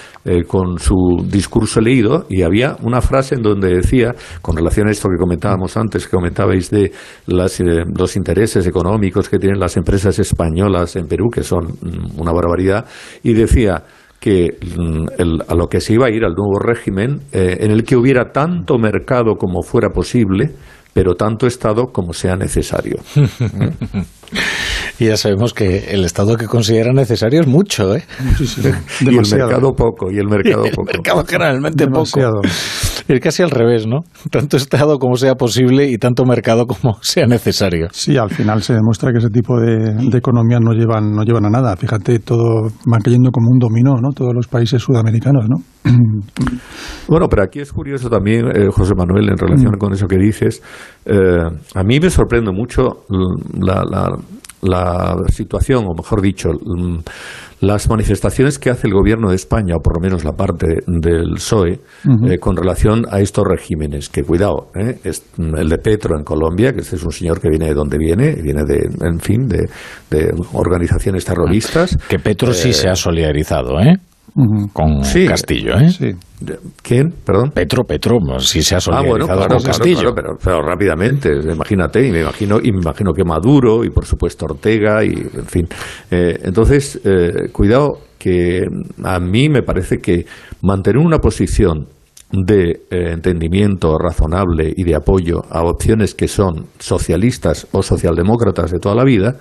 con su discurso leído y había una frase en donde decía con relación a esto que comentábamos antes que comentabais de las, los intereses económicos que tienen las empresas españolas en Perú, que son mm, una barbaridad, y decía que mm, a lo que se iba a ir al nuevo régimen, eh, en el que hubiera tanto mercado como fuera posible, pero tanto Estado como sea necesario. y ya sabemos que el Estado que considera necesario es mucho, ¿eh? y el mercado poco, y el mercado poco. El mercado generalmente Demasiado. poco. Es casi al revés, ¿no? Tanto Estado como sea posible y tanto mercado como sea necesario. Sí, al final se demuestra que ese tipo de, de economías no llevan, no llevan a nada. Fíjate, todo va cayendo como un dominó, ¿no? Todos los países sudamericanos, ¿no? Bueno, pero aquí es curioso también, eh, José Manuel, en relación mm. con eso que dices. Eh, a mí me sorprende mucho la, la, situación, o mejor dicho, las manifestaciones que hace el gobierno de España, o por lo menos la parte del PSOE, eh, con relación a estos regímenes. Que cuidado, es el de Petro en Colombia, que este es un señor que viene de donde viene, viene de, en fin, de, de organizaciones terroristas. Que Petro sí se ha solidarizado, ¿eh? Con Castillo, ¿eh? ¿Quién? Perdón. Petro, Petro, sí se ha solidarizado ah, con Castillo. pero, pero, rápidamente, imagínate, y me imagino, y me imagino que Maduro, y por supuesto Ortega, y en fin. Eh, entonces, eh, cuidado, que a mí me parece que mantener una posición de eh, entendimiento razonable y de apoyo a opciones que son socialistas o socialdemócratas de toda la vida,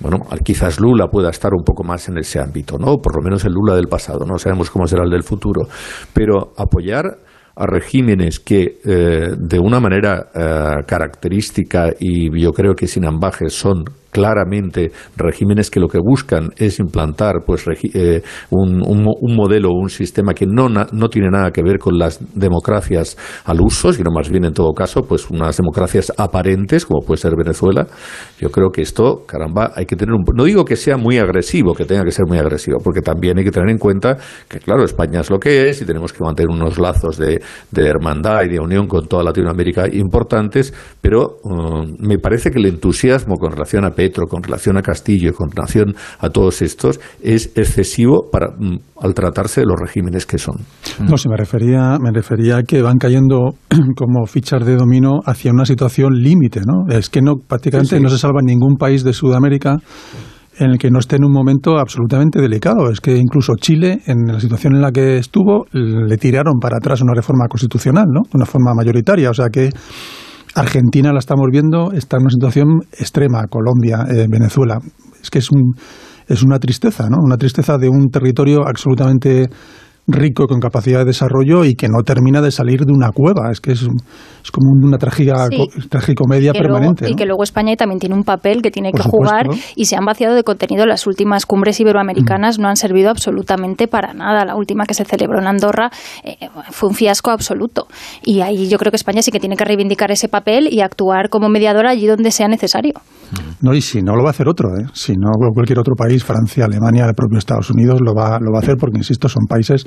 bueno, quizás Lula pueda estar un poco más en ese ámbito, ¿no? Por lo menos el Lula del pasado, no sabemos cómo será el del futuro, pero apoyar a regímenes que eh, de una manera eh, característica y yo creo que sin ambajes son claramente regímenes que lo que buscan es implantar pues eh, un, un, modelo o un sistema que no, no tiene nada que ver con las democracias al uso, sino más bien en todo caso pues unas democracias aparentes como puede ser Venezuela. Yo creo que esto, caramba, hay que tener un... No digo que sea muy agresivo, que tenga que ser muy agresivo, porque también hay que tener en cuenta que, claro, España es lo que es y tenemos que mantener unos lazos de, hermandad y de unión con toda Latinoamérica importantes, pero um, me parece que el entusiasmo con relación a con relación a Castillo y con relación a todos estos es excesivo para, mm, al tratarse de los regímenes que son. No, se me refería, me refería a que van cayendo como fichas de dominó hacia una situación límite, ¿no? Es que no prácticamente no se salva ningún país de Sudamérica en el que no esté en un momento absolutamente delicado. Es que incluso Chile, en la situación en la que estuvo, le tiraron para atrás una reforma constitucional, ¿no? De una forma mayoritaria. O sea que Argentina la estamos viendo, está en una situación extrema, Colombia, eh, Venezuela. Es que es, un, es una tristeza, ¿no? Una tristeza de un territorio absolutamente rico con capacidad de desarrollo y que no termina de salir de una cueva. Es que es, es como una tragicomedia tragicomedia permanente. Y que luego España también tiene un papel que tiene que jugar y se han vaciado de contenido. Las últimas cumbres iberoamericanas mm. no han servido absolutamente para nada. La última que se celebró en Andorra eh, fue un fiasco absoluto. Y ahí yo creo que España sí que tiene que reivindicar ese papel y actuar como mediadora allí donde sea necesario. No, y si no lo va a hacer otro, ¿eh? si no cualquier otro país, Francia, Alemania, el propio Estados Unidos, lo va, lo va a hacer porque, insisto, son países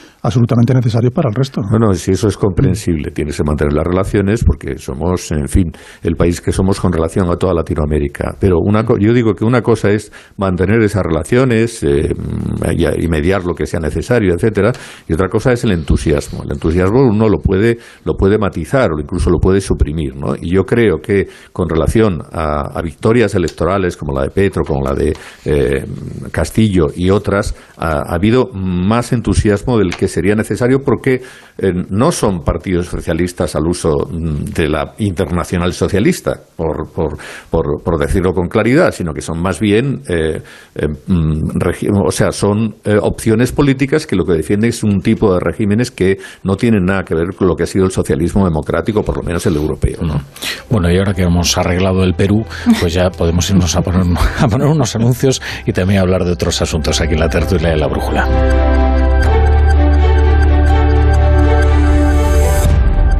absolutamente necesario para el resto. Bueno, si eso es comprensible, tienes que mantener las relaciones porque somos, en fin, el país que somos con relación a toda Latinoamérica. Pero una, yo digo que una cosa es mantener esas relaciones eh, y, mediar lo que sea necesario, etcétera, y otra cosa es el entusiasmo. El entusiasmo uno lo puede, lo puede matizar o incluso lo puede suprimir, ¿no? Y yo creo que con relación a, victorias electorales como la de Petro, como la de eh, Castillo y otras, ha habido más entusiasmo del que sería necesario porque eh, no son partidos socialistas al uso mm, de la internacional socialista, por, por, por, decirlo con claridad, sino que son más bien, eh, eh, mm, o sea, son opciones políticas que lo que defienden es un tipo de regímenes que no tienen nada que ver con lo que ha sido el socialismo democrático, por lo menos el europeo. ¿no? Bueno, y ahora que hemos arreglado el Perú, pues ya podemos irnos a poner, a poner unos anuncios y también hablar de otros asuntos aquí en la tertulia de la brújula.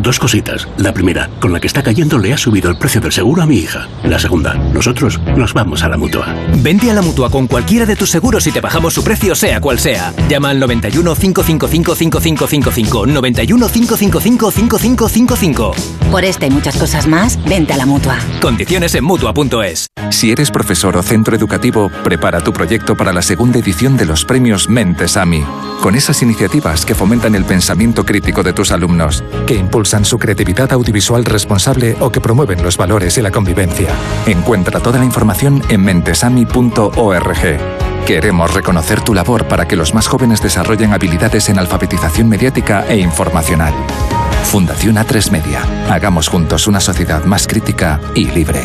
Dos cositas. La primera, con la que está cayendo le ha subido el precio del seguro a mi hija. La segunda, nosotros nos vamos a la mutua. Vente a la mutua con cualquiera de tus seguros y te bajamos su precio, sea cual sea. Llama al 91 555 5555. 91 555 5555. Por esta y muchas cosas más, vente a la mutua. Condiciones en mutua.es. Si eres profesor o centro educativo, prepara tu proyecto para la segunda edición de los premios Mentes AMI. Con esas iniciativas que fomentan el pensamiento crítico de tus alumnos, que impulsan su creatividad audiovisual responsable o que promueven los valores y la convivencia. Encuentra toda la información en mentesami.org. Queremos reconocer tu labor para que los más jóvenes desarrollen habilidades en alfabetización mediática e informacional. Fundación A3 Media. Hagamos juntos una sociedad más crítica y libre.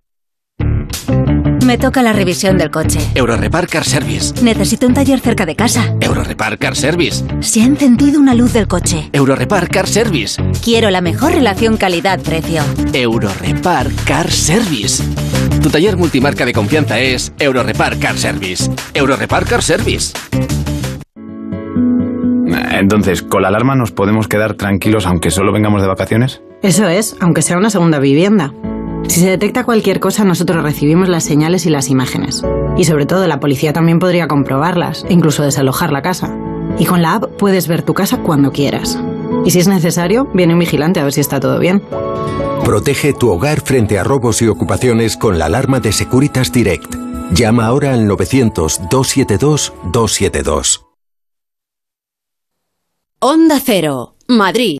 Me toca la revisión del coche. Eurorepar Car Service. Necesito un taller cerca de casa. Eurorepar Car Service. Se ha encendido una luz del coche. Eurorepar Car Service. Quiero la mejor relación calidad-precio. Eurorepar Car Service. Tu taller multimarca de confianza es Eurorepar Car Service. Eurorepar Car Service. Entonces, ¿con la alarma nos podemos quedar tranquilos aunque solo vengamos de vacaciones? Eso es, aunque sea una segunda vivienda. Si se detecta cualquier cosa, nosotros recibimos las señales y las imágenes. Y sobre todo, la policía también podría comprobarlas e incluso desalojar la casa. Y con la app puedes ver tu casa cuando quieras. Y si es necesario, viene un vigilante a ver si está todo bien. Protege tu hogar frente a robos y ocupaciones con la alarma de Securitas Direct. Llama ahora al 900-272-272. Onda Cero, Madrid.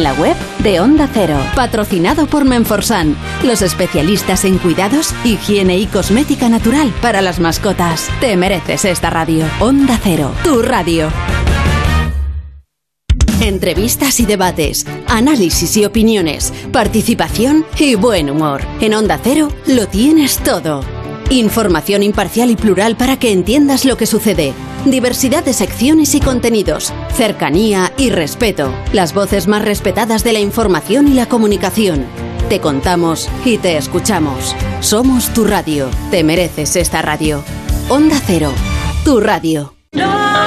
la web de Onda Cero. Patrocinado por Menforsan. Los especialistas en cuidados, higiene y cosmética natural para las mascotas. Te mereces esta radio. Onda Cero. Tu radio. Entrevistas y debates, análisis y opiniones, participación y buen humor. En Onda Cero lo tienes todo. Información imparcial y plural para que entiendas lo que sucede. Diversidad de secciones y contenidos. Cercanía y respeto. Las voces más respetadas de la información y la comunicación. Te contamos y te escuchamos. Somos tu radio. Te mereces esta radio. Onda Cero. Tu radio.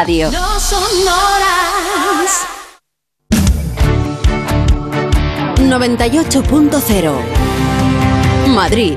No son horas. 98.0 Madrid.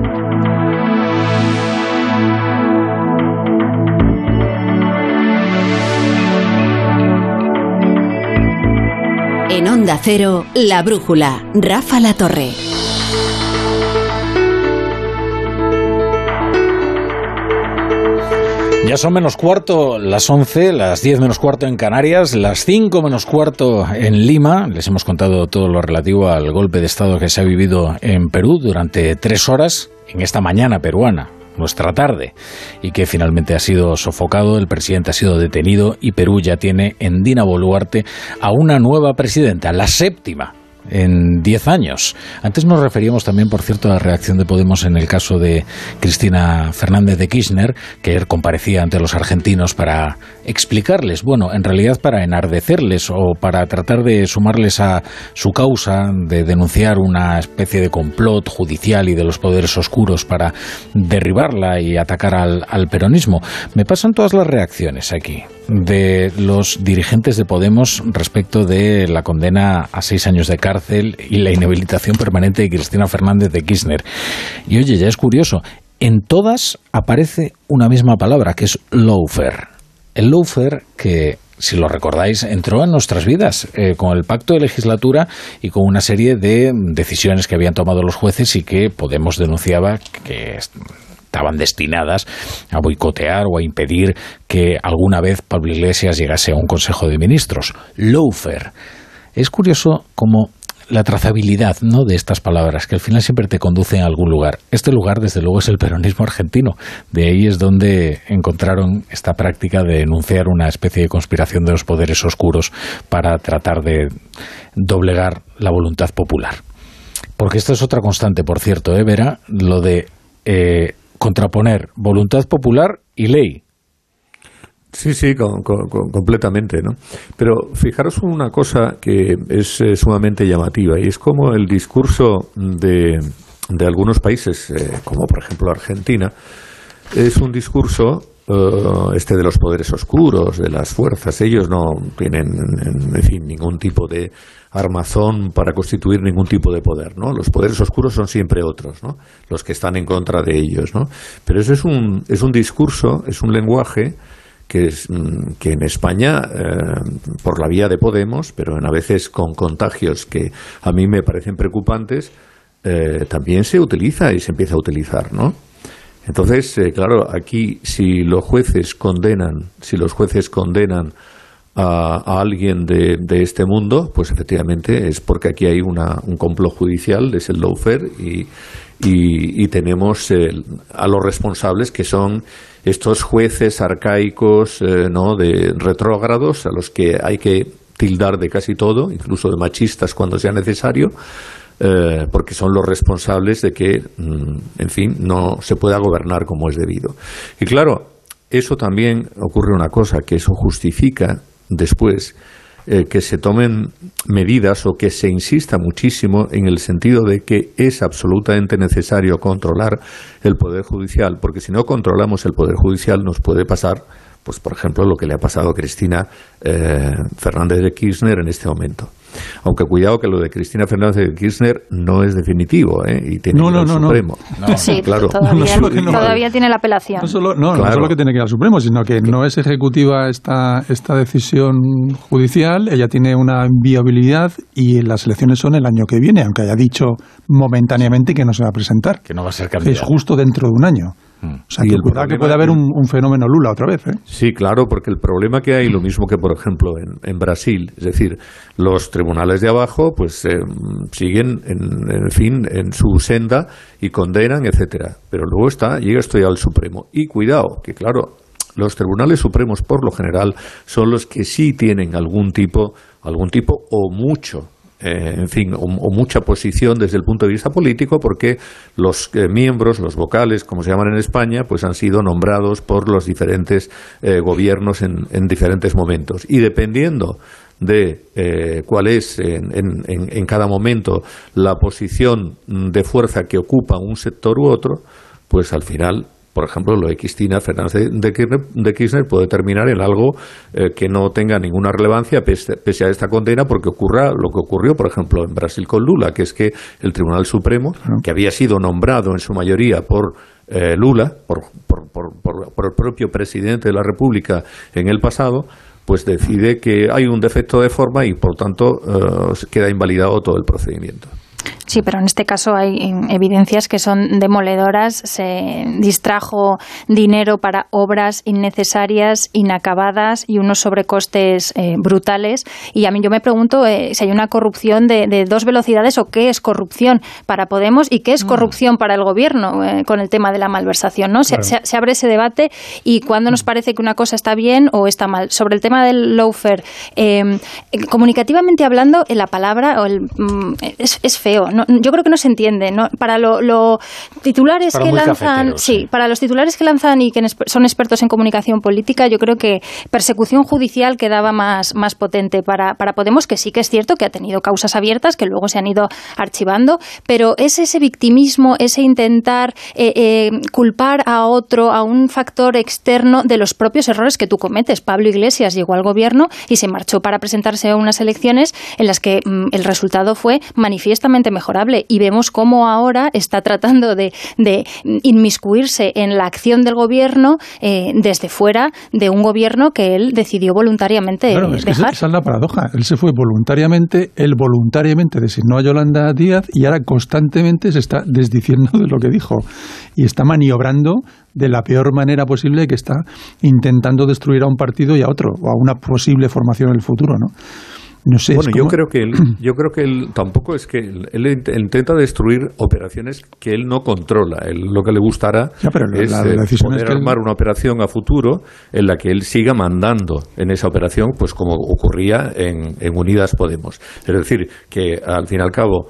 En Onda Cero, La Brújula, Rafa La Torre. Ya son menos cuarto las 11, las 10 menos cuarto en Canarias, las 5 menos cuarto en Lima. Les hemos contado todo lo relativo al golpe de Estado que se ha vivido en Perú durante tres horas en esta mañana peruana nuestra tarde y que finalmente ha sido sofocado, el presidente ha sido detenido y Perú ya tiene en Dina Boluarte a una nueva presidenta, la séptima en 10 años. Antes nos referíamos también, por cierto, a la reacción de Podemos en el caso de Cristina Fernández de Kirchner, que comparecía ante los argentinos para explicarles, bueno, en realidad para enardecerles o para tratar de sumarles a su causa, de denunciar una especie de complot judicial y de los poderes oscuros para derribarla y atacar al, peronismo. Me pasan todas las reacciones aquí de los dirigentes de Podemos respecto de la condena a seis años de cárcel y la inhabilitación permanente de Cristina Fernández de Kirchner. Y oye, ya es curioso, en todas aparece una misma palabra, que es lawfare. El lawfare que si lo recordáis, entró en nuestras vidas eh, con el pacto de legislatura y con una serie de decisiones que habían tomado los jueces y que Podemos denunciaba que estaban destinadas a boicotear o a impedir que alguna vez Pablo Iglesias llegase a un Consejo de Ministros. Lawfare. Es curioso cómo la trazabilidad ¿no? de estas palabras, que al final siempre te conducen a algún lugar. Este lugar, desde luego, es el peronismo argentino. De ahí es donde encontraron esta práctica de enunciar una especie de conspiración de los poderes oscuros para tratar de doblegar la voluntad popular. Porque esto es otra constante, por cierto, ¿eh, Vera? Lo de eh, contraponer voluntad popular y ley. Sí, sí, completamente, ¿no? Pero fijaros una cosa que es eh, sumamente llamativa y es como el discurso de, de algunos países, eh, como por ejemplo Argentina, es un discurso eh, este de los poderes oscuros, de las fuerzas, ellos no tienen, en fin, ningún tipo de armazón para constituir ningún tipo de poder, ¿no? Los poderes oscuros son siempre otros, ¿no? Los que están en contra de ellos, ¿no? Pero eso es un, es un discurso, es un lenguaje que, es, mm, que en España, eh, por la vía de Podemos, pero a veces con contagios que a mí me parecen preocupantes, eh, también se utiliza y se empieza a utilizar, ¿no? Entonces, eh, claro, aquí si los jueces condenan, si los jueces condenan a, alguien de, este mundo, pues efectivamente es porque aquí hay una, un complot judicial, es el lawfare, y, y, tenemos a los responsables que son estos jueces arcaicos, eh, ¿no? de retrógrados, a los que hay que tildar de casi todo, incluso de machistas cuando sea necesario, eh, porque son los responsables de que, mm, en fin, no se pueda gobernar como es debido. Y claro, eso también ocurre una cosa, que eso justifica después eh, que se tomen medidas o que se insista muchísimo en el sentido de que es absolutamente necesario controlar el Poder Judicial, porque si no controlamos el Poder Judicial nos puede pasar pues por ejemplo lo que le ha pasado a Cristina eh, Fernández de Kirchner en este momento. Aunque cuidado que lo de Cristina Fernández de Kirchner no es definitivo ¿eh? y tiene no, que ir al Supremo. Sí, claro. todavía, tiene la apelación. No solo, no, solo que tiene que ir al Supremo, sino que no es ejecutiva esta, esta decisión judicial, ella tiene una viabilidad y las elecciones son el año que viene, aunque haya dicho momentáneamente que no se va a presentar. Que no va a ser Es justo dentro de un año. Mm. O sea, que, que puede haber un, fenómeno Lula otra vez. ¿eh? Sí, claro, porque el problema que hay, lo mismo que por ejemplo en, Brasil, es decir, los tribunales de abajo pues eh, siguen, en, fin, en su senda y condenan, etcétera. Pero luego está, llega esto ya al Supremo. Y cuidado, que claro, los tribunales supremos por lo general son los que sí tienen algún tipo, algún tipo o mucho eh, en fin, o, mucha posición desde el punto de vista político, porque los eh, miembros, los vocales, como se llaman en España, pues han sido nombrados por los diferentes eh, gobiernos en, diferentes momentos. Y dependiendo de cuál es en, en, cada momento la posición de fuerza que ocupa un sector u otro, pues al final por ejemplo, lo de Cristina Fernández de Kirchner, puede terminar en algo eh, que no tenga ninguna relevancia pese, a esta condena, porque ocurra lo que ocurrió, por ejemplo, en Brasil con Lula, que es que el Tribunal Supremo, que había sido nombrado en su mayoría por eh, Lula, por, el propio presidente de la República en el pasado, pues decide que hay un defecto de forma y, por tanto, eh, queda invalidado todo el procedimiento. Sí, pero en este caso hay evidencias que son demoledoras. Se distrajo dinero para obras innecesarias, inacabadas y unos sobrecostes eh, brutales. Y a mí yo me pregunto eh, si hay una corrupción de, dos velocidades o qué es corrupción para Podemos y qué es mm. corrupción para el gobierno eh, con el tema de la malversación. ¿no? Se, abre ese debate y cuando nos parece que una cosa está bien o está mal. Sobre el tema del lawfare, comunicativamente hablando, la palabra o el, mm, es, es feo. ¿no? Yo creo que no se entiende. ¿no? Para los titulares que lanzan, sí, para los titulares que lanzan y que son expertos en comunicación política, yo creo que persecución judicial quedaba más, más potente para, para Podemos, que sí que es cierto que ha tenido causas abiertas que luego se han ido archivando, pero es ese victimismo, ese intentar eh, eh, culpar a otro, a un factor externo de los propios errores que tú cometes. Pablo Iglesias llegó al gobierno y se marchó para presentarse a unas elecciones en las que mm, el resultado fue manifiestamente mejor y vemos cómo ahora está tratando de, inmiscuirse en la acción del gobierno eh, desde fuera de un gobierno que él decidió voluntariamente claro, es esa, es la paradoja. Él se fue voluntariamente, él voluntariamente designó a Yolanda Díaz y ahora constantemente se está desdiciendo de lo que dijo y está maniobrando de la peor manera posible que está intentando destruir a un partido y a otro, o a una posible formación en el futuro, ¿no? Bueno, yo creo que él, yo creo que él tampoco es que él, intenta destruir operaciones que él no controla. Él, lo que le gustará es eh, poder armar una operación a futuro en la que él siga mandando en esa operación, pues como ocurría en, en Unidas Podemos. Es decir, que al fin y al cabo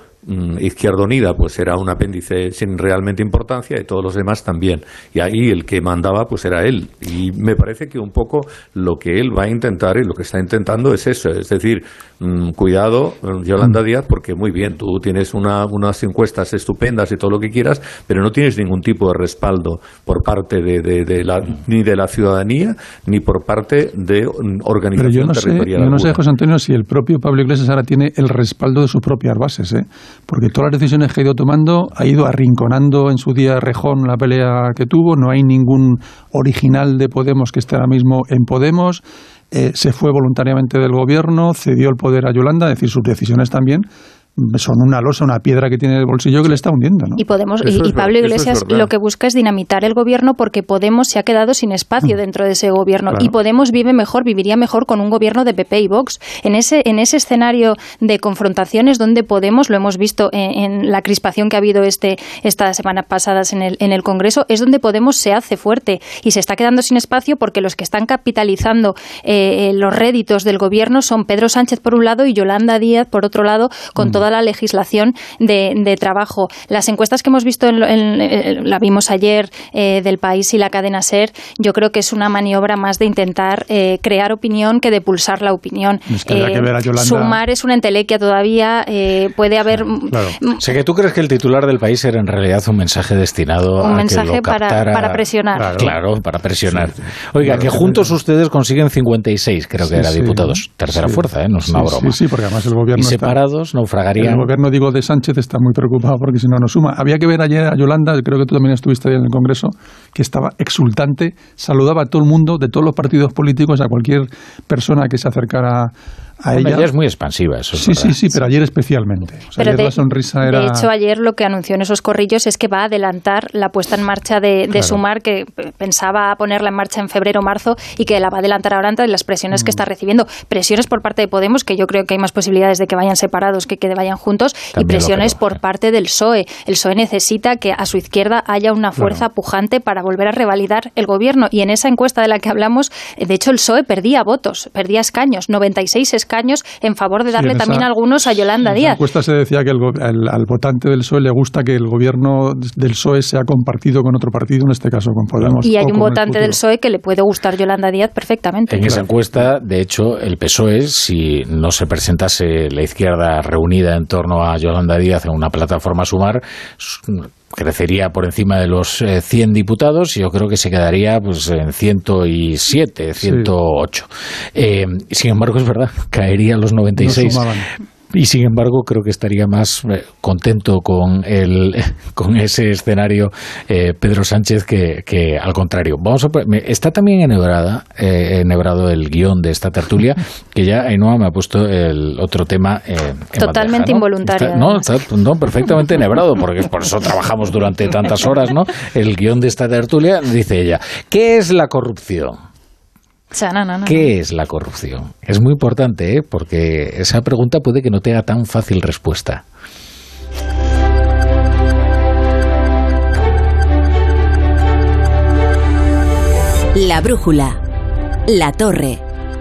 Izquierda Unida pues era un apéndice sin realmente importancia y todos los demás también. Y ahí el que mandaba pues era él. Y me parece que un poco lo que él va a intentar y lo que está intentando es eso, es decir, mm, cuidado mm, Yolanda Díaz porque muy bien, tú tienes una, unas encuestas estupendas y todo lo que quieras, pero no tienes ningún tipo de respaldo por parte de, de, la, ni de la ciudadanía ni por parte de organización pero yo no territorial. Sé, yo no sé, José Antonio, si el propio Pablo Iglesias ahora tiene el respaldo de sus propias bases, ¿eh? Porque todas las decisiones que ha ido tomando ha ido arrinconando en su día Rejón la pelea que tuvo, no hay ningún original de Podemos que esté ahora mismo en Podemos, eh, se fue voluntariamente del gobierno, cedió el poder a Yolanda, es decir, sus decisiones también son una losa, una piedra que tiene el bolsillo que le está hundiendo. ¿no? Y, Podemos, y, Pablo Iglesias lo que busca es dinamitar el gobierno porque Podemos se ha quedado sin espacio mm. dentro de ese gobierno y Podemos vive mejor, viviría mejor con un gobierno de PP y Vox. En ese, en ese escenario de confrontaciones donde Podemos, lo hemos visto en, la crispación que ha habido este, estas semanas pasadas en el, en el Congreso, es donde Podemos se hace fuerte y se está quedando sin espacio porque los que están capitalizando eh, los réditos del gobierno son Pedro Sánchez por un lado y Yolanda Díaz por otro lado, con mm. todo toda la legislación de, trabajo. Las encuestas que hemos visto, en, la vimos ayer eh, del país y la cadena SER, yo creo que es una maniobra más de intentar eh, crear opinión que de pulsar la opinión. Eh, sumar es una entelequia todavía, puede haber... Sé que tú crees que el titular del país era en realidad un mensaje destinado un a mensaje para, para, presionar. Claro, para presionar. Oiga, que juntos ustedes consiguen 56, creo que era diputados. Tercera fuerza, no es una broma. Sí, porque además el gobierno Y separados el gobierno, digo, de Sánchez está muy preocupado porque si no, no suma. Había que ver ayer a Yolanda, creo que tú también estuviste ahí en el Congreso, que estaba exultante, saludaba a todo el mundo, de todos los partidos políticos, a cualquier persona que se acercara a ella. es muy expansiva, eso Sí, sí, sí, pero ayer especialmente. de, la sonrisa era... de hecho, ayer lo que anunció en esos corrillos es que va a adelantar la puesta en marcha de, Sumar, que pensaba ponerla en marcha en febrero o marzo y que la va a adelantar ahora ante las presiones que mm. está recibiendo. Presiones por parte de Podemos, que yo creo que hay más posibilidades de que vayan separados que que vayan juntos, y presiones por parte del PSOE. El PSOE necesita que a su izquierda haya una fuerza pujante para volver a revalidar el gobierno. Y en esa encuesta de la que hablamos, de hecho, el PSOE perdía votos, perdía escaños, 96 escaños años en favor de darle también algunos a Yolanda Díaz. En la encuesta se decía que al votante del PSOE le gusta que el gobierno del PSOE sea compartido con otro partido, en este caso con Podemos. Y hay un votante del PSOE que le puede gustar Yolanda Díaz perfectamente. En esa encuesta, de hecho, el PSOE, si no se presentase la izquierda reunida en torno a Yolanda Díaz en una plataforma Sumar, crecería por encima de los 100 eh, diputados y yo creo que se quedaría pues en 107, 108. Eh, sin embargo, es verdad, caería a los 96 y sin embargo creo que estaría más eh, contento con el con ese escenario eh, Pedro Sánchez que, al contrario. Vamos a está también enhebrada eh, enhebrado el guion de esta tertulia que ya Ainhoa me ha puesto el otro tema totalmente involuntario no, no perfectamente enhebrado porque por eso trabajamos durante tantas horas no el guion de esta tertulia dice ella ¿qué es la corrupción? ¿Qué es la corrupción? Es muy importante, ¿eh? porque esa pregunta puede que no tenga tan fácil respuesta. La brújula. La torre.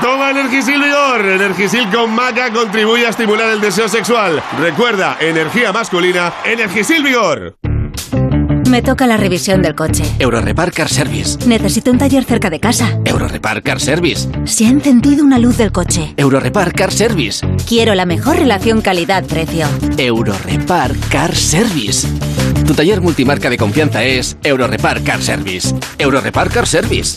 Toma Energisil Vigor. Energisil con maca contribuye a estimular el deseo sexual. Recuerda, energía masculina, Energisil Vigor. Me toca la revisión del coche. Eurorepar Car Service. Necesito un taller cerca de casa. Eurorepar Car Service. Se ha encendido una luz del coche. Eurorepar Car Service. Quiero la mejor relación calidad-precio. Eurorepar Car Service. Tu taller multimarca de confianza es Eurorepar Car Service. Eurorepar Car Service.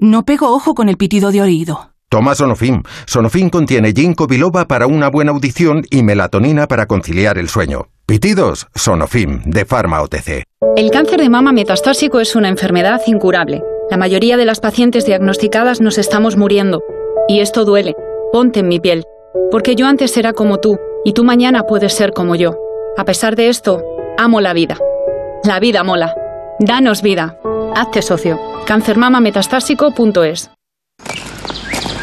No pego ojo con el pitido de oído. Toma Sonofim. Sonofim contiene ginkgo biloba para una buena audición y melatonina para conciliar el sueño. Pitidos, Sonofim, de Pharma OTC. El cáncer de mama metastásico es una enfermedad incurable. La mayoría de las pacientes diagnosticadas nos estamos muriendo. Y esto duele. Ponte en mi piel. Porque yo antes era como tú, y tú mañana puedes ser como yo. A pesar de esto, amo la vida. La vida mola. Danos vida. Hazte socio. Cancermamametastásico.es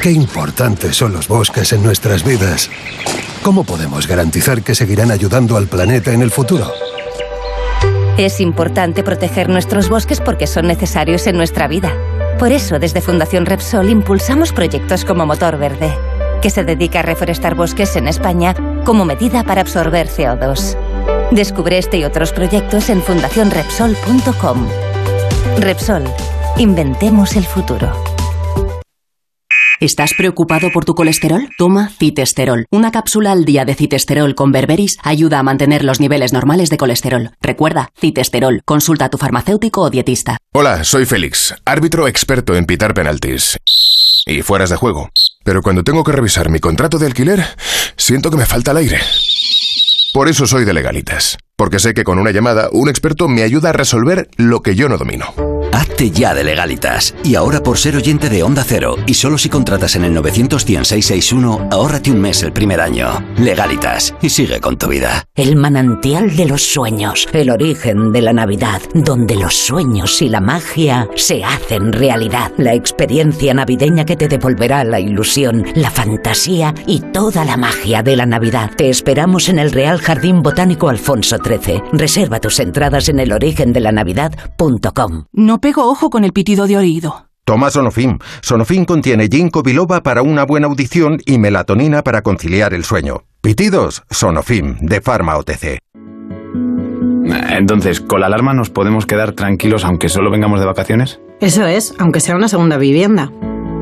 Qué importantes son los bosques en nuestras vidas. ¿Cómo podemos garantizar que seguirán ayudando al planeta en el futuro? Es importante proteger nuestros bosques porque son necesarios en nuestra vida. Por eso, desde Fundación Repsol impulsamos proyectos como Motor Verde, que se dedica a reforestar bosques en España como medida para absorber CO2. Descubre este y otros proyectos en fundacionrepsol.com. Repsol, inventemos el futuro. ¿Estás preocupado por tu colesterol? Toma citesterol. Una cápsula al día de citesterol con berberis ayuda a mantener los niveles normales de colesterol. Recuerda, citesterol. Consulta a tu farmacéutico o dietista. Hola, soy Félix, árbitro experto en pitar penaltis y fueras de juego. Pero cuando tengo que revisar mi contrato de alquiler, siento que me falta el aire. Por eso soy de legalitas, porque sé que con una llamada un experto me ayuda a resolver lo que yo no domino. Hazte ya de legalitas. Y ahora por ser oyente de Onda Cero, y solo si contratas en el 91661, ahórrate un mes el primer año. Legalitas, y sigue con tu vida. El manantial de los sueños, el origen de la Navidad, donde los sueños y la magia se hacen realidad. La experiencia navideña que te devolverá la ilusión, la fantasía y toda la magia de la Navidad. Te esperamos en el Real Jardín Botánico Alfonso XIII. Reserva tus entradas en elorigendelannavidad.com. No pego ojo con el pitido de oído. Toma Sonofim. Sonofim contiene ginkgo biloba para una buena audición y melatonina para conciliar el sueño. Pitidos, Sonofim, de Pharma OTC. Entonces, ¿con la alarma nos podemos quedar tranquilos aunque solo vengamos de vacaciones? Eso es, aunque sea una segunda vivienda.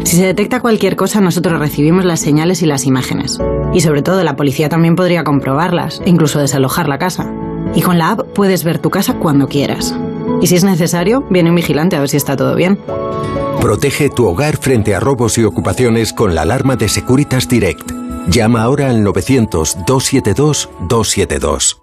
Si se detecta cualquier cosa, nosotros recibimos las señales y las imágenes. Y sobre todo, la policía también podría comprobarlas, e incluso desalojar la casa. Y con la app puedes ver tu casa cuando quieras. Y si es necesario, viene un vigilante a ver si está todo bien. Protege tu hogar frente a robos y ocupaciones con la alarma de Securitas Direct. Llama ahora al 900-272-272.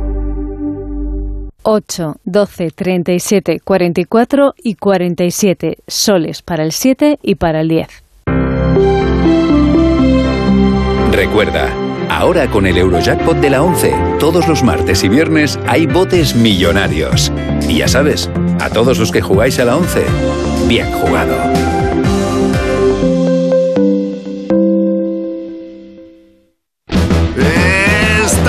8, 12, 37, 44 y 47 soles para el 7 y para el 10. Recuerda, ahora con el Eurojackpot de la 11, todos los martes y viernes hay botes millonarios. Y ya sabes, a todos los que jugáis a la 11, bien jugado.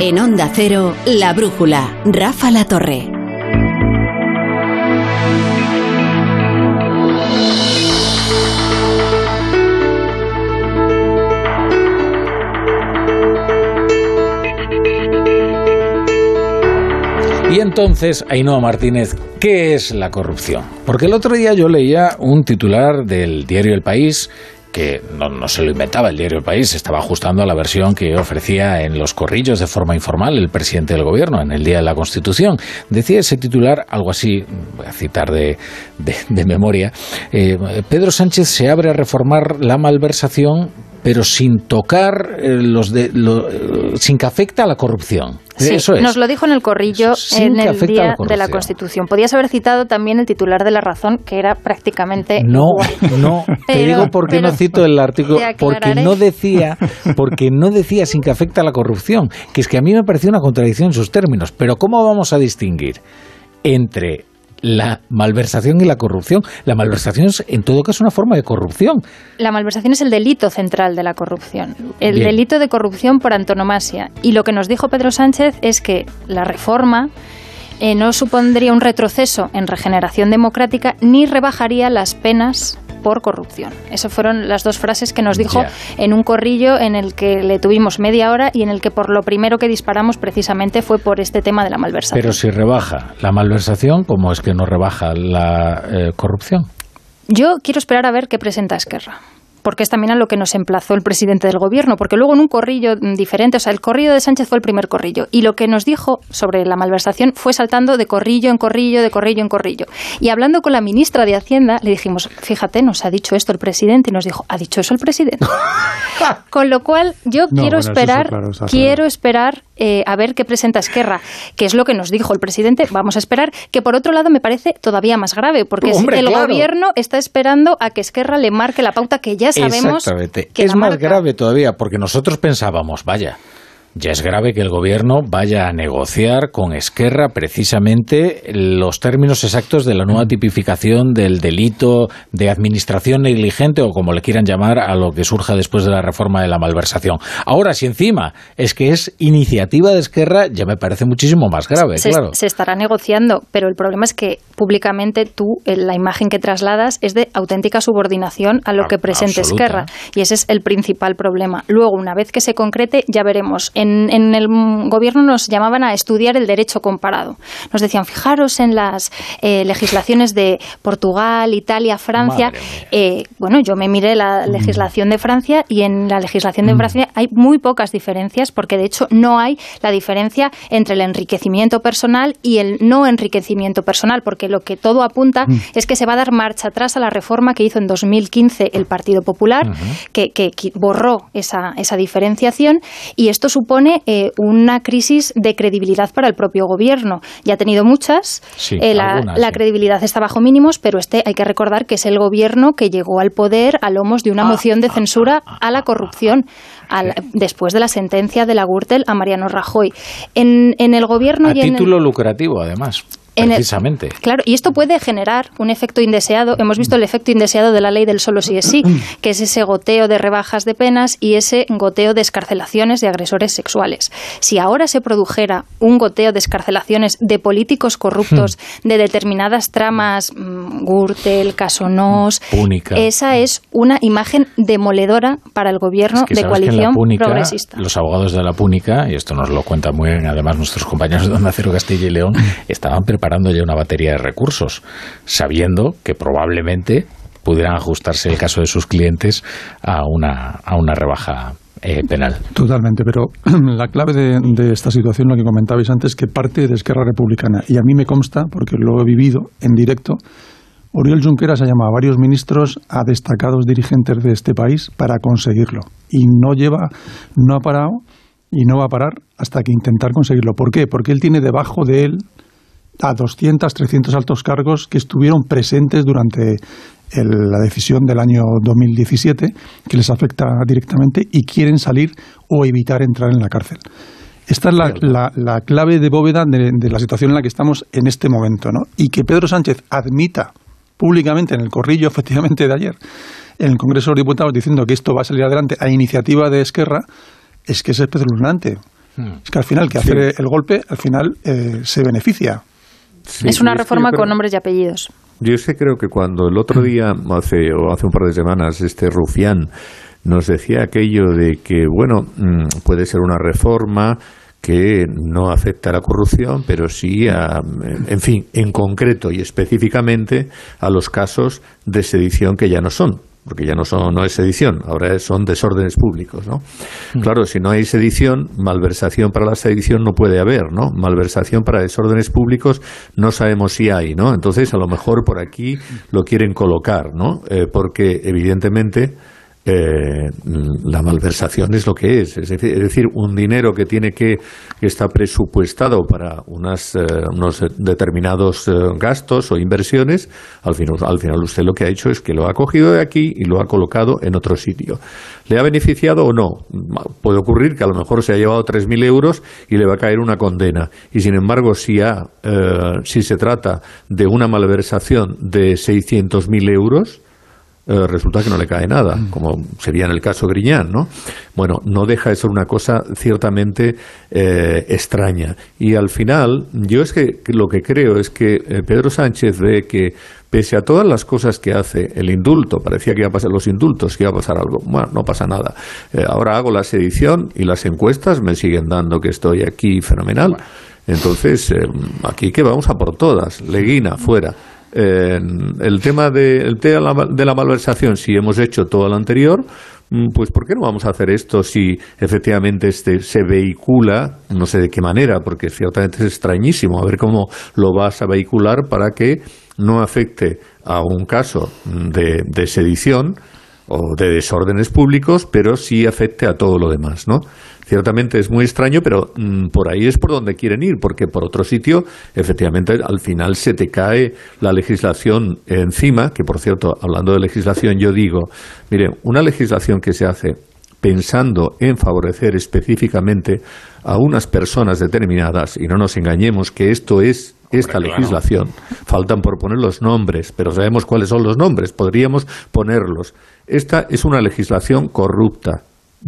En Onda Cero, La Brújula, Rafa La Torre. Y entonces, Ainhoa Martínez, ¿qué es la corrupción? Porque el otro día yo leía un titular del diario El País que no, no, se lo inventaba el diario El País, estaba ajustando a la versión que ofrecía en los corrillos de forma informal el presidente del gobierno en el Día de la Constitución. Decía ese titular algo así, voy a citar de, de, memoria, eh, Pedro Sánchez se abre a reformar la malversación pero sin tocar eh, los de, lo, eh, sin que afecte a la corrupción. Sí, Eso es. nos lo dijo en el corrillo en el día la de la. Constitución. Podías haber citado también el titular de La Razón, que era prácticamente No, igual. no, te digo por qué no cito el artículo, porque no decía, porque no decía sin que afecte a la corrupción, que es que a mí me pareció una contradicción en sus términos, pero ¿cómo vamos a distinguir entre la malversación y la corrupción? La malversación es en todo caso una forma de corrupción. La malversación es el delito central de la corrupción, el Bien. delito de corrupción por antonomasia. Y lo que nos dijo Pedro Sánchez es que la reforma eh, no supondría un retroceso en regeneración democrática ni rebajaría las penas por corrupción. Esas fueron las dos frases que nos dijo en un corrillo en el que le tuvimos media hora y en el que por lo primero que disparamos precisamente fue por este tema de la malversación. Pero si rebaja la malversación, ¿cómo es que no rebaja la eh, corrupción? Yo quiero esperar a ver qué presenta Esquerra. Porque es también a lo que nos emplazó el presidente del gobierno. Porque luego en un corrillo diferente, o sea, el corrillo de Sánchez fue el primer corrillo. Y lo que nos dijo sobre la malversación fue saltando de corrillo en corrillo, de corrillo en corrillo. Y hablando con la ministra de Hacienda, le dijimos, fíjate, nos ha dicho esto el presidente. Y nos dijo, ¿ha dicho eso el presidente? con lo cual, yo No, quiero bueno, eso esperar, claro, quiero esperar eh, a ver qué presenta Esquerra, que es lo que nos dijo el presidente. Vamos a esperar, que por otro lado me parece todavía más grave, porque Hombre, el claro. gobierno está esperando a que Esquerra le marque la pauta que ya sabemos Exactamente. que es más grave todavía, porque nosotros pensábamos, vaya, ya es grave que el gobierno vaya a negociar con Esquerra precisamente los términos exactos de la nueva tipificación del delito de administración negligente o como le quieran llamar a lo que surja después de la reforma de la malversación. Ahora, si encima es que es iniciativa de Esquerra, ya me parece muchísimo más grave, se, claro. se estará negociando, pero el problema es que públicamente tú, eh, la imagen que trasladas es de auténtica subordinación a lo A- que presente absoluta. Esquerra. Y ese es el principal problema. Luego, una vez que se concrete, ya veremos. En, en el mm, gobierno nos llamaban a estudiar el derecho comparado. Nos decían, fijaros en las eh, legislaciones de Portugal, Italia, Francia. Eh, bueno, yo me miré la legislación de Francia y en la legislación Mm. de Francia hay muy pocas diferencias porque de hecho no hay la diferencia entre el enriquecimiento personal y el no enriquecimiento personal porque lo que todo apunta Mm. es que se va a dar marcha atrás a la reforma que hizo en 2015 el Partido Popular que, que- que borró esa, esa diferenciación y esto supone eh, una crisis de credibilidad para el propio gobierno. Ya ha tenido muchas, Sí, eh, la, algunas, la sí. credibilidad está bajo mínimos, pero este hay que recordar que es el gobierno que llegó al poder a lomos de una moción de censura a la corrupción. al- después de la sentencia de la Gürtel a Mariano Rajoy. En, en el gobierno A y en el- título lucrativo, además, en el- precisamente. Claro, y esto puede generar un efecto indeseado. Hemos visto el efecto indeseado de la ley del solo sí es sí, que es ese goteo de rebajas de penas y ese goteo de escarcelaciones de agresores sexuales. Si ahora se produjera un goteo de escarcelaciones de políticos corruptos, de determinadas tramas, mm, Gürtel, Casonos, Púnica. esa es una imagen demoledora para el gobierno Es que de coalición Púnica, progresista. Los abogados de la Púnica, y esto nos lo cuentan muy bien además nuestros compañeros de Onda Cero Castilla y León, estaban preparando ya una batería de recursos, sabiendo que probablemente pudieran ajustarse el caso de sus clientes a una, a una rebaja eh, penal. Totalmente, pero la clave de, de esta situación, lo que comentabais antes, que parte de Esquerra Republicana. Y a mí me consta, porque lo he vivido en directo, Oriol Junqueras ha llamado a varios ministros, a destacados dirigentes de este país para conseguirlo. Y no lleva, no ha parado y no va a parar hasta que intentar conseguirlo. ¿Por qué? Porque él tiene debajo de él a 200, 300 altos cargos que estuvieron presentes durante el- la decisión del año 2017, que les afecta directamente y quieren salir o evitar entrar en la cárcel. Esta es la, la- la clave de bóveda de, de la situación en la que estamos en este momento. ¿no? Y que Pedro Sánchez admita públicamente en el corrillo, efectivamente, de ayer, en el Congreso de los Diputados, diciendo que esto va a salir adelante a iniciativa de Esquerra, es que es espeluznante. Es que al final, que hace el golpe, al final eh, se beneficia. Es una reforma con nombres y apellidos. Yo sé, creo que cuando el otro día, hace, o hace un par de semanas, este rufián nos decía aquello de que, bueno, mm, puede ser una reforma que no afecta a la corrupción, pero sí a, en fin, en concreto y específicamente a los casos de sedición que ya no son porque ya no, son, no es sedición, ahora son desórdenes públicos, ¿no? Mm. Claro, si no hay sedición, malversación para la sedición no puede haber, ¿no? Malversación para desórdenes públicos no sabemos si hay, ¿no? Entonces, a lo mejor por aquí lo quieren colocar, ¿no? Eh, porque, evidentemente, eh, la malversación es lo que es. Es decir, un dinero que tiene que, que está presupuestado para unas, eh, unos determinados eh, gastos o inversiones, al final, al final usted lo que ha hecho es que lo ha cogido de aquí y lo ha colocado en otro sitio. ¿Le ha beneficiado o no? Puede ocurrir que a lo mejor se ha llevado 3.000 euros y le va a caer una condena. Y sin embargo, si, ha, si se trata de una malversación de 600.000 euros, eh, resulta que no le cae nada, mm. como sería en el caso Griñán, ¿no? Bueno, no deja de ser una cosa ciertamente eh, extraña. Y al final, yo es que lo que creo es que eh, Pedro Sánchez ve que pese a todas las cosas que hace, el indulto, parecía que iba a pasar los indultos, que iba a pasar algo. Bueno, no pasa nada. ahora hago la sedición y las encuestas me siguen dando que estoy aquí fenomenal. Entonces, aquí que vamos a por todas. Leguina, fuera el tema de, el tema de la malversación, si hemos hecho todo lo anterior, mm, pues ¿por qué no vamos a hacer esto si efectivamente este se vehicula, no sé de qué manera, porque ciertamente es extrañísimo, a ver cómo lo vas a vehicular para que no afecte a un caso de, de sedición o de desórdenes públicos, pero sí afecte a todo lo demás, ¿no? Ciertamente es muy extraño, pero mm, por ahí es por donde quieren ir, porque por otro sitio, efectivamente, al final se te cae la legislación encima, que por cierto, hablando de legislación, yo digo, mire, una legislación que se hace pensando en favorecer específicamente a unas personas determinadas, y no nos engañemos que esto es esta legislación. Faltan por poner los nombres, pero sabemos cuáles son los nombres, podríamos ponerlos. Esta es una legislación corrupta,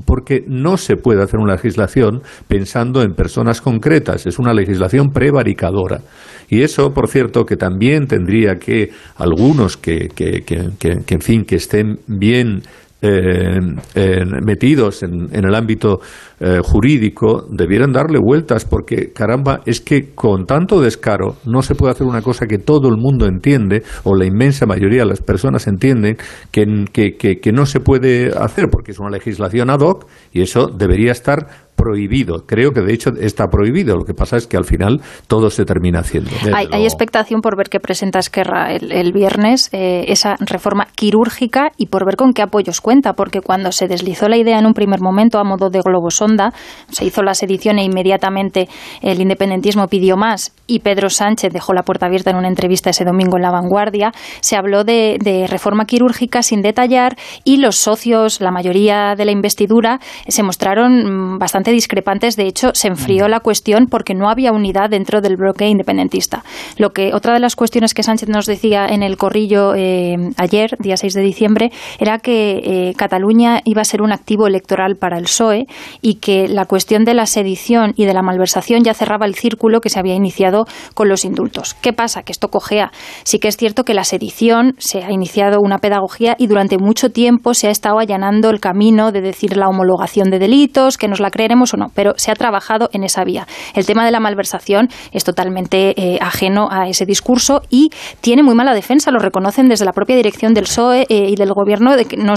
porque no se puede hacer una legislación pensando en personas concretas, es una legislación prevaricadora. Y eso, por cierto, que también tendría que algunos que, que, que, que en fin, que estén bien eh, metidos en, el ámbito eh, jurídico debieran darle vueltas porque, caramba, es que con tanto descaro no se puede hacer una cosa que todo el mundo entiende o la inmensa mayoría de las personas entienden que, que, que no se puede hacer porque es una legislación ad hoc y eso debería estar prohibido. Creo que de hecho está prohibido. Lo que pasa es que al final todo se termina haciendo. Hay, expectación por ver qué presenta Esquerra el, viernes, eh, esa reforma quirúrgica y por ver con qué apoyos cuenta, porque cuando se deslizó la idea en un primer momento a modo de globosonda, se hizo la sedición e inmediatamente el independentismo pidió más y Pedro Sánchez dejó la puerta abierta en una entrevista ese domingo en La Vanguardia, se habló de, de reforma quirúrgica sin detallar y los socios, la mayoría de la investidura, se mostraron mm, bastante discrepantes. De hecho, se enfrió mm. la cuestión porque no había unidad dentro del bloque independentista. Lo que otra de las cuestiones que Sánchez nos decía en el corrillo eh, ayer, día 6 de diciembre, era que eh, Cataluña iba a ser un activo electoral para el PSOE y que la cuestión de la sedición y de la malversación ya cerraba el círculo que se había iniciado con los indultos. ¿Qué pasa? Que esto cojea. Sí que es cierto que la sedición se ha iniciado una pedagogía y durante mucho tiempo se ha estado allanando el camino de decir la homologación de delitos, que nos la creeremos o no, pero se ha trabajado en esa vía. El tema de la malversación es totalmente eh, ajeno a ese discurso y tiene muy mala defensa, lo reconocen desde la propia dirección del PSOE eh, y del Gobierno, de que no,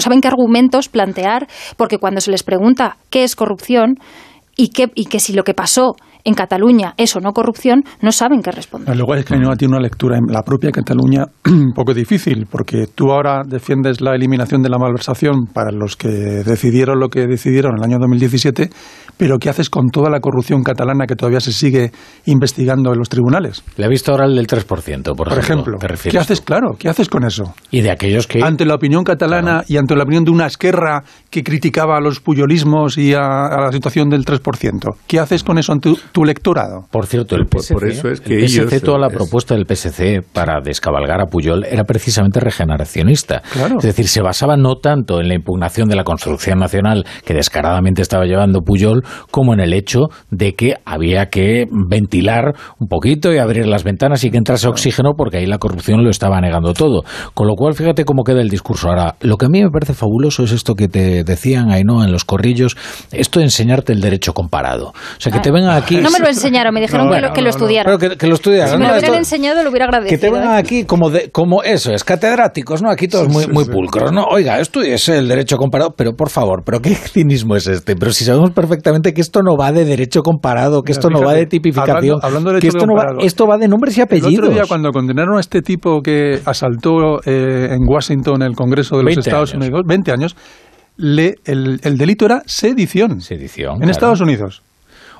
saben qué argumentos plantear, porque cuando se les pregunta qué es corrupción, y que, y que si lo que pasó en Cataluña es o no corrupción, no saben qué responder. Luego es que no tiene una lectura en la propia Cataluña un poco difícil, porque tú ahora defiendes la eliminación de la malversación para los que decidieron lo que decidieron en el año 2017, pero ¿qué haces con toda la corrupción catalana que todavía se sigue investigando en los tribunales? Le he visto ahora el del 3%, por, por ejemplo. ¿Qué haces, claro, qué haces con eso? Y de aquellos que... Ante la opinión catalana y ante la opinión de una esquerra que criticaba a los puyolismos y a, a la situación del 3%, ¿qué haces con eso ante tu lectorado. Por cierto, el PSC, por eso es que el PSC, ellos, toda la es- propuesta del PSC para descabalgar a Puyol era precisamente regeneracionista. Claro. Es decir, se basaba no tanto en la impugnación de la construcción nacional que descaradamente estaba llevando Puyol, como en el hecho de que había que ventilar un poquito y abrir las ventanas y que entrase oxígeno porque ahí la corrupción lo estaba negando todo. Con lo cual, fíjate cómo queda el discurso. Ahora, lo que a mí me parece fabuloso es esto que te decían, Ainhoa, en los corrillos, esto de enseñarte el derecho comparado. O sea, que te vengan aquí... No me lo enseñaron, me dijeron No, que, lo, que lo estudiara. Pero que, que lo estudiaran. si me lo hubieran Esto- enseñado, lo hubiera agradecido. que te vengan aquí como de, como eso es catedráticos, ¿no? Aquí todos muy, muy pulcros, ¿no? Oiga, estudiese el derecho comparado, pero por favor, pero qué cinismo es este. Pero si sabemos perfectamente que esto no va de derecho comparado, que Mira, esto no va de tipificación, hablando- hablando de que derecho esto no va, comparado, esto va de nombres y El apellidos. otro día, cuando condenaron a este tipo que asaltó eh, en Washington el Congreso de los 20 Estados años. Unidos, 20 años, le, el, el delito era sedición. Sedición. En claro. Estados Unidos.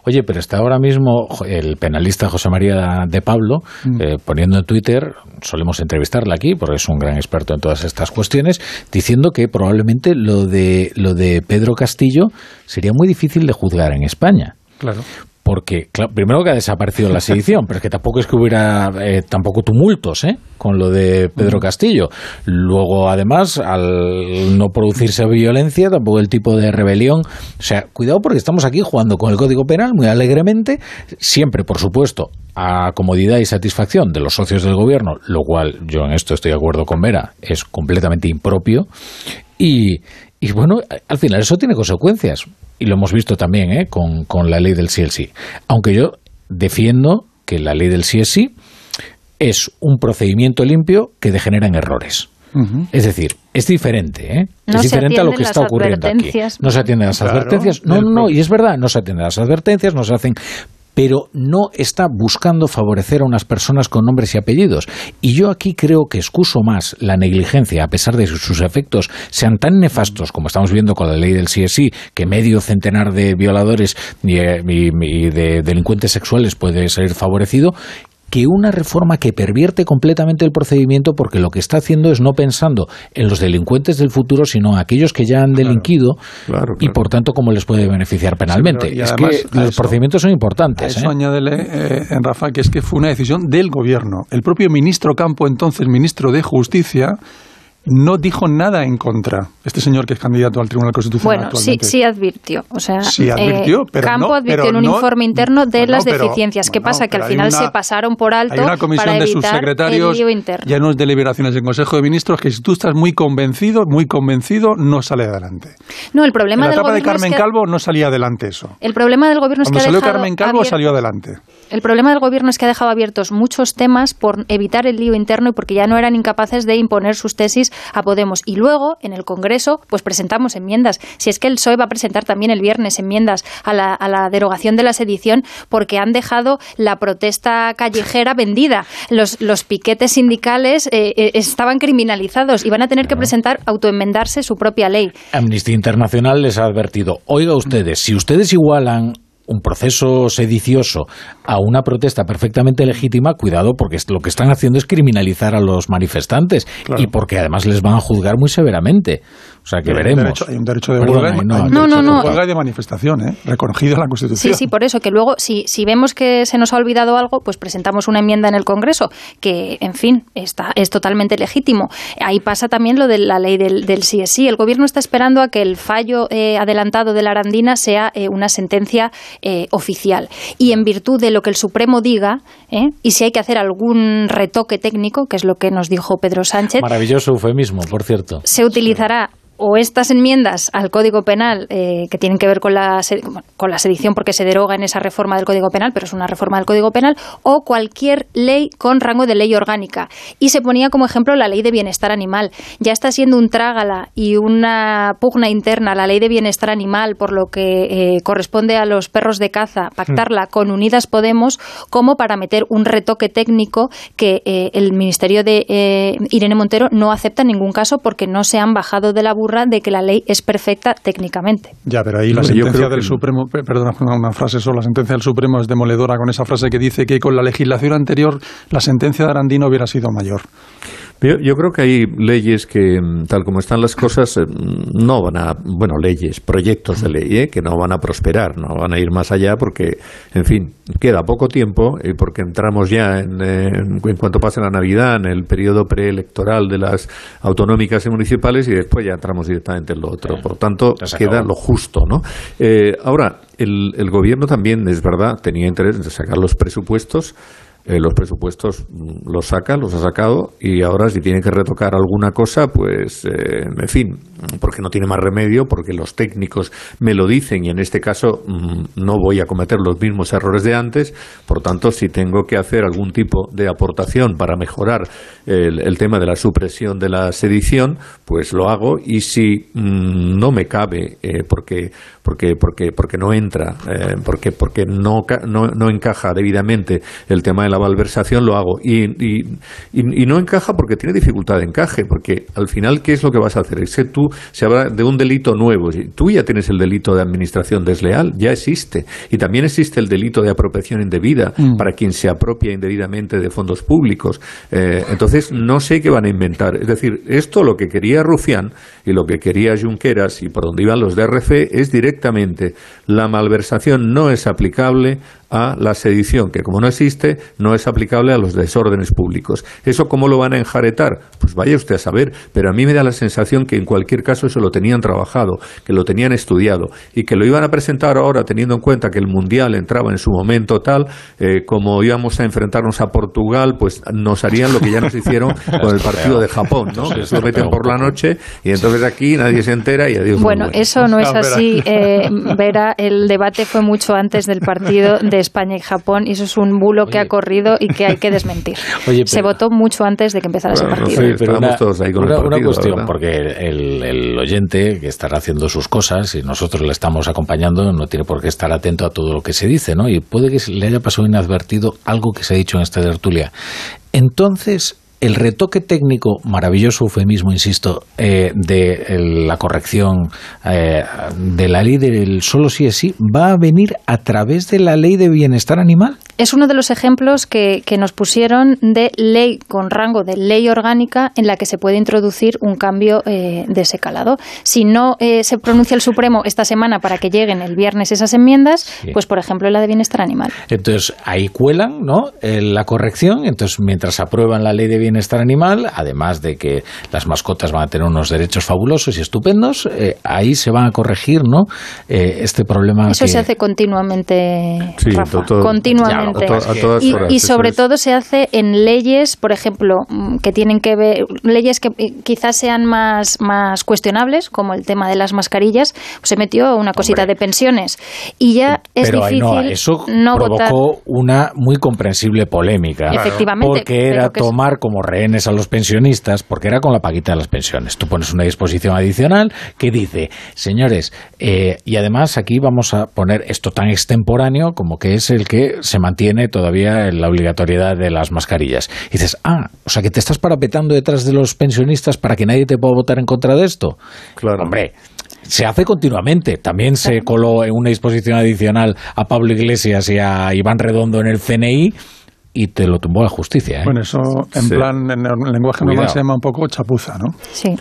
Oye, pero está ahora mismo el penalista José María de Pablo Mm. eh, poniendo en Twitter, solemos entrevistarle aquí porque es un gran experto en todas estas cuestiones, diciendo que probablemente lo de lo de Pedro Castillo sería muy difícil de juzgar en España. Claro. Porque, claro, primero que ha desaparecido la sedición, pero es que tampoco es que hubiera eh, tampoco tumultos ¿eh? con lo de Pedro Castillo. Luego, además, al no producirse violencia, tampoco el tipo de rebelión. O sea, cuidado porque estamos aquí jugando con el Código Penal muy alegremente, siempre, por supuesto, a comodidad y satisfacción de los socios del gobierno, lo cual yo en esto estoy de acuerdo con Vera, es completamente impropio. Y, y bueno, al final eso tiene consecuencias. Y lo hemos visto también ¿eh? con, con la ley del CSI. Aunque yo defiendo que la ley del CSI es un procedimiento limpio que degenera en errores. Es decir, es diferente, ¿eh? No es diferente a lo que está ocurriendo aquí. No se atienden las Claro, advertencias. No, no, no, y es verdad, no se atienden las advertencias, no se hacen pero no está buscando favorecer a unas personas con nombres y apellidos. Y yo aquí creo que excuso más la negligencia, a pesar de que sus efectos sean tan nefastos como estamos viendo con la ley del CSI, que medio centenar de violadores y, eh, y- y de delincuentes sexuales puede ser favorecido, que una reforma que pervierte completamente el procedimiento porque lo que está haciendo es no pensando en los delincuentes del futuro, sino en aquellos que ya han delinquido y por tanto cómo les puede beneficiar penalmente. y es que los eso- procedimientos son A importantes. eso ¿eh? añádele, eh, en Rafa, que es que fue una decisión del gobierno. El propio ministro Campo, entonces ministro de Justicia, no dijo nada en contra. Este señor que es candidato al Tribunal Constitucional Bueno, sí, actualmente. sí advirtió. O sea, Sí advirtió, eh, pero Campo no- advirtió pero en un no- informe interno de Bueno, las pero- deficiencias. ¿Qué bueno, pasa? Que al final una- se pasaron por alto Hay una comisión para de evitar subsecretarios, ya no es deliberaciones del Consejo de Ministros, que si tú estás muy convencido, muy convencido, no sale adelante. No, el En problema la del etapa de gobierno es Carmen que Calvo no salía adelante eso. el problema del gobierno es que ha salió Carmen Calvo salió adelante. El problema del gobierno es que ha dejado abiertos muchos temas por evitar el lío interno y porque ya no eran incapaces de imponer sus tesis a Podemos. Y luego, en el Congreso, pues presentamos enmiendas. Si es que el PSOE va a presentar también el viernes enmiendas a la, a la derogación de la sedición porque han dejado la protesta callejera vendida. Los, los piquetes sindicales eh, eh, estaban criminalizados y van a tener que presentar, autoenmendarse su propia ley. Amnistía Internacional les ha advertido, oiga ustedes, si ustedes igualan un proceso sedicioso a una protesta perfectamente legítima, cuidado, porque es- lo que están haciendo es criminalizar a los manifestantes y porque además les van a juzgar muy severamente. O sea, que Hay un veremos. derecho- hay un derecho de huelga, un No, no, no. huelga y de manifestación, ¿eh? reconocido en la Constitución. Sí, sí, por eso, que luego, si, si vemos que se nos ha olvidado algo, pues presentamos una enmienda en el Congreso, que, en fin, está, es totalmente legítimo. Ahí pasa también lo de la ley del, del CSI. El Gobierno está esperando a que el fallo eh, adelantado de la Arandina sea eh, una sentencia eh, oficial. Y en virtud de lo que el Supremo diga, ¿eh? y si hay que hacer algún retoque técnico, que es lo que nos dijo Pedro Sánchez, Maravilloso eufemismo, por cierto. se utilizará o estas enmiendas al Código Penal eh, que tienen que ver con la, con la sedición porque se deroga en esa reforma del Código Penal, pero es una reforma del Código Penal, o cualquier ley con rango de ley orgánica. Y se ponía como ejemplo la ley de bienestar animal. Ya está siendo un trágala y una pugna interna la ley de bienestar animal por lo que eh, corresponde a los perros de caza, pactarla con Unidas Podemos como para meter un retoque técnico que eh, el Ministerio de eh, Irene Montero no acepta en ningún caso porque no se han bajado de la burra de que la ley es perfecta técnicamente. Ya, pero ahí la No, sentencia creo del que- Supremo, pe- perdona una, una frase solo, la sentencia del Supremo es demoledora con esa frase que dice que con la legislación anterior la sentencia de Arandino hubiera sido mayor. Yo, yo, creo que hay leyes que, mm, tal como están las cosas, eh, no van a, bueno, leyes, proyectos de ley, ¿eh? que no van a prosperar, no van a ir más allá porque, en fin, queda poco tiempo y porque entramos ya en, en, cuanto pase la Navidad, en el periodo preelectoral de las autonómicas y municipales y después ya entramos directamente en lo otro. Por tanto, queda lo justo, ¿no? Eh, ahora, el, el gobierno también, es verdad, tenía interés en sacar los presupuestos eh, los presupuestos mm, los saca, los ha sacado y ahora si tiene que retocar alguna cosa, pues eh, en fin, porque no tiene más remedio, porque los técnicos me lo dicen y en este caso mm, no voy a cometer los mismos errores de antes, por tanto si tengo que hacer algún tipo de aportación para mejorar el, tema de la supresión de la sedición, pues lo hago y si mm, no me cabe eh, porque porque porque porque no entra, porque porque no, no, no encaja debidamente el tema de la malversación lo hago. Y, y, y, no encaja porque tiene dificultad de encaje, porque al final, ¿qué es lo que vas a hacer? Es que tú se habla de un delito nuevo. Tú ya tienes el delito de administración desleal, ya existe. Y también existe el delito de apropiación indebida mm. para quien se apropia indebidamente de fondos públicos. Eh, entonces, no sé qué van a inventar. Es decir, esto lo que quería Rufián y lo que quería Junqueras y por donde iban los DRF es directamente la malversación no es aplicable a la sedición, que como no existe, no es aplicable a los desórdenes públicos. ¿Eso cómo lo van a enjaretar? Pues vaya usted a saber, pero a mí me da la sensación que en cualquier caso eso lo tenían trabajado, que lo tenían estudiado y que lo iban a presentar ahora teniendo en cuenta que el Mundial entraba en su momento tal, eh, como íbamos a enfrentarnos a Portugal, pues nos harían lo que ya nos hicieron con el partido de Japón, ¿no? que se lo meten por la noche y entonces aquí nadie se entera y adiós. Bueno, eso no es así, eh, Vera. El debate fue mucho antes del partido de España y Japón y eso es un bulo que ha corrido y que hay que desmentir. Se votó mucho antes de que empezara ese partido. Pero una, todos ahí con una, cuestión, porque el, el, oyente que estará haciendo sus cosas y nosotros le estamos acompañando no tiene por qué estar atento a todo lo que se dice, ¿no? Y puede que le haya pasado inadvertido algo que se ha dicho en esta tertulia. Entonces, el retoque técnico, maravilloso eufemismo, insisto, eh, de la corrección eh, de la ley del solo sí es sí, va a venir a través de la ley de bienestar animal? Es uno de los ejemplos que, nos pusieron de ley con rango de ley orgánica en la que se puede introducir un cambio eh, de ese calado. Si no se pronuncia el Supremo esta semana para que lleguen el viernes esas enmiendas, pues por ejemplo la de bienestar animal. Entonces ahí cuelan ¿no? la corrección, entonces mientras aprueban la ley de bienestar animal, además de que las mascotas van a tener unos derechos fabulosos y estupendos, eh, ahí se van a corregir ¿no? Eh, este problema. Eso se hace continuamente, continuamente. Y, sobre todo se hace en leyes, por ejemplo, mm, que tienen que ver, leyes que eh, quizás sean más, más cuestionables, como el tema de las mascarillas, pues se metió una cosita de pensiones. Y ya es difícil no, eso provocó una muy comprensible polémica. Efectivamente. Porque era tomar como rehenes a los pensionistas, porque era con la paquita de las pensiones. Tú pones una disposición adicional que dice, señores, eh, y además aquí vamos a poner esto tan extemporáneo como que es el que se mantiene todavía en la obligatoriedad de las mascarillas. Y dices, ah, o sea que te estás parapetando detrás de los pensionistas para que nadie te pueda votar en contra de esto. Claro. Hombre, se hace continuamente. También se coló en una disposición adicional a Pablo Iglesias y a Iván Redondo en el CNI y te lo tumbó la justicia. ¿eh? Bueno, eso en plan, en el lenguaje normal se llama un poco chapuza, ¿no? Sí,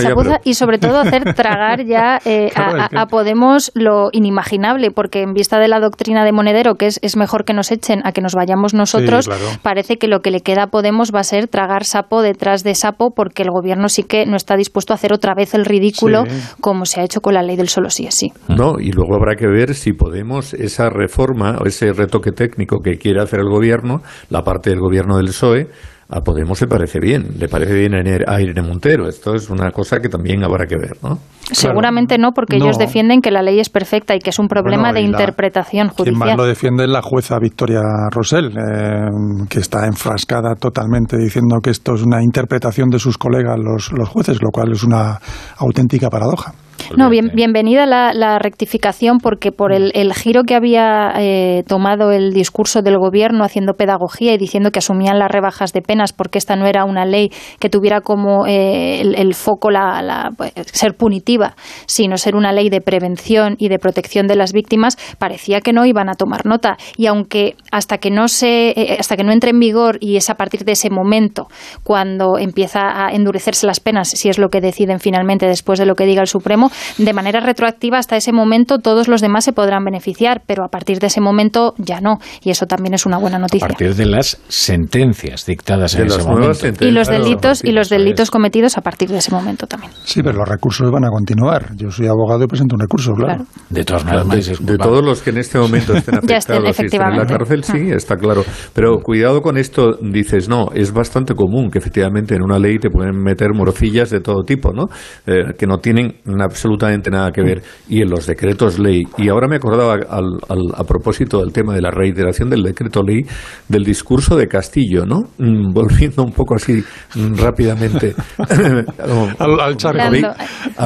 chapuza y sobre todo hacer tragar ya eh, a, Podemos lo inimaginable, porque en vista de la doctrina de Monedero, que es, es mejor que nos echen a que nos vayamos nosotros, parece que lo que le queda a Podemos va a ser tragar sapo detrás de sapo, porque el gobierno sí que no está dispuesto a hacer otra vez el ridículo como se ha hecho con la ley del solo sí es sí. No, y luego habrá que ver si Podemos, esa reforma o ese retoque técnico que quiere hacer el gobierno, la parte del gobierno del PSOE, a Podemos le parece bien, le parece bien a Irene Montero. Esto es una cosa que también habrá que ver, ¿no? Seguramente no, porque ellos defienden que la ley es perfecta y que es un problema de interpretación judicial. Quien más lo defiende es la jueza Victoria Rosell, eh, que está enfrascada totalmente diciendo que esto es una interpretación de sus colegas los, los jueces, lo cual es una auténtica paradoja. No, bien, bienvenida la, la, rectificación porque por el, el giro que había eh, tomado el discurso del gobierno haciendo pedagogía y diciendo que asumían las rebajas de penas porque esta no era una ley que tuviera como eh, el, el, foco la, la, pues, ser punitiva, sino ser una ley de prevención y de protección de las víctimas, parecía que no iban a tomar nota. Y aunque hasta que no se, eh, hasta que no entre en vigor y es a partir de ese momento cuando empieza a endurecerse las penas, si es lo que deciden finalmente después de lo que diga el Supremo, de manera retroactiva hasta ese momento todos los demás se podrán beneficiar, pero a partir de ese momento ya no. Y eso también es una buena noticia. A partir de las sentencias dictadas de en ese momento. Y los delitos y los delitos cometidos a partir de ese momento también. Sí, pero los recursos van a continuar. Yo soy abogado y presento un recurso, claro. claro. De todas maneras, de, de, todos los que en este momento estén afectados y estén en la cárcel, sí, está claro. Pero cuidado con esto, dices, no, es bastante común que efectivamente en una ley te pueden meter morcillas de todo tipo, ¿no? Eh, que no tienen absolutamente nada que ver. Y en los decretos ley, y ahora me acordaba al, al, a propósito del tema de la reiteración del decreto ley, del discurso de Castillo, ¿no? Mm, volviendo un poco así mm, rápidamente al, al charco.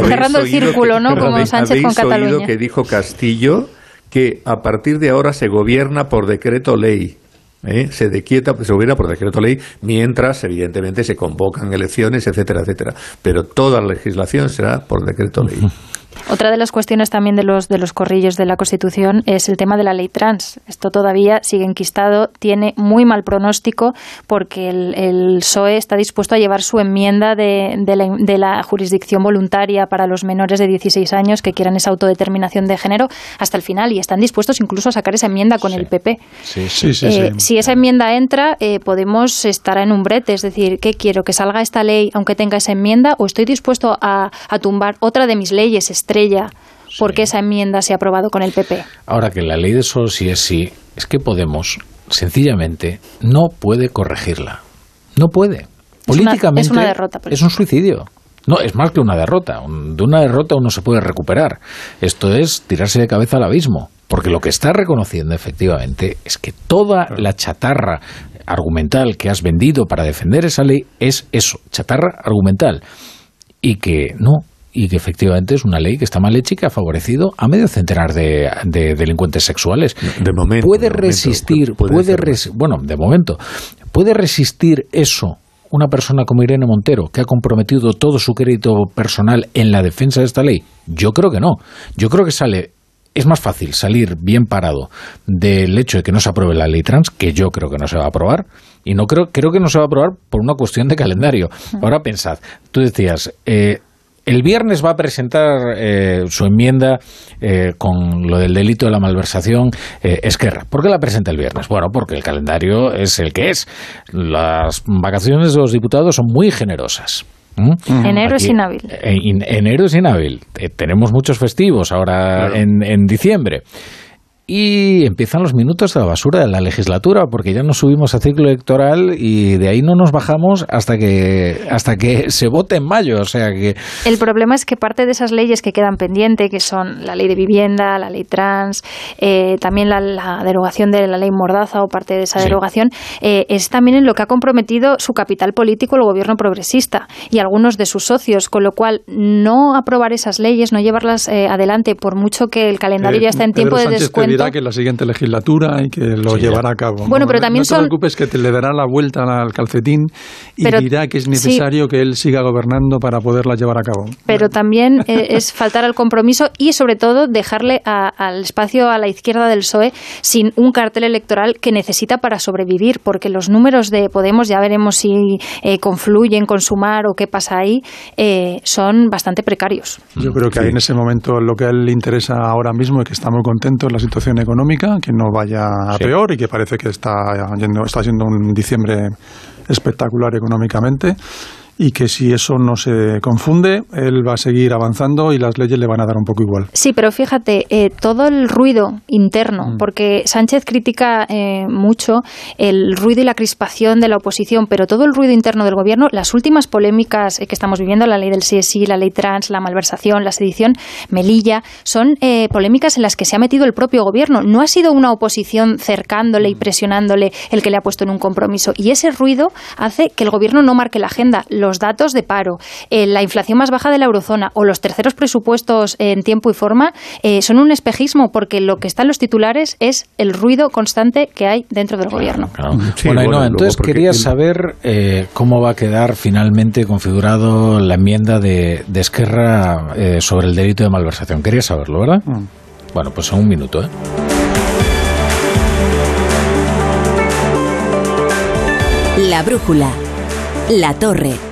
Cerrando el círculo, ¿no? Como Sánchez con Cataluña. oído que dijo Castillo que a partir de ahora se gobierna por decreto ley. ¿Eh? se dequieta, se gobierna por decreto ley, mientras evidentemente se convocan elecciones, etcétera, etcétera. Pero toda la legislación será por decreto ley. Otra de las cuestiones también de los, de los corrillos de la Constitución es el tema de la ley trans. Esto todavía sigue enquistado, tiene muy mal pronóstico porque el, el PSOE está dispuesto a llevar su enmienda de, de, la, de, la, jurisdicción voluntaria para los menores de 16 años que quieran esa autodeterminación de género hasta el final y están dispuestos incluso a sacar esa enmienda con sí. el PP. Sí, sí, sí, eh, si esa enmienda entra, eh, Podemos estar en un brete. Es decir, ¿qué quiero? ¿Que salga esta ley aunque tenga esa enmienda? ¿O estoy dispuesto a, a tumbar otra de mis leyes estrella porque esa enmienda se ha aprobado con el PP. Ahora que la ley de solo sí es sí, es que Podemos sencillamente no puede corregirla. No puede. Políticamente es una, es una derrota. Es un suicidio. No, es más que una derrota. De una derrota uno se puede recuperar. Esto es tirarse de cabeza al abismo. Porque lo que está reconociendo efectivamente es que toda la chatarra argumental que has vendido para defender esa ley es eso, chatarra argumental. Y que no, y que efectivamente es una ley que está mal hecha y que ha favorecido a medio centenar de, de delincuentes sexuales. De momento. Puede de resistir, momento, puede, puede res, bueno, de momento, puede resistir eso una persona como Irene Montero, que ha comprometido todo su crédito personal en la defensa de esta ley? Yo creo que no. Yo creo que sale es más fácil salir bien parado del hecho de que no se apruebe la ley trans, que yo creo que no se va a aprobar, y no creo, creo que no se va a aprobar por una cuestión de calendario. Ahora pensad, tú decías, eh, el viernes va a presentar eh, su enmienda eh, con lo del delito de la malversación eh, Esquerra. ¿Por qué la presenta el viernes? Bueno, porque el calendario es el que es. Las vacaciones de los diputados son muy generosas. ¿Mm? Enero Aquí, es inhábil. En, enero es inhábil. tenemos muchos festivos ahora claro. en, en diciembre y empiezan los minutos de la basura de la legislatura, porque ya nos subimos a ciclo electoral y de ahí no nos bajamos hasta que hasta que se vote en mayo, o sea que El problema es que parte de esas leyes que quedan pendientes, que son la ley de vivienda, la ley trans, eh, también la, la, derogación de la ley Mordaza o parte de esa sí. derogación, eh, es también en lo que ha comprometido su capital político el gobierno progresista y algunos de sus socios, con lo cual no aprobar esas leyes, no llevarlas eh, adelante, por mucho que el calendario ya está en tiempo Pedro de Sánchez descuento dirá que en la siguiente legislatura y que lo sí, llevará a cabo. Bueno, no, pero también no te son... preocupes que te le dará la vuelta al calcetín y pero, dirá que es necesario sí. que él siga gobernando para poderla llevar a cabo. Pero también eh, es faltar al compromiso y sobre todo dejarle a, al espacio a la izquierda del PSOE sin un cartel electoral que necesita para sobrevivir, porque los números de Podemos, ya veremos si eh, confluyen con Sumar o qué pasa ahí, eh, son bastante precarios. Yo creo que sí. ahí en ese momento lo que a él le interesa ahora mismo y que está muy contento es la situación económica, que no vaya a sí. peor y que parece que está yendo, está siendo un diciembre espectacular económicamente y que si eso no se confunde, él va a seguir avanzando y las leyes le van a dar un poco igual. Sí, pero fíjate, eh, todo el ruido interno, mm. porque Sánchez critica eh, mucho el ruido y la crispación de la oposición, pero todo el ruido interno del gobierno, las últimas polémicas eh, que estamos viviendo, la ley del CSI, la ley trans, la malversación, la sedición, Melilla, son eh, polémicas en las que se ha metido el propio gobierno. No ha sido una oposición cercándole y presionándole el que le ha puesto en un compromiso. Y ese ruido hace que el gobierno no marque la agenda los datos de paro, eh, la inflación más baja de la eurozona o los terceros presupuestos en tiempo y forma eh, son un espejismo porque lo que está en los titulares es el ruido constante que hay dentro del gobierno. bueno, entonces quería saber eh, cómo va a quedar finalmente configurado la enmienda de, de Esquerra sobre el delito de malversación. Quería saberlo, ¿verdad? Mm. Bueno, pues en un minuto, ¿eh? La brújula. La torre.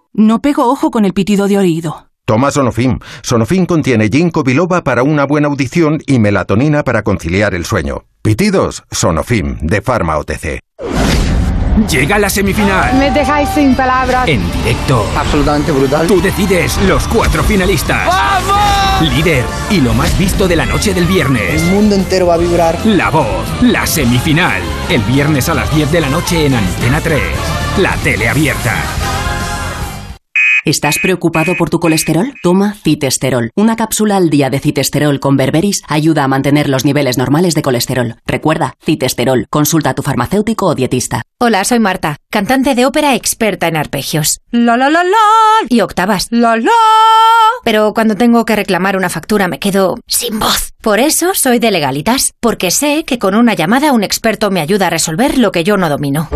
No pego ojo con el pitido de oído. Toma Sonofim. Sonofim contiene ginkgo biloba para una buena audición y melatonina para conciliar el sueño. Pitidos, Sonofim, de Pharma OTC. Llega la semifinal. Me dejáis sin palabras. En directo. Absolutamente brutal. Tú decides los cuatro finalistas. ¡Vamos! Líder y lo más visto de la noche del viernes. El mundo entero va a vibrar. La voz, la semifinal. El viernes a las 10 de la noche en Antena 3. La tele abierta. ¿Estás preocupado por tu colesterol? Toma citesterol. Una cápsula al día de citesterol con berberis ayuda a mantener los niveles normales de colesterol. Recuerda, citesterol. Consulta a tu farmacéutico o dietista. Hola, soy Marta, cantante de ópera experta en arpegios. La la la la y octavas. La la. Pero cuando tengo que reclamar una factura me quedo sin voz. Por eso soy de legalitas, porque sé que con una llamada un experto me ayuda a resolver lo que yo no domino.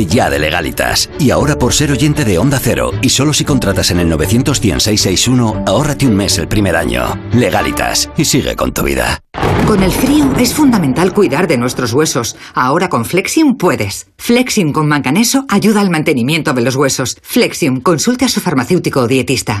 Ya de legalitas. Y ahora por ser oyente de Onda Cero y solo si contratas en el 91661, ahórrate un mes el primer año. Legalitas y sigue con tu vida. Con el frío es fundamental cuidar de nuestros huesos. Ahora con Flexium puedes. Flexium con manganeso ayuda al mantenimiento de los huesos. Flexium, consulte a su farmacéutico o dietista.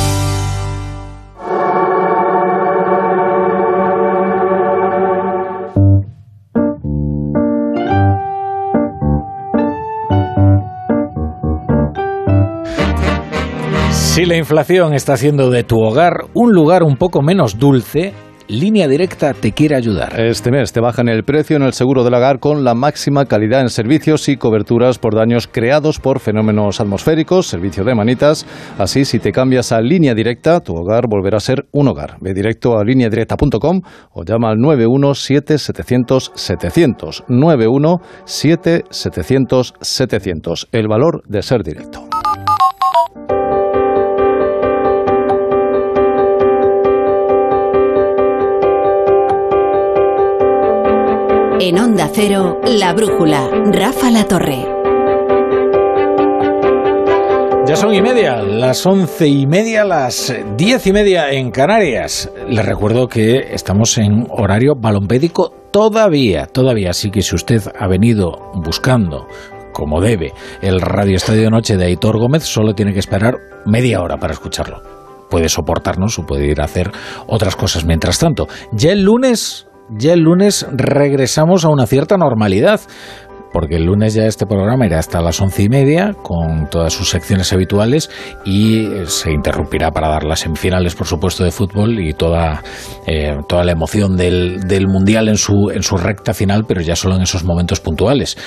Si la inflación está haciendo de tu hogar un lugar un poco menos dulce, Línea Directa te quiere ayudar. Este mes te bajan el precio en el seguro del hogar con la máxima calidad en servicios y coberturas por daños creados por fenómenos atmosféricos, servicio de manitas. Así, si te cambias a Línea Directa, tu hogar volverá a ser un hogar. Ve directo a lineadirecta.com o llama al 917-700-700. 917-700-700. El valor de ser directo. En Onda Cero, La Brújula, Rafa La Torre. Ya son y media, las once y media, las diez y media en Canarias. Les recuerdo que estamos en horario balompédico todavía, todavía. Así que si usted ha venido buscando como debe, el Radio Estadio de Noche de Aitor Gómez, solo tiene que esperar media hora para escucharlo. Puede soportarnos o puede ir a hacer otras cosas mientras tanto. Ya el lunes ya el lunes regresamos a una cierta normalidad. Porque el lunes ya este programa irá hasta las once y media con todas sus secciones habituales y se interrumpirá para dar las semifinales, por supuesto, de fútbol y toda, eh, toda la emoción del, del Mundial en su, en su recta final, pero ya solo en esos momentos puntuales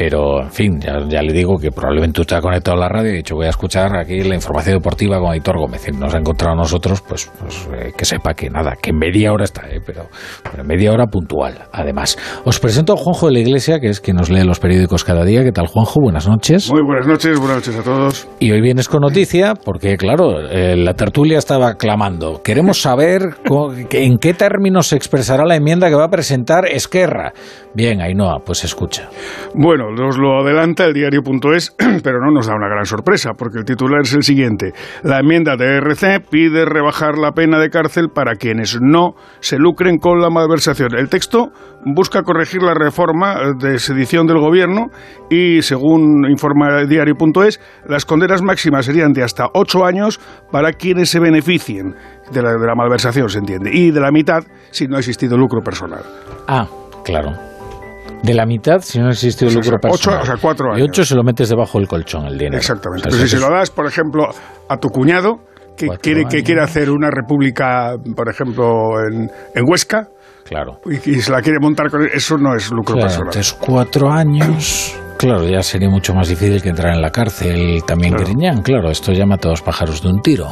pero en fin, ya, ya le digo que probablemente usted ha conectado a la radio y ha dicho voy a escuchar aquí la información deportiva con Aitor Gómez. Y nos ha encontrado a nosotros, pues, pues eh, que sepa que nada, que media hora está, eh, pero, pero media hora puntual, además. Os presento a Juanjo de la Iglesia, que es quien nos lee los periódicos cada día. ¿Qué tal, Juanjo? Buenas noches. Muy buenas noches, buenas noches a todos. Y hoy vienes con noticia, porque claro, eh, la tertulia estaba clamando. Queremos saber co- que- en qué términos se expresará la enmienda que va a presentar Esquerra. Bien, Ainhoa, pues escucha. Bueno, nos lo adelanta el diario.es, pero no nos da una gran sorpresa, porque el titular es el siguiente. La enmienda de RC pide rebajar la pena de cárcel para quienes no se lucren con la malversación. El texto busca corregir la reforma de sedición del gobierno y, según informa el diario.es, las condenas máximas serían de hasta ocho años para quienes se beneficien de la, de la malversación, se entiende, y de la mitad si no ha existido lucro personal. Ah, claro. De la mitad si no O sea, lucro ocho- personal. o sea, cuatro Y años. ocho se lo metes debajo del colchón el dinero. Exactamente. O sea, Pero si se lo das, por ejemplo, a tu cuñado, que quiere, que quiere hacer una república, por ejemplo, en, en Huesca, Claro. y, y se la quiere montar con eso no es lucro Claro, personal. entonces cuatro años. Claro, ya sería mucho más difícil que entrar en la cárcel también Griñán. Claro, esto llama a todos pájaros de un tiro.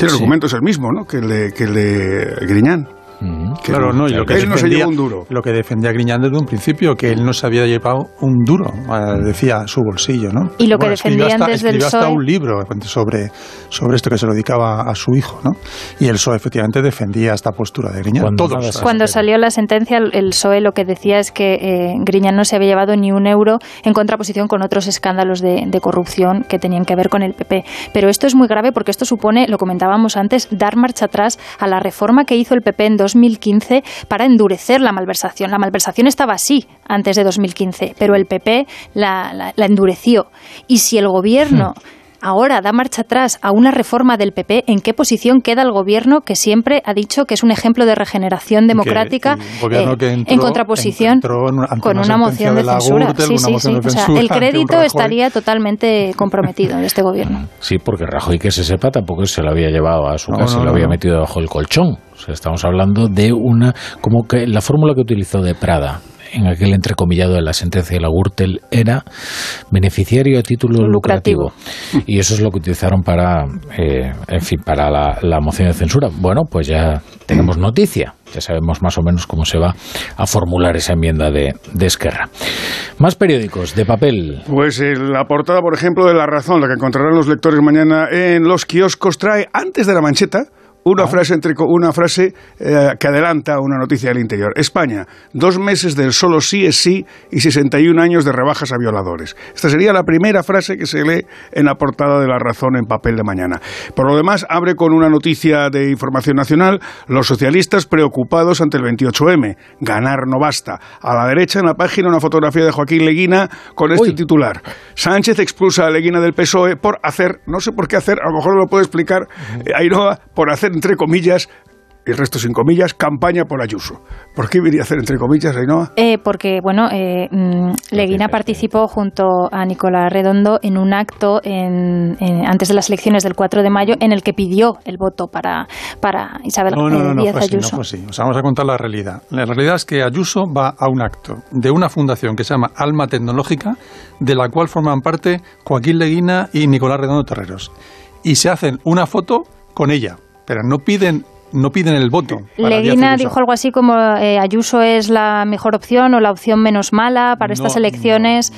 el argumento es el mismo, ¿no? Que el de, que el de Griñán. Que Claro, no, y lo que, él no se defendía, llevó un duro. lo que defendía Griñán desde un principio, que él no se había llevado un duro, eh, decía su bolsillo, ¿no? Y lo que defendían hasta, desde el hasta un libro sobre, sobre esto que se lo dedicaba a su hijo, ¿no? Y el PSOE efectivamente defendía esta postura de Griñán. Todos. Cuando salió la sentencia, el PSOE lo que decía es que eh, Griñán no se había llevado ni un euro en contraposición con otros escándalos de, de corrupción que tenían que ver con el PP. Pero esto es muy grave porque esto supone, lo comentábamos antes, dar marcha atrás a la reforma que hizo el PP en 2015 para endurecer la malversación. La malversación estaba así antes de 2015, pero el PP la, la- la endureció. Y si el gobierno ahora da marcha atrás a una reforma del PP, ¿en qué posición queda el gobierno que siempre ha dicho que es un ejemplo de regeneración democrática eh, que entró- en contraposición entró en- ante con una moción de censura? Gürtel, Sí, sí, sí. de O sea, censura el crédito estaría totalmente comprometido de este gobierno. Sí, porque Rajoy, que se sepa, tampoco se lo había llevado a su No, casa, no, se lo había no. metido debajo del colchón. O sea, estamos hablando de una. Como que la fórmula que utilizó de Prada en aquel entrecomillado de la sentencia de la Gürtel era beneficiario a título lucrativo. Y eso es lo que utilizaron para, eh, en fin, para la, la moción de censura. Bueno, pues ya tenemos noticia. Ya sabemos más o menos cómo se va a formular esa enmienda de, de Esquerra. Más periódicos de papel. Pues eh, la portada, por ejemplo, de La Razón, la que encontrarán los lectores mañana en los kioscos, trae antes de la mancheta una frase, entre, co- una frase eh, que adelanta una noticia del interior. España, dos meses del solo sí es sí y 61 años de rebajas a violadores. Esta sería la primera frase que se lee en la portada de La Razón en papel de mañana. Por lo demás, abre con una noticia de información nacional, los socialistas preocupados ante el 28M. Ganar no basta. A la derecha, en la página, una fotografía de Joaquín Leguina con este titular. Sánchez expulsa a Leguina del PSOE por hacer, no sé por qué hacer, a lo mejor lo puede explicar eh, Ainhoa, por hacer, entre comillas, y el resto sin comillas, campaña por Ayuso. ¿Por qué iría a hacer, entre comillas, Ainhoa? Eh, porque, bueno, eh, mm, Leguina participó junto a Nicolás Redondo en un acto en- en- antes de las elecciones del 4 de mayo en el que pidió el voto para, para Isabel No, no, eh, no, no Díaz fue así, no Ayuso. fue así. O sea, vamos a contar la realidad. La realidad es que Ayuso va a un acto de una fundación que se llama Alma Tecnológica, de la cual forman parte Joaquín Leguina y Nicolás Redondo Terreros. Y se hacen una foto con ella, pero no piden, no piden el voto. Leguina dijo algo así como eh, Ayuso es la mejor opción o la opción menos mala para estas No, elecciones.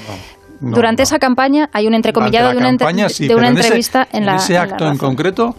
no, Durante esa campaña hay un entrecomillado de una, entre- campaña, sí, de una en ese- entrevista en, la ese en la acto en concreto,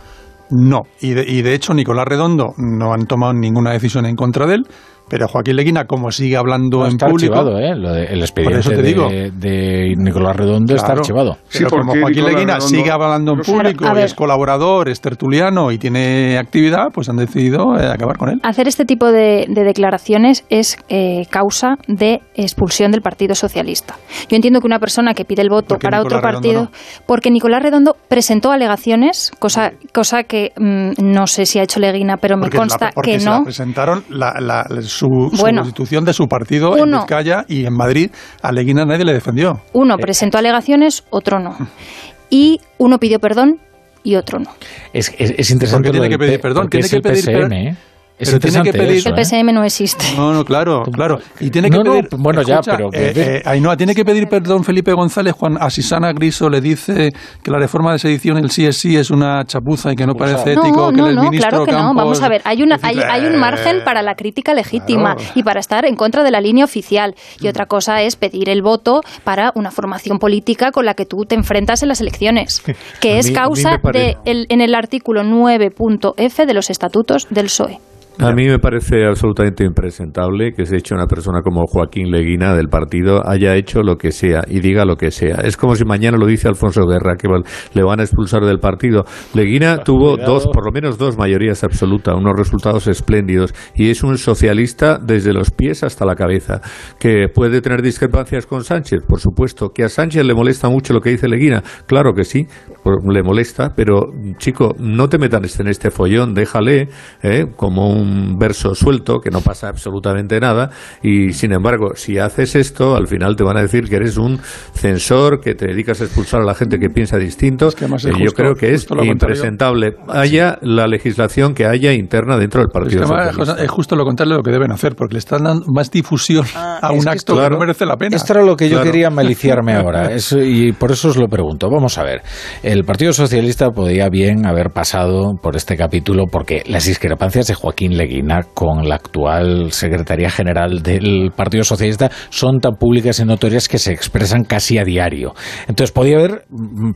no. Y de, y de hecho, Nicolás Redondo no han tomado ninguna decisión en contra de él, pero Joaquín Leguina, como sigue hablando No, en está público. archivado, ¿eh? Lo de- el Por expediente eso te digo. de, de Nicolás Redondo está Claro. archivado. Pero como Joaquín Leguina sigue hablando en público, ver. es colaborador, es tertuliano y tiene actividad, pues han decidido eh, acabar con él. Hacer este tipo de, de declaraciones es eh, causa de expulsión del Partido Socialista. Yo entiendo que una persona que pide el voto para Nicolás otro partido, Redondo porque Nicolás Redondo presentó alegaciones, cosa, cosa que mm, no sé si ha hecho Leguina, pero me Porque la- consta porque que se la no. presentaron la, la- su, su constitución de su partido en. Vizcaya y en Madrid a Leguina nadie le defendió. Uno presentó alegaciones, otro no. Y uno pidió perdón y otro no. Es, es, es interesante Porque tiene que pedir perdón, tiene es que el pedir PSM, per- ¿eh? Es Pero tiene que pedir- eso, El ¿eh? PSM no existe. No, no, claro, claro. Y tiene que No, no, pedir. bueno, ya, pero eh, que- eh, Ainhoa, tiene que pedir perdón Felipe González cuando a Susana Griso le dice que la reforma de sedición, el sí es sí, es una chapuza y que no parece ético. No, que no, el no, ministro claro que no. Vamos a ver, hay, una, hay, hay un margen para la crítica legítima y para estar en contra de la línea oficial. Y otra cosa es pedir el voto para una formación política con la que tú te enfrentas en las elecciones, que es mí- causa de el, en el artículo 9.f de los estatutos del PSOE. A mí me parece absolutamente impresentable que se hecho una persona como Joaquín Leguina del partido haya hecho lo que sea y diga lo que sea. Es como si mañana lo dice Alfonso Guerra, que le van a expulsar del partido. Leguina tuvo dos, por lo menos dos mayorías absolutas, unos resultados espléndidos y es un socialista desde los pies hasta la cabeza. Que puede tener discrepancias con Sánchez, por supuesto. Que a Sánchez le molesta mucho lo que dice Leguina, claro que sí, por- le molesta, pero chico, no te metas en este follón, déjale ¿eh? como un verso suelto que no pasa absolutamente nada y sin embargo, si haces esto, al final te van a decir que eres un censor, que te dedicas a expulsar a la gente que piensa distinto. es Eh, yo creo que es impresentable. Haya la legislación que haya interna dentro del Es, que Partido además, Socialista. Es justo lo contrario de lo que deben hacer, porque le están dando más difusión a es un que acto que no merece la pena. Esto era lo que yo Claro. quería maliciarme ahora es- y por eso os lo pregunto. Vamos a ver, el Partido Socialista podía bien haber pasado por este capítulo porque las discrepancias de Joaquín Leguina con la actual Secretaría General del Partido Socialista son tan públicas y notorias que se expresan casi a diario. Entonces podía haber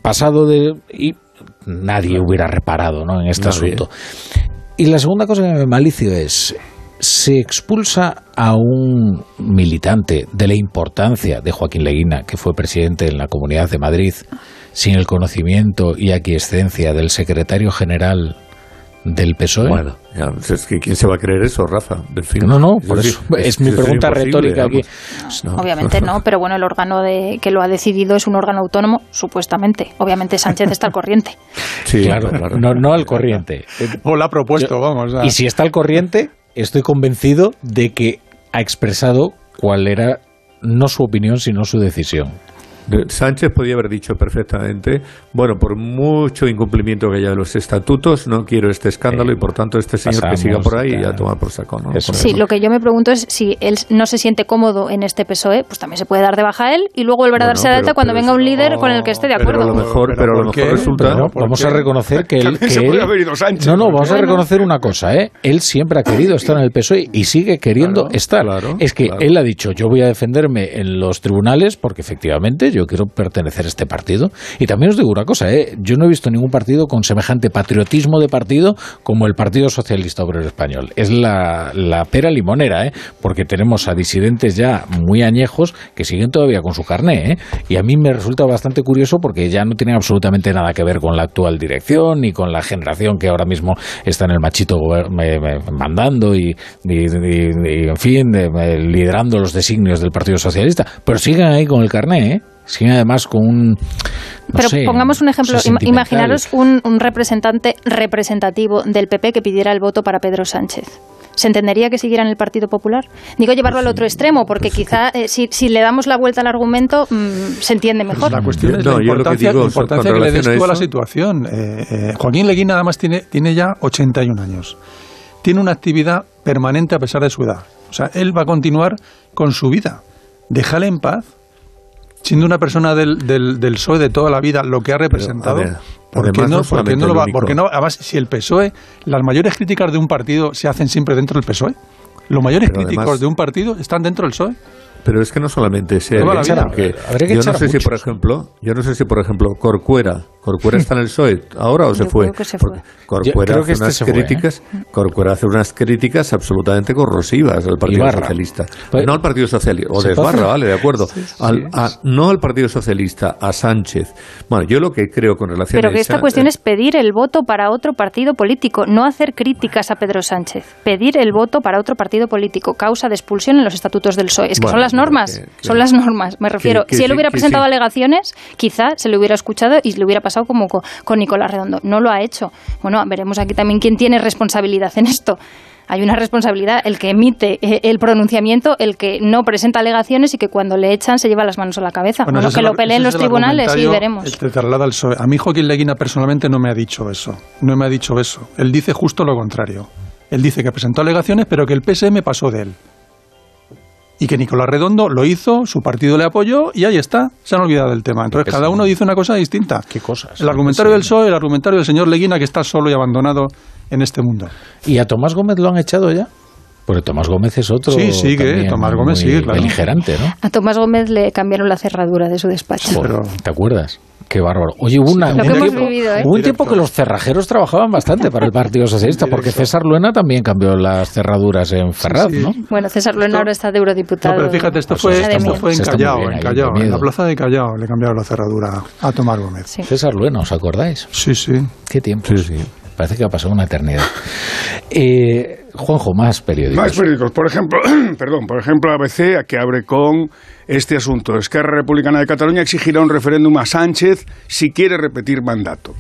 pasado de... y nadie hubiera reparado ¿no? en este Nadie. asunto. Y la segunda cosa que me malicio es, se expulsa a un militante de la importancia de Joaquín Leguina, que fue presidente en la Comunidad de Madrid, sin el conocimiento y aquiescencia del secretario general del PSOE. Bueno, ya, es que ¿quién se va a creer eso, Rafa? Delfín? No, no, por eso. Es mi eso pregunta retórica aquí. No. Obviamente no, pero bueno, el órgano de, que lo ha decidido es un órgano autónomo, supuestamente. Obviamente Sánchez está al corriente. Sí, claro, claro. No, no al corriente. O la ha propuesto, vamos. a- Y si está al corriente, estoy convencido de que ha expresado cuál era no su opinión, sino su decisión. De- Sánchez podía haber dicho perfectamente, bueno, por mucho incumplimiento que haya de los estatutos, no quiero este escándalo y por tanto este señor que siga por ahí y ya toma por saco, ¿no? Eso Sí, eso. lo que yo me pregunto es si él no se siente cómodo en este PSOE, pues también se puede dar de baja a él y luego volver a Bueno, darse de pero- alta cuando pero venga un líder no- con el que esté de pero acuerdo. a lo mejor, Pero pero a lo ¿por mejor resulta... Pero ¿por vamos a reconocer que él. Que se puede él- haber ido Sánchez. No, no, vamos a Bueno. reconocer una cosa, ¿eh? Él siempre ha querido estar en el PSOE y sigue queriendo Claro, estar. claro, es que claro. él ha dicho, yo voy a defenderme en los tribunales porque efectivamente yo quiero pertenecer a este partido. Y también os digo una cosa, ¿eh? Yo no he visto ningún partido con semejante patriotismo de partido como el Partido Socialista Obrero Español. Es la, la pera limonera, ¿eh? Porque tenemos a disidentes ya muy añejos que siguen todavía con su carné, ¿eh? Y a mí me resulta bastante curioso porque ya no tienen absolutamente nada que ver con la actual dirección ni con la generación que ahora mismo está en el machito mandando y, y- en fin, de- de- liderando los designios del Partido Socialista. Pero siguen ahí con el carné, ¿eh? Siguen además con un... no Pero sé, pongamos un ejemplo, imaginaros un, un representante representativo del PP que pidiera el voto para Pedro Sánchez. ¿Se entendería que siguiera en el Partido Popular? Digo llevarlo al otro extremo, porque quizá eh, si, si le damos la vuelta al argumento mm, se entiende mejor. La cuestión es No, la que importancia, digo, la importancia que le des a tú a la situación. Eh, eh, Joaquín Leguina además tiene, tiene ya 81 años. Tiene una actividad permanente a pesar de su edad. O sea, él va a continuar con su vida. Déjale en paz. Siendo una persona del, del, del PSOE de toda la vida, lo que ha representado, ver, ¿por, qué no, no por qué solamente no lo va? único. por qué no? Además, si el PSOE, las mayores críticas de un partido se hacen siempre dentro del PSOE. Los mayores Pero críticos además- de un partido están dentro del PSOE. Pero es que no solamente la él, vida. porque Habría que yo no sé si por ejemplo, yo no sé si por ejemplo Corcuera, Corcuera está en el PSOE ahora o se Yo fue. creo que se Porque fue. Corcuera creo que hace este unas fue, ¿eh? críticas, Corcuera hace unas críticas absolutamente corrosivas al Partido Ibarra. Socialista, Pues- no al Partido Socialista, o ¿Se desbarra, puede hacer? vale, de acuerdo, Al- a- no al Partido Socialista, a Sánchez. Bueno, yo lo que creo con relación Pero a que esa- esta cuestión es pedir el voto para otro partido político, no hacer críticas a Pedro Sánchez. Pedir el voto para otro partido político, causa de expulsión en los estatutos del PSOE. Es que Bueno, son las normas, que- que- son las normas. Me refiero, que si él hubiera presentado alegaciones, quizá se le hubiera escuchado y le hubiera pasado como co- con, Nicolás Redondo. No lo ha hecho. Bueno, veremos aquí también quién tiene responsabilidad en esto. Hay una responsabilidad, el que emite eh, el pronunciamiento, el que no presenta alegaciones y que cuando le echan se lleva las manos a la cabeza. Bueno, que lo peleen los tribunales y veremos. que te traslada al PSOE. A mí Joaquín Leguina personalmente no me ha dicho eso. No me ha dicho eso. Él dice justo lo contrario. Él dice que presentó alegaciones, pero que el PSM pasó de él. Y que Nicolás Redondo lo hizo, su partido le apoyó y ahí está. Se han olvidado del tema. Entonces, cada uno dice una cosa distinta. ¿Qué cosas? El argumentario del PSOE, el argumentario del señor Leguina, que está solo y abandonado en este mundo. ¿Y a Tomás Gómez lo han echado ya? Porque Tomás Gómez es otro. Sí, sigue, también Tomás Gómez sigue, claro. Beligerante, ¿no? A Tomás Gómez le cambiaron la cerradura de su despacho. Joder, ¿Te acuerdas? Qué bárbaro. Oye, hubo, una, un tiempo, vivido, ¿eh? hubo un tiempo que los cerrajeros trabajaban bastante para el Partido Socialista, porque César Luena también cambió las cerraduras en Ferraz, ¿no? Bueno, César Luena ahora está de eurodiputado. No, pero fíjate, esto Pues fue, esto fue en Callao, en Callao, en la plaza de Callao le cambiaron la cerradura a Tomás Gómez. César Luena, ¿os acordáis? Sí, sí. Qué tiempo. Parece que ha pasado una eternidad. Eh, Juanjo, más periódicos. Más periódicos. Por ejemplo, perdón, por ejemplo, ABC, a que abre con este asunto. Esquerra Republicana de Cataluña exigirá un referéndum a Sánchez si quiere repetir mandato.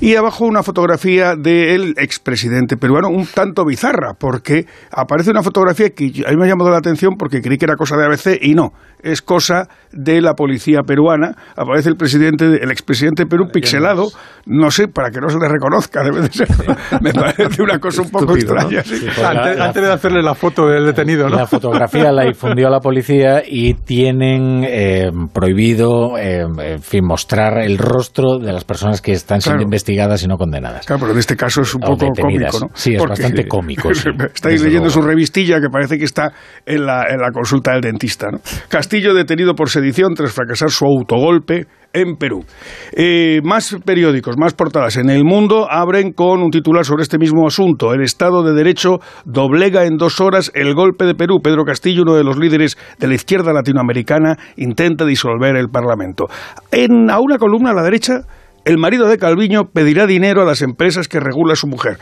Y abajo una fotografía del expresidente peruano, un tanto bizarra, porque aparece una fotografía que a mí me ha llamado la atención porque creí que era cosa de ABC y no, es cosa de la policía peruana. Aparece el presidente, el expresidente de Perú pixelado, no sé, para que no se le reconozca, debe de ser. Me parece una cosa un poco Estúpido, ¿no? extraña. sí. Antes, la- antes de hacerle la foto del detenido, ¿no? La fotografía la difundió la policía y tienen eh, prohibido, eh, en fin, mostrar el rostro de las personas que están siendo Claro. investigadas y no condenadas. Claro, pero en este caso es un O poco detenidas. cómico, ¿no? Sí, es bastante cómico, sí, Estáis leyendo luego. su revistilla que parece que está en la, en la consulta del dentista, ¿no? Castillo detenido por sedición tras fracasar su autogolpe en Perú. Eh, más periódicos, más portadas. En el mundo abren con un titular sobre este mismo asunto. El Estado de Derecho doblega en dos horas el golpe de Perú. Pedro Castillo, uno de los líderes de la izquierda latinoamericana, intenta disolver el Parlamento. En, a una columna a la derecha el marido de Calviño pedirá dinero a las empresas que regula su mujer.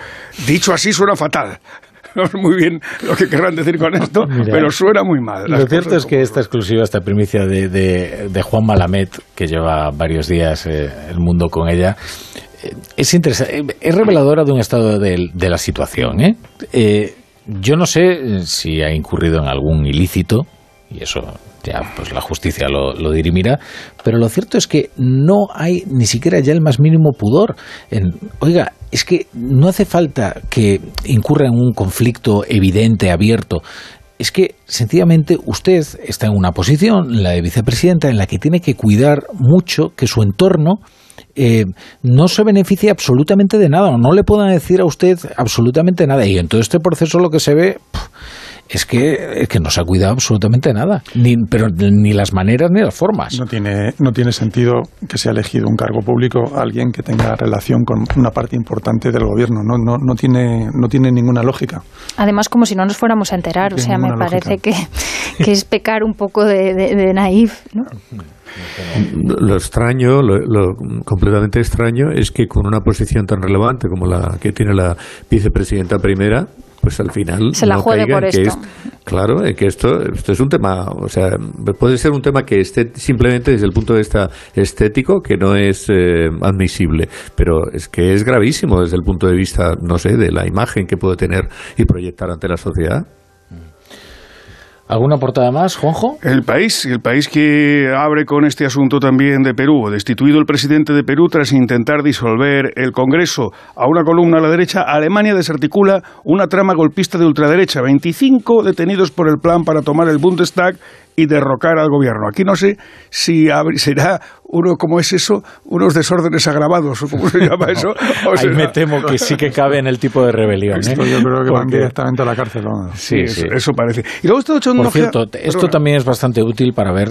Dicho así suena fatal. No sé muy bien lo que querrán decir con esto, Mira, pero suena muy mal. Lo cierto es que esta exclusiva, esta primicia de, de, de Juan Malamet, que lleva varios días eh, el mundo con ella, eh, es interesante, eh, es reveladora de un estado de, de la situación. yo no sé si ha incurrido en algún ilícito, y eso ya pues la justicia lo, lo dirimirá, pero lo cierto es que no hay ni siquiera ya el más mínimo pudor. En, oiga, es que no hace falta que incurra en un conflicto evidente, abierto. Es que sencillamente usted está en una posición, la de vicepresidenta, en la que tiene que cuidar mucho que su entorno eh, no se beneficie absolutamente de nada o no le puedan decir a usted absolutamente nada. Y en todo este proceso lo que se ve es que, es que no se ha cuidado absolutamente nada, ni, pero ni las maneras ni las formas. No tiene, no tiene sentido que se ha elegido un cargo público alguien que tenga relación con una parte importante del gobierno. No, no, no, tiene, no tiene ninguna lógica. Además, como si no nos fuéramos a enterar. O sea, me parece que, que es pecar un poco de, de, de naif. ¿no? Lo extraño, lo, lo completamente extraño, es que con una posición tan relevante como la que tiene la vicepresidenta primera, pues al final Se la no juegue por que esto. es- claro, que esto, esto es un tema, o sea, puede ser un tema que esté simplemente desde el punto de vista estético que no es eh, admisible, pero es que es gravísimo desde el punto de vista, no sé, de la imagen que puede tener y proyectar ante la sociedad. ¿Alguna portada más, Juanjo? El país, el país que abre con este asunto también de Perú. Destituido el presidente de Perú tras intentar disolver el Congreso. A una columna a la derecha, Alemania desarticula una trama golpista de ultraderecha. 25 detenidos por el plan para tomar el Bundestag y derrocar al gobierno. Aquí no sé si será uno, ¿cómo es eso? Unos desórdenes agravados, o cómo se llama eso. O Ahí me temo que sí que cabe en el tipo de rebelión. ¿eh? Yo creo que van directamente a la cárcel. vamos. Sí, sí. eso parece. Y luego estoy echando Por cierto, esto Perdona. también es bastante útil para ver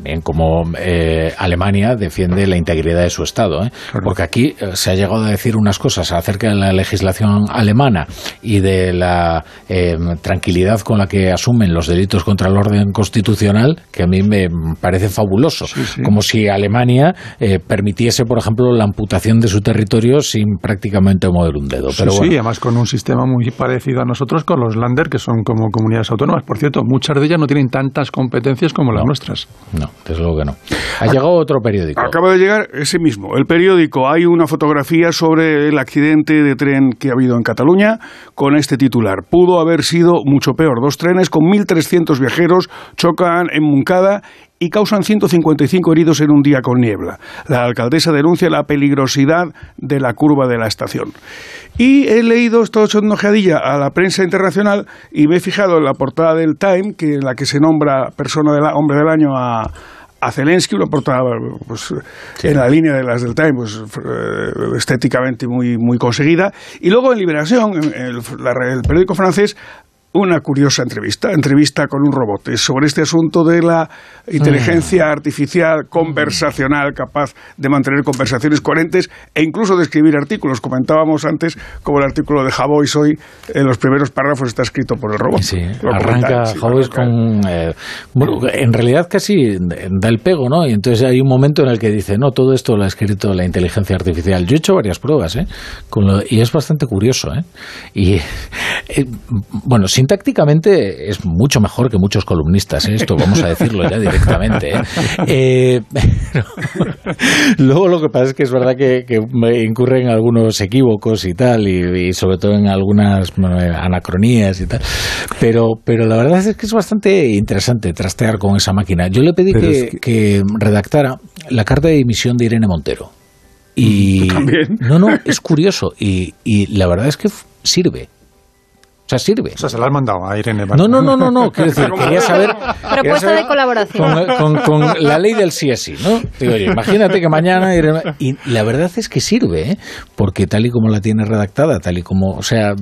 también cómo eh, Alemania defiende la integridad de su Estado. ¿eh? Porque aquí eh, se ha llegado a decir unas cosas acerca de la legislación alemana y de la eh, tranquilidad con la que asumen los delitos contra el orden constitucional que a mí me parece fabuloso. Como si Alemania eh, permitiese, por ejemplo, la amputación de su territorio sin prácticamente mover un dedo. Pero sí, bueno. sí, además con un sistema muy parecido a nosotros con los Lander, que son como comunidades autónomas. Por cierto, muchas de ellas no tienen tantas competencias como las nuestras. No, desde luego que no. Ha llegado otro periódico. Acaba de llegar ese mismo, el periódico. Hay una fotografía sobre el accidente de tren que ha habido en Cataluña con este titular. Pudo haber sido mucho peor. Dos trenes con 1.300 viajeros chocan en Moncada y causan 155 heridos en un día con niebla. La alcaldesa denuncia la peligrosidad de la curva de la estación. Y he leído, estoy hecho una ojeadilla a la prensa internacional y me he fijado en la portada del Time, que en la que se nombra persona del hombre del año a, a Zelensky, una portada pues, en la línea de las del Time, pues, eh, estéticamente muy, muy conseguida. Y luego en Liberación, en el, el periódico francés, una curiosa entrevista, entrevista con un robot, sobre este asunto de la inteligencia Mm. artificial conversacional capaz de mantener conversaciones coherentes e incluso de escribir artículos. Comentábamos antes como el artículo de Javois hoy, en los primeros párrafos está escrito por el robot. Sí, arranca sí, con... eh, bueno, en realidad casi da el pego, ¿no? Y entonces hay un momento en el que dice, no, todo esto lo ha escrito la inteligencia artificial. Yo he hecho varias pruebas, ¿eh? Con lo- y es bastante curioso, ¿eh? Y, eh, bueno, sintácticamente es mucho mejor que muchos columnistas, ¿eh? Esto vamos a decirlo ya directamente, ¿eh? Eh, luego lo que pasa es que es verdad que, que me incurre en algunos equívocos y tal, y, y sobre todo en algunas anacronías y tal. Pero, pero la verdad es que es bastante interesante trastear con esa máquina. Yo le pedí que, es que- que redactara la carta de dimisión de Irene Montero. Y no, no, es curioso. Y, y la verdad es que sirve. O sea, sirve. O sea, se la has mandado a Irene No, no, no, no, no. Quiero decir, quería saber. quería Propuesta saber de colaboración. con, con- con la ley del sí es sí, ¿no? Digo, oye, imagínate que mañana... Irene- Y la verdad es que sirve, ¿eh? Porque tal y como la tiene redactada, tal y como... O sea,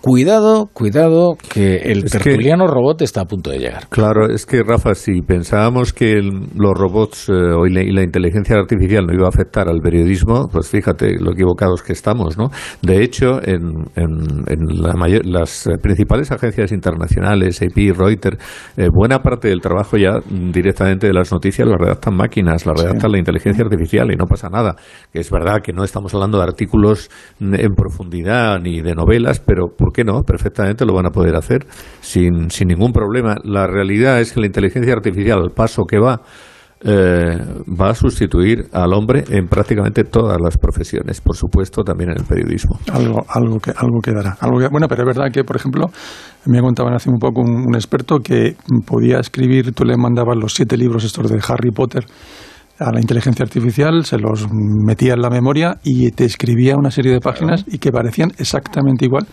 cuidado, cuidado, que el Es que- tertuliano robot está a punto de llegar. Claro, es que Rafa, si pensábamos que el- los robots eh, o y la, y la inteligencia artificial no iba a afectar al periodismo, pues fíjate lo equivocados que estamos, ¿no? De hecho, en, en- en la mayor- las eh, principales agencias internacionales, AP, Reuters, eh, buena parte del trabajo ya directamente de las noticias las redactan máquinas, las redactan la inteligencia artificial y no pasa nada. Que es verdad que no estamos hablando de artículos en profundidad ni de novelas, pero ¿por qué no? Perfectamente lo van a poder hacer sin, sin ningún problema. La realidad es que la inteligencia artificial, al paso que va, eh, va a sustituir al hombre en prácticamente todas las profesiones, por supuesto también en el periodismo. Algo, algo, que, algo quedará. Algo que- bueno, pero es verdad que, por ejemplo, me contaban hace un poco un, un experto que podía escribir, tú le mandabas los siete libros estos de Harry Potter a la inteligencia artificial, se los metía en la memoria y te escribía una serie de páginas y que parecían exactamente igual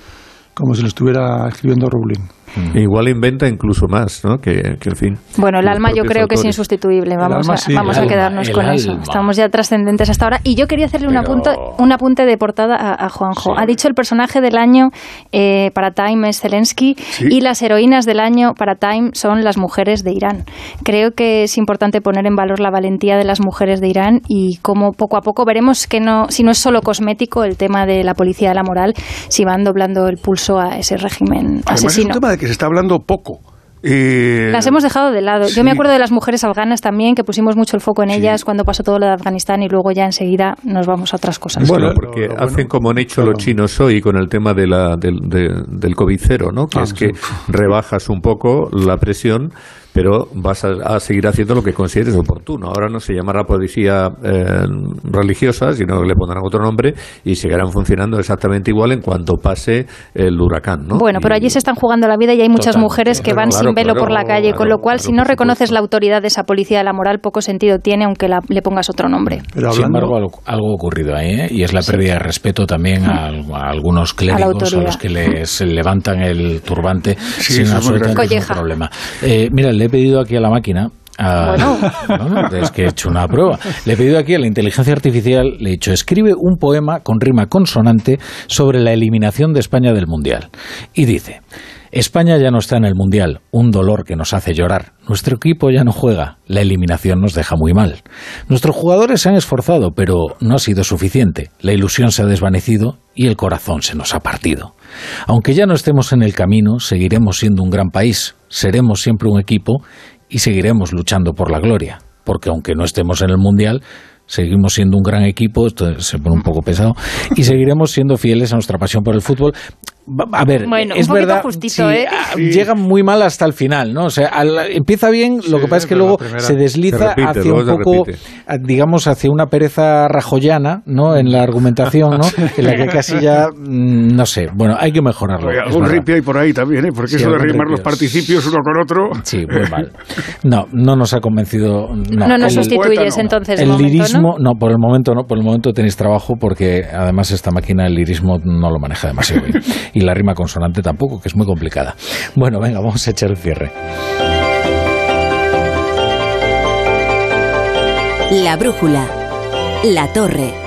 como si lo estuviera escribiendo Rowling. Igual inventa incluso más, ¿no? Que, que, en fin. Bueno, el alma yo creo que es insustituible. Vamos, alma a, sí, vamos el a alma, quedarnos el con eso. alma. Estamos ya trascendentes hasta ahora. Y yo quería hacerle un, Pero- apunte, un apunte de portada a, a Juanjo. Ha dicho el personaje del año eh, para Time es Zelensky y las heroínas del año para Time son las mujeres de Irán. Creo que es importante poner en valor la valentía de las mujeres de Irán y cómo poco a poco veremos que no, si no es solo cosmético el tema de la policía de la moral, si van doblando el pulso a ese régimen Además, es asesino. un tema de que se está hablando poco. Eh, Las hemos dejado de lado. sí. Yo me acuerdo de las mujeres afganas también, que pusimos mucho el foco en ellas cuando pasó todo lo de Afganistán y luego ya enseguida nos vamos a otras cosas. Bueno, porque lo bueno, hacen como han hecho claro. los chinos hoy con el tema de la, del, de- del COVID cero, ¿no? Que Ah, es que rebajas un poco la presión, pero vas a, a seguir haciendo lo que consideres oportuno. Ahora no se llamará policía eh, religiosa, sino que le pondrán otro nombre y seguirán funcionando exactamente igual en cuanto pase el huracán, ¿no? Bueno, pero allí se están jugando la vida y hay muchas Totalmente. mujeres que van Claro, sin velo claro, por la calle, con lo cual claro, si no reconoces la autoridad de esa policía de la moral, poco sentido tiene aunque la- le pongas otro nombre. Pero Sin embargo, algo, algo ha ocurrido ahí, ¿eh? y es la pérdida de respeto también a, a algunos clérigos a, los que les levantan el turbante sin absolutamente ningún problema. Eh, mira, le he pedido aquí a la máquina. Bueno. Es que he hecho una prueba. Le he pedido aquí a la inteligencia artificial, le he dicho, escribe un poema con rima consonante sobre la eliminación de España del Mundial. Y dice, España ya no está en el Mundial, un dolor que nos hace llorar. Nuestro equipo ya no juega, la eliminación nos deja muy mal. Nuestros jugadores se han esforzado, pero no ha sido suficiente. La ilusión se ha desvanecido y el corazón se nos ha partido. Aunque ya no estemos en el camino, seguiremos siendo un gran país, seremos siempre un equipo y seguiremos luchando por la gloria. Porque aunque no estemos en el Mundial, seguimos siendo un gran equipo, esto se pone un poco pesado, y seguiremos siendo fieles a nuestra pasión por el fútbol. A ver, Bueno, es un poquito verdad, justito, sí, ¿eh? ah, llega muy mal hasta el final, ¿no? O sea, al- empieza bien, lo que pasa es que luego se desliza se repite, hacia un poco, repite. ah, digamos, hacia una pereza rajoyana, ¿no? En la argumentación, ¿no? En la que casi ya, mm, no sé, bueno, hay que mejorarlo. Es algún ripio hay por ahí también, ¿eh? Porque Sí, eso de rimar los participios uno con otro. Sí, muy mal. No, no nos ha convencido. No, No nos El- sustituyes entonces El momento, lirismo, ¿no? por el momento no, por el momento tenéis trabajo porque además esta máquina el lirismo no lo maneja demasiado bien. Y la rima consonante tampoco, que es muy complicada. Bueno, venga, vamos a echar el cierre. La brújula. La torre.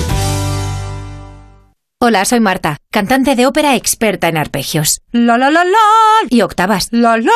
Hola, soy Marta, cantante de ópera experta en arpegios. La la la la y octavas. La la.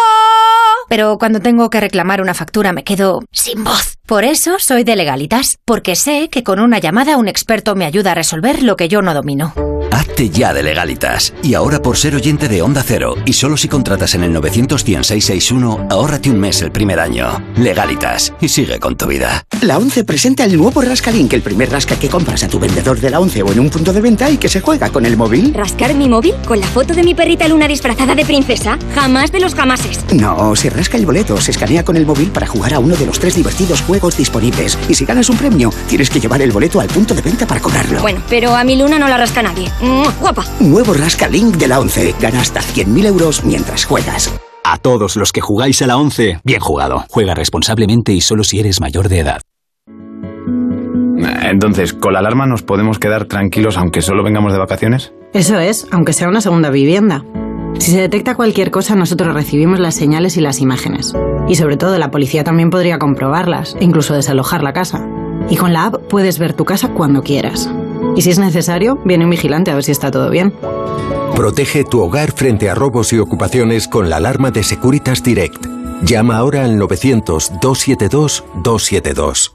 Pero cuando tengo que reclamar una factura me quedo sin voz. Por eso soy de legalitas, porque sé que con una llamada un experto me ayuda a resolver lo que yo no domino. Hazte ya de legalitas. Y ahora por ser oyente de Onda Cero, y solo si contratas en el 91661, ahórrate un mes el primer año. Legalitas. Y sigue con tu vida. La 11 presenta el nuevo Rascalink, el primer rasca que compras a tu vendedor de la 11 o en un punto de venta y que se juega con el móvil. ¿Rascar mi móvil con la foto de mi perrita Luna disfrazada de princesa? Jamás de los jamases. No, se rasca el boleto, se escanea con el móvil para jugar a uno de los tres divertidos juegos disponibles. Y si ganas un premio, tienes que llevar el boleto al punto de venta para cobrarlo. Bueno, pero a mi Luna no la rasca nadie. ¡Mua! ¡Guapa! Nuevo Rascalink de la 11. Gana hasta 100.000 euros mientras juegas. A todos los que jugáis a la 11, bien jugado. Juega responsablemente y solo si eres mayor de edad. Entonces, ¿con la alarma nos podemos quedar tranquilos aunque solo vengamos de vacaciones? Eso es, aunque sea una segunda vivienda. Si se detecta cualquier cosa, nosotros recibimos las señales y las imágenes. Y sobre todo, la policía también podría comprobarlas e incluso desalojar la casa. Y con la app puedes ver tu casa cuando quieras. Y si es necesario, viene un vigilante a ver si está todo bien. Protege tu hogar frente a robos y ocupaciones con la alarma de Securitas Direct. Llama ahora al 900-272-272.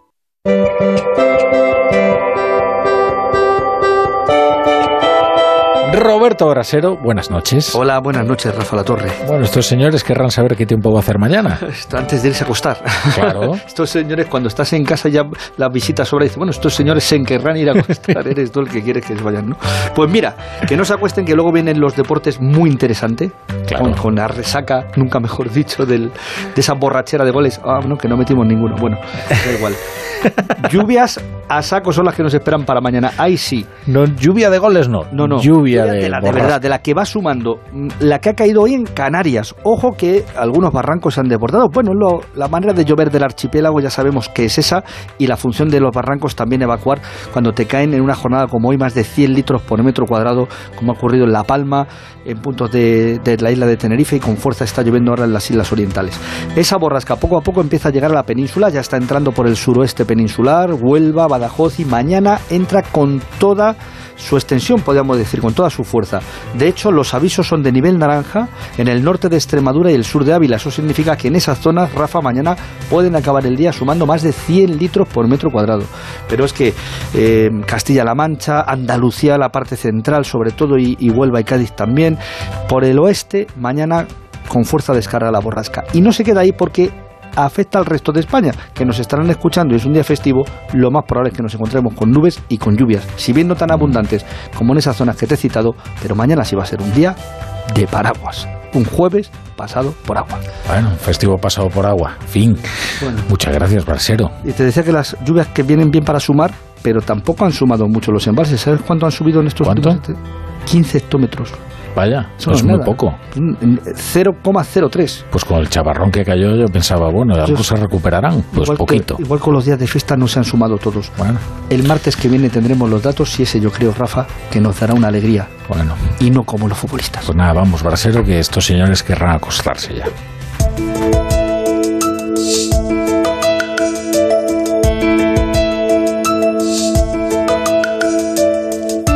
Roberto Brasero, buenas noches. Hola, buenas noches, Rafa La Torre. Bueno, estos señores querrán saber qué tiempo va a hacer mañana. Esto antes de irse a acostar. Claro. estos señores, cuando estás en casa ya la visita sobra y dice, bueno, estos señores se querrán ir a acostar, eres tú el que quieres que se vayan, ¿no? Pues mira, que no se acuesten, que luego vienen los deportes muy interesante, Claro. con, con la resaca, nunca mejor dicho, del, de esa borrachera de goles. Ah, no, que no metimos ninguno. Bueno, da igual. Lluvias a saco son las que nos esperan para mañana. Ahí sí. No, lluvia de goles no. No, no. Lluvia de, la, de verdad, de la que va sumando. Mm, La que ha caído hoy en Canarias. Ojo que algunos barrancos se han desbordado. Bueno, lo- la manera de llover del archipiélago ya sabemos que es esa. Y la función de los barrancos también evacuar cuando te caen en una jornada como hoy más de 100 litros por metro cuadrado, como ha ocurrido en La Palma, en puntos de, de la isla de Tenerife y con fuerza está lloviendo ahora en las islas orientales. Esa borrasca poco a poco empieza a llegar a la península, ya está entrando por el suroeste peninsular, Huelva, Badajoz y mañana entra con toda su extensión, podríamos decir, con toda su fuerza. De hecho, los avisos son de nivel naranja en el norte de Extremadura y el sur de Ávila. Eso significa que en esas zonas, Rafa, mañana pueden acabar el día sumando más de 100 litros por metro cuadrado. Pero es que eh, Castilla-La Mancha, Andalucía, la parte central sobre todo, y, y Huelva y Cádiz también, por el oeste, mañana con fuerza descarga la borrasca. Y no se queda ahí porque afecta al resto de España, que nos estarán escuchando y es un día festivo, lo más probable es que nos encontremos con nubes y con lluvias, si bien no tan abundantes como en esas zonas que te he citado, pero mañana sí va a ser un día de paraguas, un jueves pasado por agua. Bueno, un festivo pasado por agua. Fin. Bueno. Muchas gracias, Brasero. Y te decía que las lluvias que vienen bien para sumar, pero tampoco han sumado mucho los embalses. ¿Sabes cuánto han subido en estos ¿Cuánto? últimos- 15 hectómetros. Vaya, Eso es no muy poco. Mm, 0,03. Pues con el chaparrón que cayó yo pensaba, bueno, Yo- se recuperarán. Pues igual poquito. Que, igual con los días de fiesta no se han sumado todos. Bueno, El martes que viene tendremos los datos y ese yo creo, Rafa, que nos dará una alegría. bueno. Y no como los futbolistas. Pues nada, vamos, Brasero, que estos señores querrán acostarse ya.